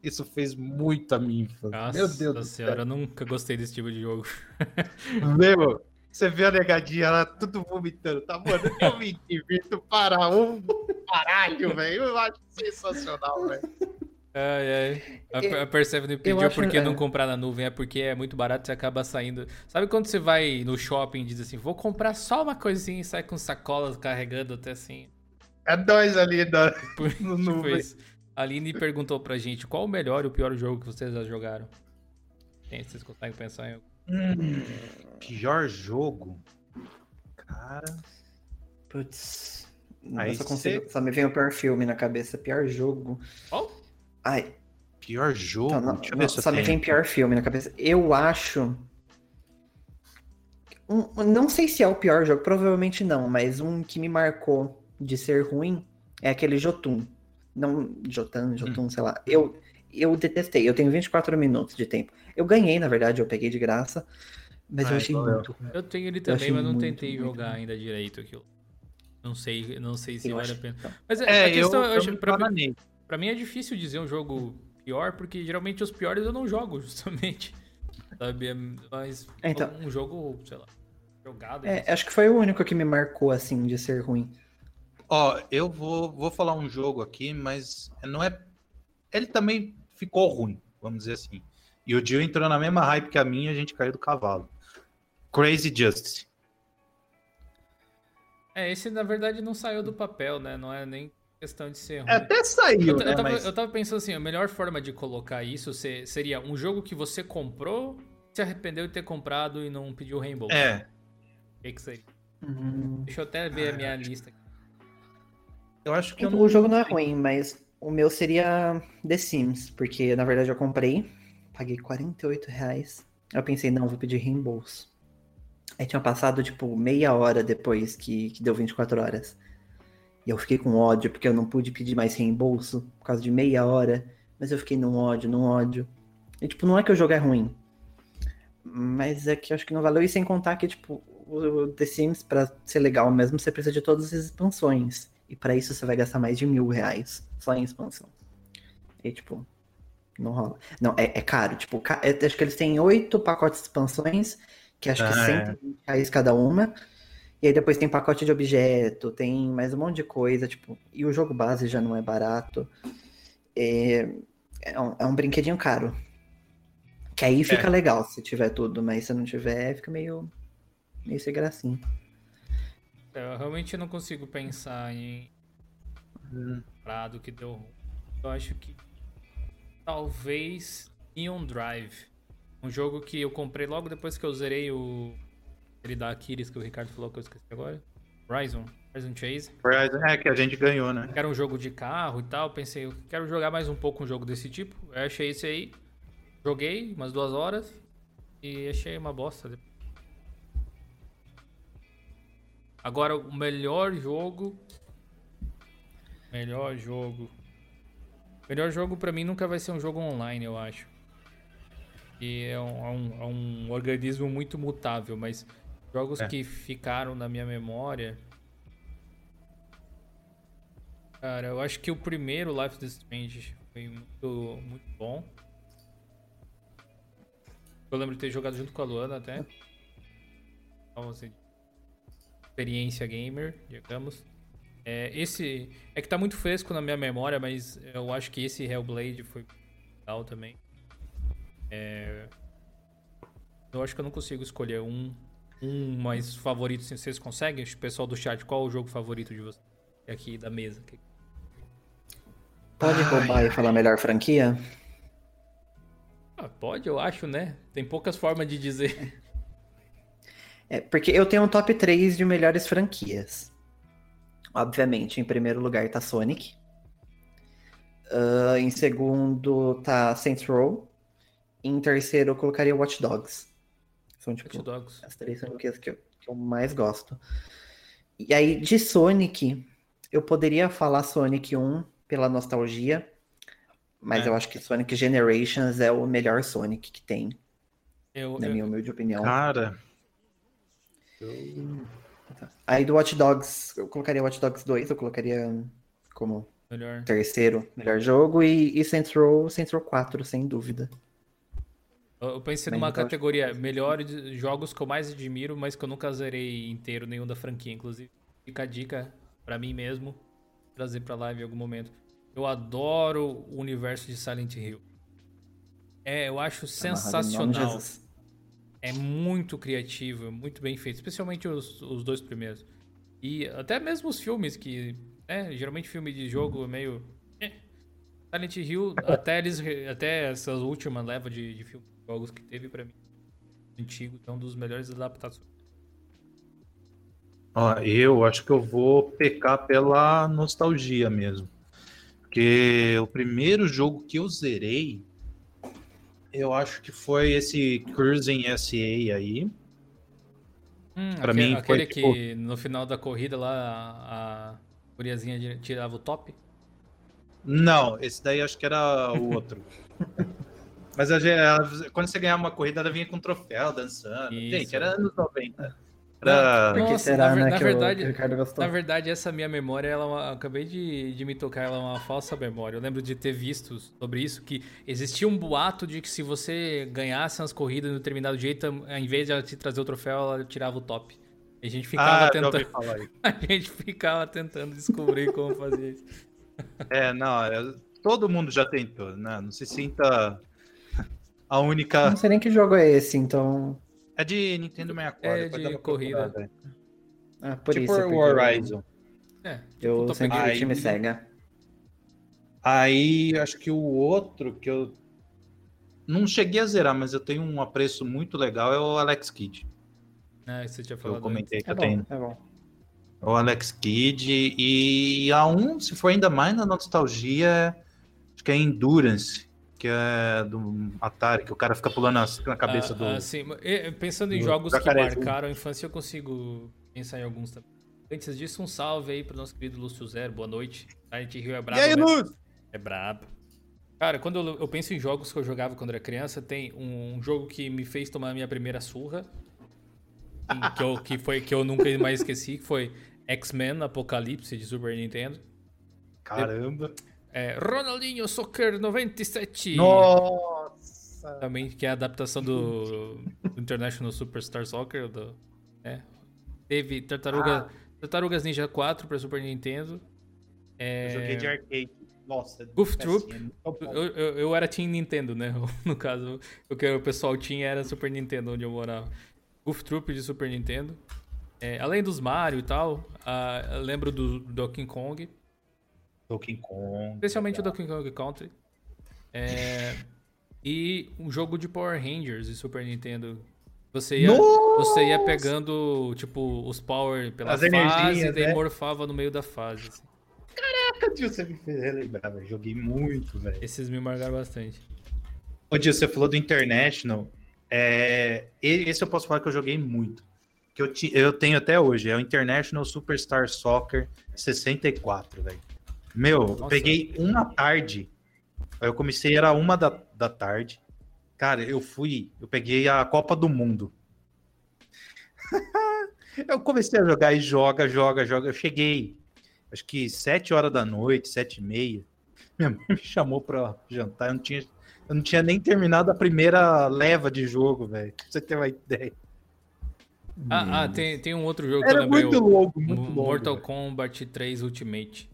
E: Isso fez muito a minha infância.
A: Nossa Meu Deus do senhora, eu nunca gostei desse tipo de jogo.
E: Meu, você vê a negadinha lá, tudo vomitando. Tá, mano, eu me divirto para um caralho, velho. Eu acho sensacional, velho.
A: Ai, ai. A, a Persephone pediu acho, porque é. não comprar na nuvem, é porque é muito barato, você acaba saindo. Sabe quando você vai no shopping e diz assim, vou comprar só uma coisinha e sai com sacolas carregando até assim.
E: É dois ali da,
A: no tipo nuvem. A Aline perguntou pra gente qual o melhor e o pior jogo que vocês já jogaram. Quem vocês conseguem pensar em
E: Hum, pior jogo? Cara.
C: Putz. Aí só, consigo, só me vem o pior filme na cabeça. Pior jogo.
A: Oh?
C: Ai.
E: Pior jogo? Então,
C: não, Deixa eu ver se só me vem pior filme na cabeça. Eu acho. Um, não sei se é o pior jogo, provavelmente não, mas um que me marcou de ser ruim é aquele Jotun. Não, Jotan, Jotun, hum. sei lá. Eu, eu detestei. Eu tenho 24 minutos de tempo. Eu ganhei, na verdade, eu peguei de graça. Mas eu achei muito.
A: Eu tenho ele também, mas não muito, tentei muito, jogar muito. ainda direito aquilo. Não sei, não sei se eu vale acho... a pena. Então. Mas é, a questão, eu, eu acho, pra, mim, pra mim é difícil dizer um jogo pior, porque geralmente os piores eu não jogo, justamente. Sabe? É mas é, então, um jogo, sei lá, jogado.
C: É, acho que foi o único que me marcou, assim, de ser ruim.
E: Ó, eu vou, vou falar um jogo aqui, mas não é. Ele também ficou ruim, vamos dizer assim. E o Dio entrou na mesma hype que a minha e a gente caiu do cavalo. Crazy Justice.
A: É, esse na verdade não saiu do papel, né? Não é nem questão de ser ruim.
E: É, até saiu,
A: eu,
E: né?
A: Eu tava,
E: mas...
A: eu tava, pensando assim, a melhor forma de colocar isso seria um jogo que você comprou, se arrependeu de ter comprado e não pediu reembolso.
E: É.
A: O que, que seria? Uhum. Deixa eu até ver a minha lista aqui.
C: Eu acho que eu não... O jogo não é ruim, mas o meu seria The Sims, porque na verdade eu comprei, paguei 48 reais. Eu pensei, não, vou pedir reembolso. Aí tinha passado, tipo, meia hora depois que, que deu 24 horas. E eu fiquei com ódio, porque eu não pude pedir mais reembolso por causa de meia hora. Mas eu fiquei num ódio, num ódio. E, tipo, não é que o jogo é ruim. Mas é que eu acho que não valeu. E sem contar que, tipo, o The Sims, pra ser legal mesmo, você precisa de todas as expansões. E para isso você vai gastar mais de mil reais só em expansão. E tipo, não rola. Não, é, é caro. Tipo, é, acho que eles têm oito pacotes de expansões, que acho ah, que é. 120 reais cada uma. E aí depois tem pacote de objeto, tem mais um monte de coisa, tipo, e o jogo base já não é barato. É, é, um, é um brinquedinho caro. Que aí fica é. legal se tiver tudo, mas se não tiver, fica meio, meio sem gracinha.
A: É, eu realmente não consigo pensar em hum. prado que deu ruim. Eu acho que talvez Neon Drive. Um jogo que eu comprei logo depois que eu zerei o. Ele da Aquiles que o Ricardo falou que eu esqueci agora. Horizon. Horizon Chase.
E: Horizon, é, que a gente ganhou, né?
A: Era um jogo de carro e tal. Pensei, eu quero jogar mais um pouco um jogo desse tipo. Eu achei esse aí. Joguei umas duas horas. E achei uma bosta. Agora, o melhor jogo. Melhor jogo. Melhor jogo pra mim nunca vai ser um jogo online, eu acho. E é um, é um, é um organismo muito mutável, mas jogos
E: É.
A: que ficaram na minha memória. Cara, eu acho que o primeiro Life is Strange foi muito, muito bom. Eu lembro de ter jogado junto com a Luana até. Então, assim, experiência gamer, digamos. É, esse é que tá muito fresco na minha memória, mas eu acho que esse Hellblade foi legal também. É, eu acho que eu não consigo escolher um, um mais favorito. assim, Vocês conseguem? Pessoal do chat, qual o jogo favorito de vocês? Aqui da mesa.
C: Pode roubar e falar melhor franquia?
A: Ah, pode, eu acho, né? Tem poucas formas de dizer.
C: É, porque eu tenho um top 3 de melhores franquias. Obviamente, em primeiro lugar tá Sonic. Ah, em segundo tá Saints Row. Em terceiro eu colocaria Watch Dogs. São tipo as três franquias que eu, que eu mais gosto. E aí, de Sonic, eu poderia falar Sonic 1 pela nostalgia. Mas
E: É.
C: eu acho que Sonic Generations é o melhor Sonic que tem,
A: Eu,
C: na
A: eu-
C: minha humilde opinião.
E: Cara,
C: Aí do Watch Dogs, eu colocaria Watch Dogs 2, eu colocaria como
A: melhor.
C: terceiro melhor jogo, e, e Saints Row, Saints Row 4, sem dúvida.
A: Eu pensei
C: Mas
A: numa
C: então,
A: categoria melhores jogos que eu mais admiro, mas que eu nunca zerei inteiro nenhum da franquia. Inclusive, fica a dica pra mim mesmo trazer pra live em algum momento. Eu adoro o universo de Silent Hill. É, eu acho
C: de
A: sensacional. É muito criativo, muito bem feito, especialmente os, os dois primeiros. E até mesmo os filmes que, né, geralmente filme de jogo é meio eh. Silent Hill, até eles até essas últimas leva de, de filmes, jogos que teve pra mim, antigo, é um dos melhores adaptações.
E: ó, eu acho que eu vou pecar pela nostalgia mesmo. Porque o primeiro jogo que eu zerei, eu acho que foi esse Cruising SA aí.
A: Hum,
E: Pra
A: aquele,
E: mim foi,
A: aquele
E: tipo-
A: que no final da corrida lá a, a guriazinha de- tirava o top.
E: Não, esse daí acho que era o outro. Mas a gente- ela- quando você ganhava uma corrida, ela vinha com um troféu, dançando.
A: Isso.
E: Gente, era anos 90. Era...
C: Por que
A: Nossa,
C: será,
A: na
C: né,
A: na
C: o-
A: verdade-
C: o gostou?
A: Na verdade, essa minha memória, ela é uma- acabei de, de me tocar, ela é uma falsa memória. Eu lembro de ter visto sobre isso, que existia um boato de que se você ganhasse umas corridas no determinado jeito, ao invés de ela te trazer o troféu, ela tirava o top. E a gente ficava
E: Ah,
A: tentando. A gente ficava tentando descobrir como fazer isso.
E: É, não, é- todo mundo já tentou, né? Não se sinta a única.
C: Não sei nem que jogo é esse, então...
E: É de Nintendo 64.
A: É de corrida.
C: Ah, por
E: tipo
C: isso.
E: o Horizon.
A: É,
C: Eu,
A: tipo,
C: sempre
E: Gear.
C: time
E: Aí-
C: Sega.
E: Aí, acho que o outro que eu não cheguei a zerar, mas eu tenho um apreço muito legal é o Alex Kidd.
A: Ah, você tinha falado.
E: Eu comentei que
C: É
E: eu
C: bom,
E: tenho.
C: é bom.
E: O Alex Kidd. E a um, se for ainda mais na nostalgia, acho que é Endurance, que é do Atari, que o cara fica pulando na, cabeça
A: Ah,
E: do.
A: ah, sim, eh, pensando em jogos que
E: jacarezinho.
A: marcaram a infância, eu consigo pensar em alguns também. Antes disso, um salve aí pro nosso querido Lúcio Zero. Boa noite. Silent Hill é brabo.
E: e aí,
A: né?
E: Luz?
A: É brabo. Cara, quando eu, eu penso em jogos que eu jogava quando era criança, tem um, jogo que me fez tomar a minha primeira surra. que, eu, que, foi, que eu nunca mais esqueci, que foi X-Men Apocalipse de Super Nintendo.
E: Caramba.
A: É, Ronaldinho Soccer 97.
E: Nossa!
A: Também, que é a adaptação do, do International Superstar Soccer. Do, né? Teve Tartaruga, Tartarugas Ninja 4 pra Super Nintendo. É,
E: Eu joguei de arcade. Nossa,
A: Goof
E: péssimo,
A: Troop.
E: bom.
A: Eu, eu, eu era Team Nintendo, né? No caso, o que o pessoal tinha era Super Nintendo, onde eu morava. Goof Troop de Super Nintendo. É, além dos Mario e tal, ah, lembro do Donkey Kong.
E: Donkey Kong.
A: Especialmente o Donkey Kong Country. É, e um jogo de Power Rangers de Super Nintendo. Você ia, você ia pegando, tipo, os Power pela
E: As
A: fase e daí
E: né?
A: morfava no meio da fase. assim.
E: Tio, você me fez relembrar, velho. Joguei muito, velho.
A: Esses me marcaram bastante.
E: Ô, Dio, você falou do International. É... e- Esse eu posso falar que eu joguei muito. que eu, ti, eu tenho até hoje. É o International Superstar Soccer 64, velho. Meu, Nossa. eu peguei uma tarde. Eu comecei, era uma da, da tarde. Cara, eu fui, eu peguei a Copa do Mundo. eu comecei a jogar e joga, joga, joga. Eu cheguei, acho que sete horas da noite, sete e meia. Minha mãe me chamou pra jantar. Eu não tinha, eu não tinha nem terminado a primeira leva de jogo, velho. Pra você ter uma ideia.
A: Ah, ah tem, tem um outro jogo
E: Era que eu lembrei. Muito longo, muito
A: Mortal véio. Kombat 3 Ultimate.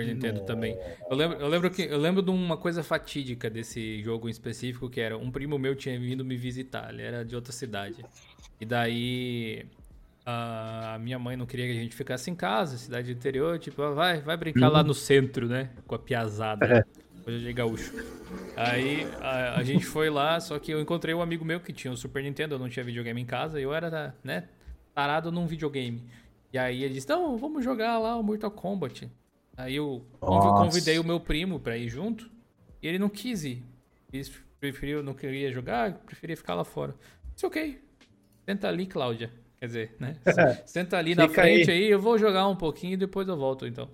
A: Super Nintendo também. Eu lembro, eu lembro que eu lembro de uma coisa fatídica desse jogo em específico, que era um primo meu tinha vindo me visitar, ele era de outra cidade. E daí a minha mãe não queria que a gente ficasse em casa, cidade interior, tipo, ah, vai, vai brincar lá no centro, né? Com a piazada. É. Coisa de gaúcho. Aí a, a, gente foi lá, só que eu encontrei um amigo meu que tinha um Super Nintendo, eu não tinha videogame em casa, e eu era, né, parado num videogame. E aí ele disse, não, vamos jogar lá o Mortal Kombat. Aí eu Nossa. convidei o meu primo pra ir junto, e ele não quis ir. Ele preferiu, não queria jogar, preferia ficar lá fora. Disse, ok, senta ali, Cláudia. Quer dizer, né? Senta ali na frente aí. aí, eu vou jogar um pouquinho e depois eu volto, então.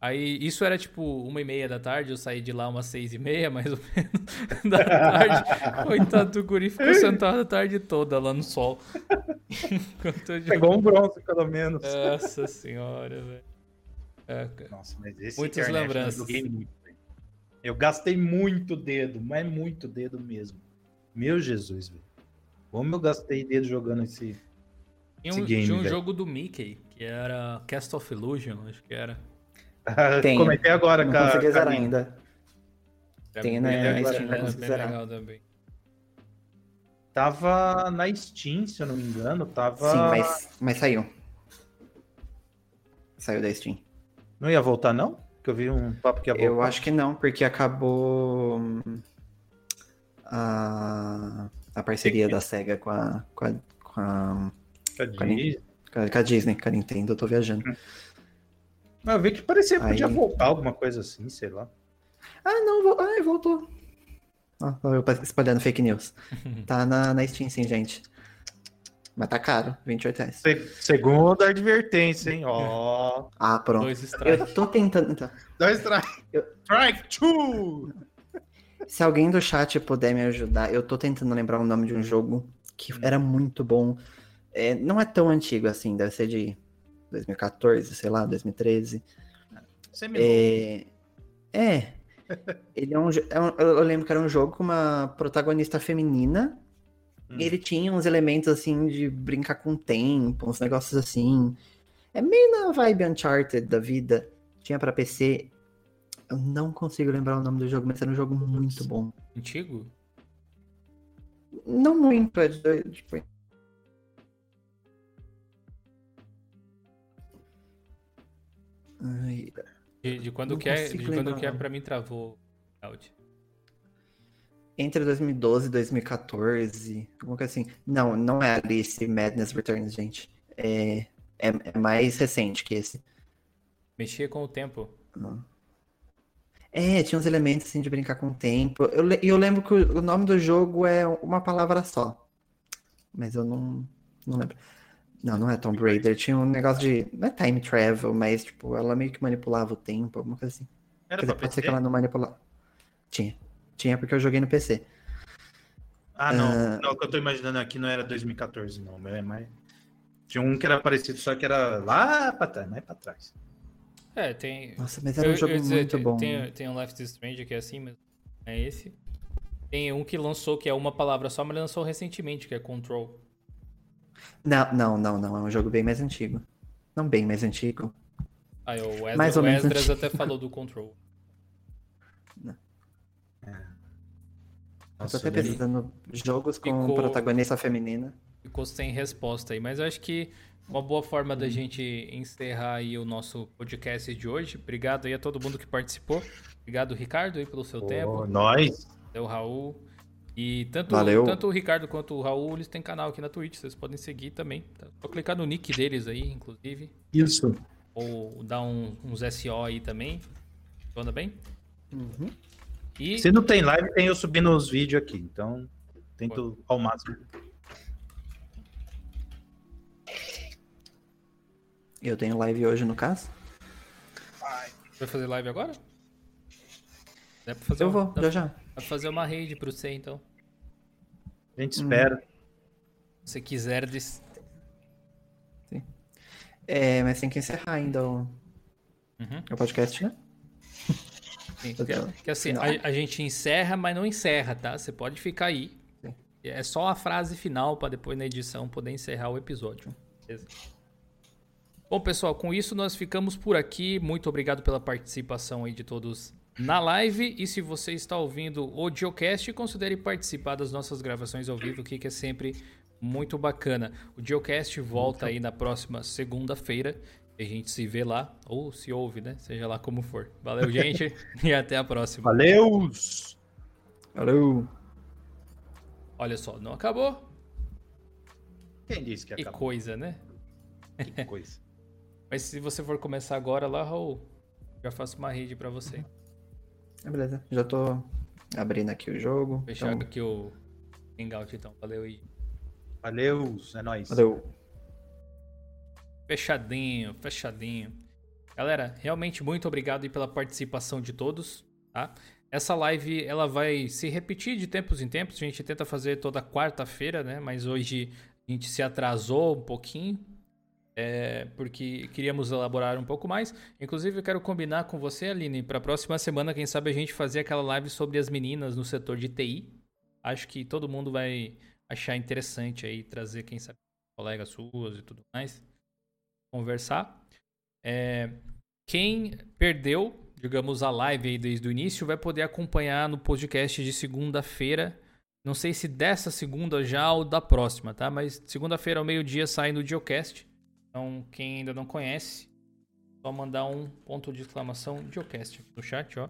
A: Aí, isso era tipo uma e meia da tarde, eu saí de lá umas seis e meia, mais ou menos, da tarde. Coitado do guri, ficou sentado a tarde toda lá no sol.
E: Pegou um bronze, pelo menos.
A: Nossa senhora, velho.
E: É, Nossa, mas esse
A: Muitas lembranças.
E: Eu, muito, eu gastei muito dedo, mas muito dedo mesmo. Meu Jesus, velho. Como eu gastei dedo jogando esse,
A: tinha um, game, tinha um jogo do Mickey, que era Cast of Illusion, acho que era.
C: Tem.
E: Comentei agora,
C: não
E: cara.
C: Não consegui zerar ainda.
A: É Tem na né, Steam, não consegui zerar. Legal também.
E: Tava na Steam, se eu não me engano. Tava...
C: Sim, mas, mas saiu. Saiu da Steam.
E: Não ia voltar, não? Que eu vi um papo que ia voltar.
C: Eu acho que não, porque acabou hum, a, a parceria da SEGA com a, com a, com a
E: com a Disney. Com a,
C: Disney, com a Nintendo, eu tô viajando. Hum.
E: Mas eu vi que parecia que podia voltar alguma coisa assim, sei lá.
C: Ah, não, ah, voltou. Ah, eu espalhando fake news. tá na, na Steam, sim, gente. Mas tá caro, 28 reais.
E: Segunda advertência, hein? Ó. Oh.
C: Ah, pronto. Eu tô tentando. Então.
E: Dois strike. Eu... Strike two!
C: Se alguém do chat puder me ajudar, eu tô tentando lembrar o nome de um jogo que era muito bom. É, não é tão antigo assim, deve ser de 2014, sei lá, 2013. É, é. ele é um, é um, Eu lembro que era um jogo com uma protagonista feminina. Hum. ele tinha uns elementos assim de brincar com o tempo, uns negócios assim. É meio na vibe Uncharted da vida. Tinha para PC. Eu não consigo lembrar o nome do jogo, mas era um jogo muito bom.
A: Antigo?
C: Não muito, é de, tipo,
A: de, de quando que é, de quando que é pra mim travou áudio.
C: Entre 2012 e 2014, alguma coisa assim. Não, não é Alice Madness Returns, gente. É, é, é mais recente que esse.
A: Mexia com o tempo.
C: Não. É, tinha uns elementos assim de brincar com o tempo. E eu, eu lembro que o, o nome do jogo é uma palavra só. Mas eu não, não lembro. Não, não é Tomb Raider. Tinha um negócio de. Não é time travel, mas, tipo, ela meio que manipulava o tempo, alguma coisa assim.
E: Era Quer dizer,
C: pode ser que ela não manipulava. Tinha. Tinha porque eu joguei no PC.
E: Ah, não. Uh... Não, o que eu tô imaginando aqui não era 2014, não. É mais. Tinha um que era parecido, só que era lá pra trás, mais pra trás.
A: É, tem.
C: Nossa, mas era um eu, jogo eu dizer, muito
A: tem,
C: bom.
A: Tem, tem um Life is Strange que é assim, mas é esse. Tem um que lançou que é uma palavra só, mas lançou recentemente, que é Control.
C: Não, não, não, não. É um jogo bem mais antigo. Não bem mais antigo.
A: Ah, o Esdras, mais ou o Esdras até falou do Control.
C: Não. É. eu tô até pesquisando jogos com ficou, protagonista feminina.
A: Ficou sem resposta aí, mas eu acho que uma boa forma da gente encerrar aí o nosso podcast de hoje. Obrigado aí a todo mundo que participou. Obrigado, Ricardo, aí pelo seu oh, tempo.
E: Nós.
A: O Raul. E tanto,
C: Valeu.
A: tanto o Ricardo quanto o Raul, eles têm canal aqui na Twitch, vocês podem seguir também. Tá? Só clicar no nick deles aí, inclusive.
E: Isso.
A: Ou dar um, uns SO aí também. Funciona bem?
C: Uhum.
E: E... Se não tem live, tem eu subindo os vídeos aqui, então tento ao máximo.
C: Eu tenho live hoje, no caso?
A: Vai fazer live agora? Dá pra fazer
C: Eu
A: uma-
C: vou,
A: dá
C: já já.
A: pra fazer uma raid pro você, então.
E: A gente espera.
A: Se você quiser, des-
C: É, mas tem que encerrar ainda o,
A: Uhum.
C: o podcast, né?
A: Sim, que, assim, a, a gente encerra, mas não encerra, tá? Você pode ficar aí.
C: Sim.
A: É só a frase final pra depois na edição poder encerrar o episódio. Beleza? Bom, pessoal, com isso nós ficamos por aqui. Muito obrigado pela participação aí de todos na live. E se você está ouvindo o Geocast, considere participar das nossas gravações ao vivo, que que é sempre muito bacana. O Geocast volta aí na próxima segunda-feira. E a gente se vê lá, ou se ouve, né? Seja lá como for. Valeu, gente, e até a próxima.
E: Valeu!
C: Valeu!
A: Olha só, não acabou?
E: Quem disse que
A: Que
E: acabou?
A: coisa, né?
E: Que coisa.
A: Mas se você for começar agora lá, Raul, já faço uma rede pra você.
C: Ah, beleza, já tô abrindo aqui o jogo.
A: Fechar
C: Então,
A: aqui o Hangout então. Valeu aí.
E: Valeu, é nóis.
C: valeu.
A: Fechadinho, fechadinho. Galera, realmente muito obrigado pela participação de todos, tá? Essa live, ela vai se repetir de tempos em tempos. A gente tenta fazer toda quarta-feira, né? Mas hoje a gente se atrasou um pouquinho. é, porque queríamos elaborar um pouco mais. Inclusive, eu quero combinar com você, Aline, para a próxima semana, quem sabe a gente fazer aquela live sobre as meninas no setor de TI. Acho que todo mundo vai achar interessante aí trazer, quem sabe, colegas suas e tudo mais conversar. É, quem perdeu, digamos, a live aí desde o início, vai poder acompanhar no podcast de segunda-feira. Não sei se dessa segunda já ou da próxima, tá? Mas segunda-feira ao meio-dia sai no Geocast. Então, quem ainda não conhece, só mandar um ponto de exclamação Geocast no chat, ó.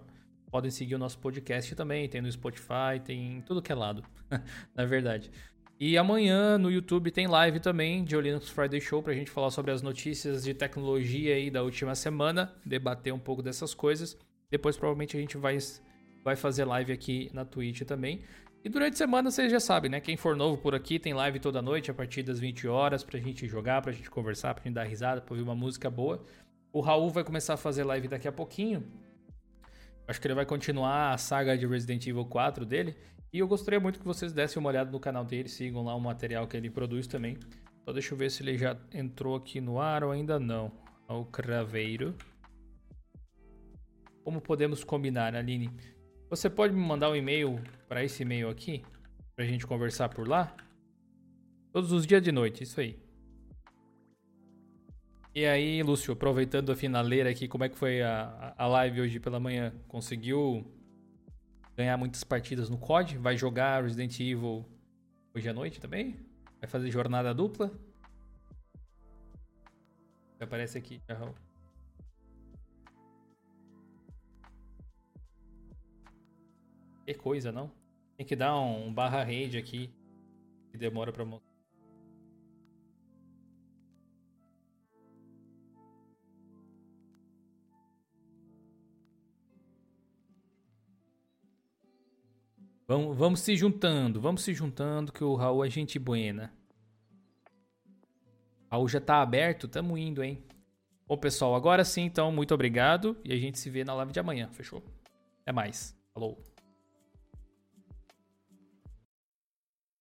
A: Podem seguir o nosso podcast também, tem no Spotify, tem em tudo que é lado, na verdade. E amanhã no YouTube tem live também de Linux Friday Show pra gente falar sobre as notícias de tecnologia aí da última semana, debater um pouco dessas coisas. Depois provavelmente a gente vai, vai fazer live aqui na Twitch também. E durante a semana vocês já sabem, né? Quem for novo por aqui tem live toda noite a partir das 20 horas pra gente jogar, pra gente conversar, pra gente dar risada, pra ouvir uma música boa. O Raul vai começar a fazer live daqui a pouquinho. Acho que ele vai continuar a saga de Resident Evil 4 dele. E eu gostaria muito que vocês dessem uma olhada no canal dele, sigam lá o material que ele produz também. Só deixa eu ver se ele já entrou aqui no ar ou ainda não. O Craveiro. Como podemos combinar, Aline? Você pode me mandar um e-mail para esse e-mail aqui? Pra gente conversar por lá? Todos os dias de noite, isso aí. E aí, Lúcio, aproveitando a finaleira aqui, como é que foi a, a live hoje pela manhã? Conseguiu ganhar muitas partidas no COD? Vai jogar Resident Evil hoje à noite também? Vai fazer jornada dupla? Aparece aqui, já. Que coisa, não? Tem que dar um barra raid aqui. Que demora pra mostrar. Vamos, vamos se juntando, vamos se juntando que o Raul é gente buena. Raul já tá aberto, tamo indo, hein? Bom, pessoal, agora sim, então, muito obrigado e a gente se vê na live de amanhã, fechou? Até mais. Falou.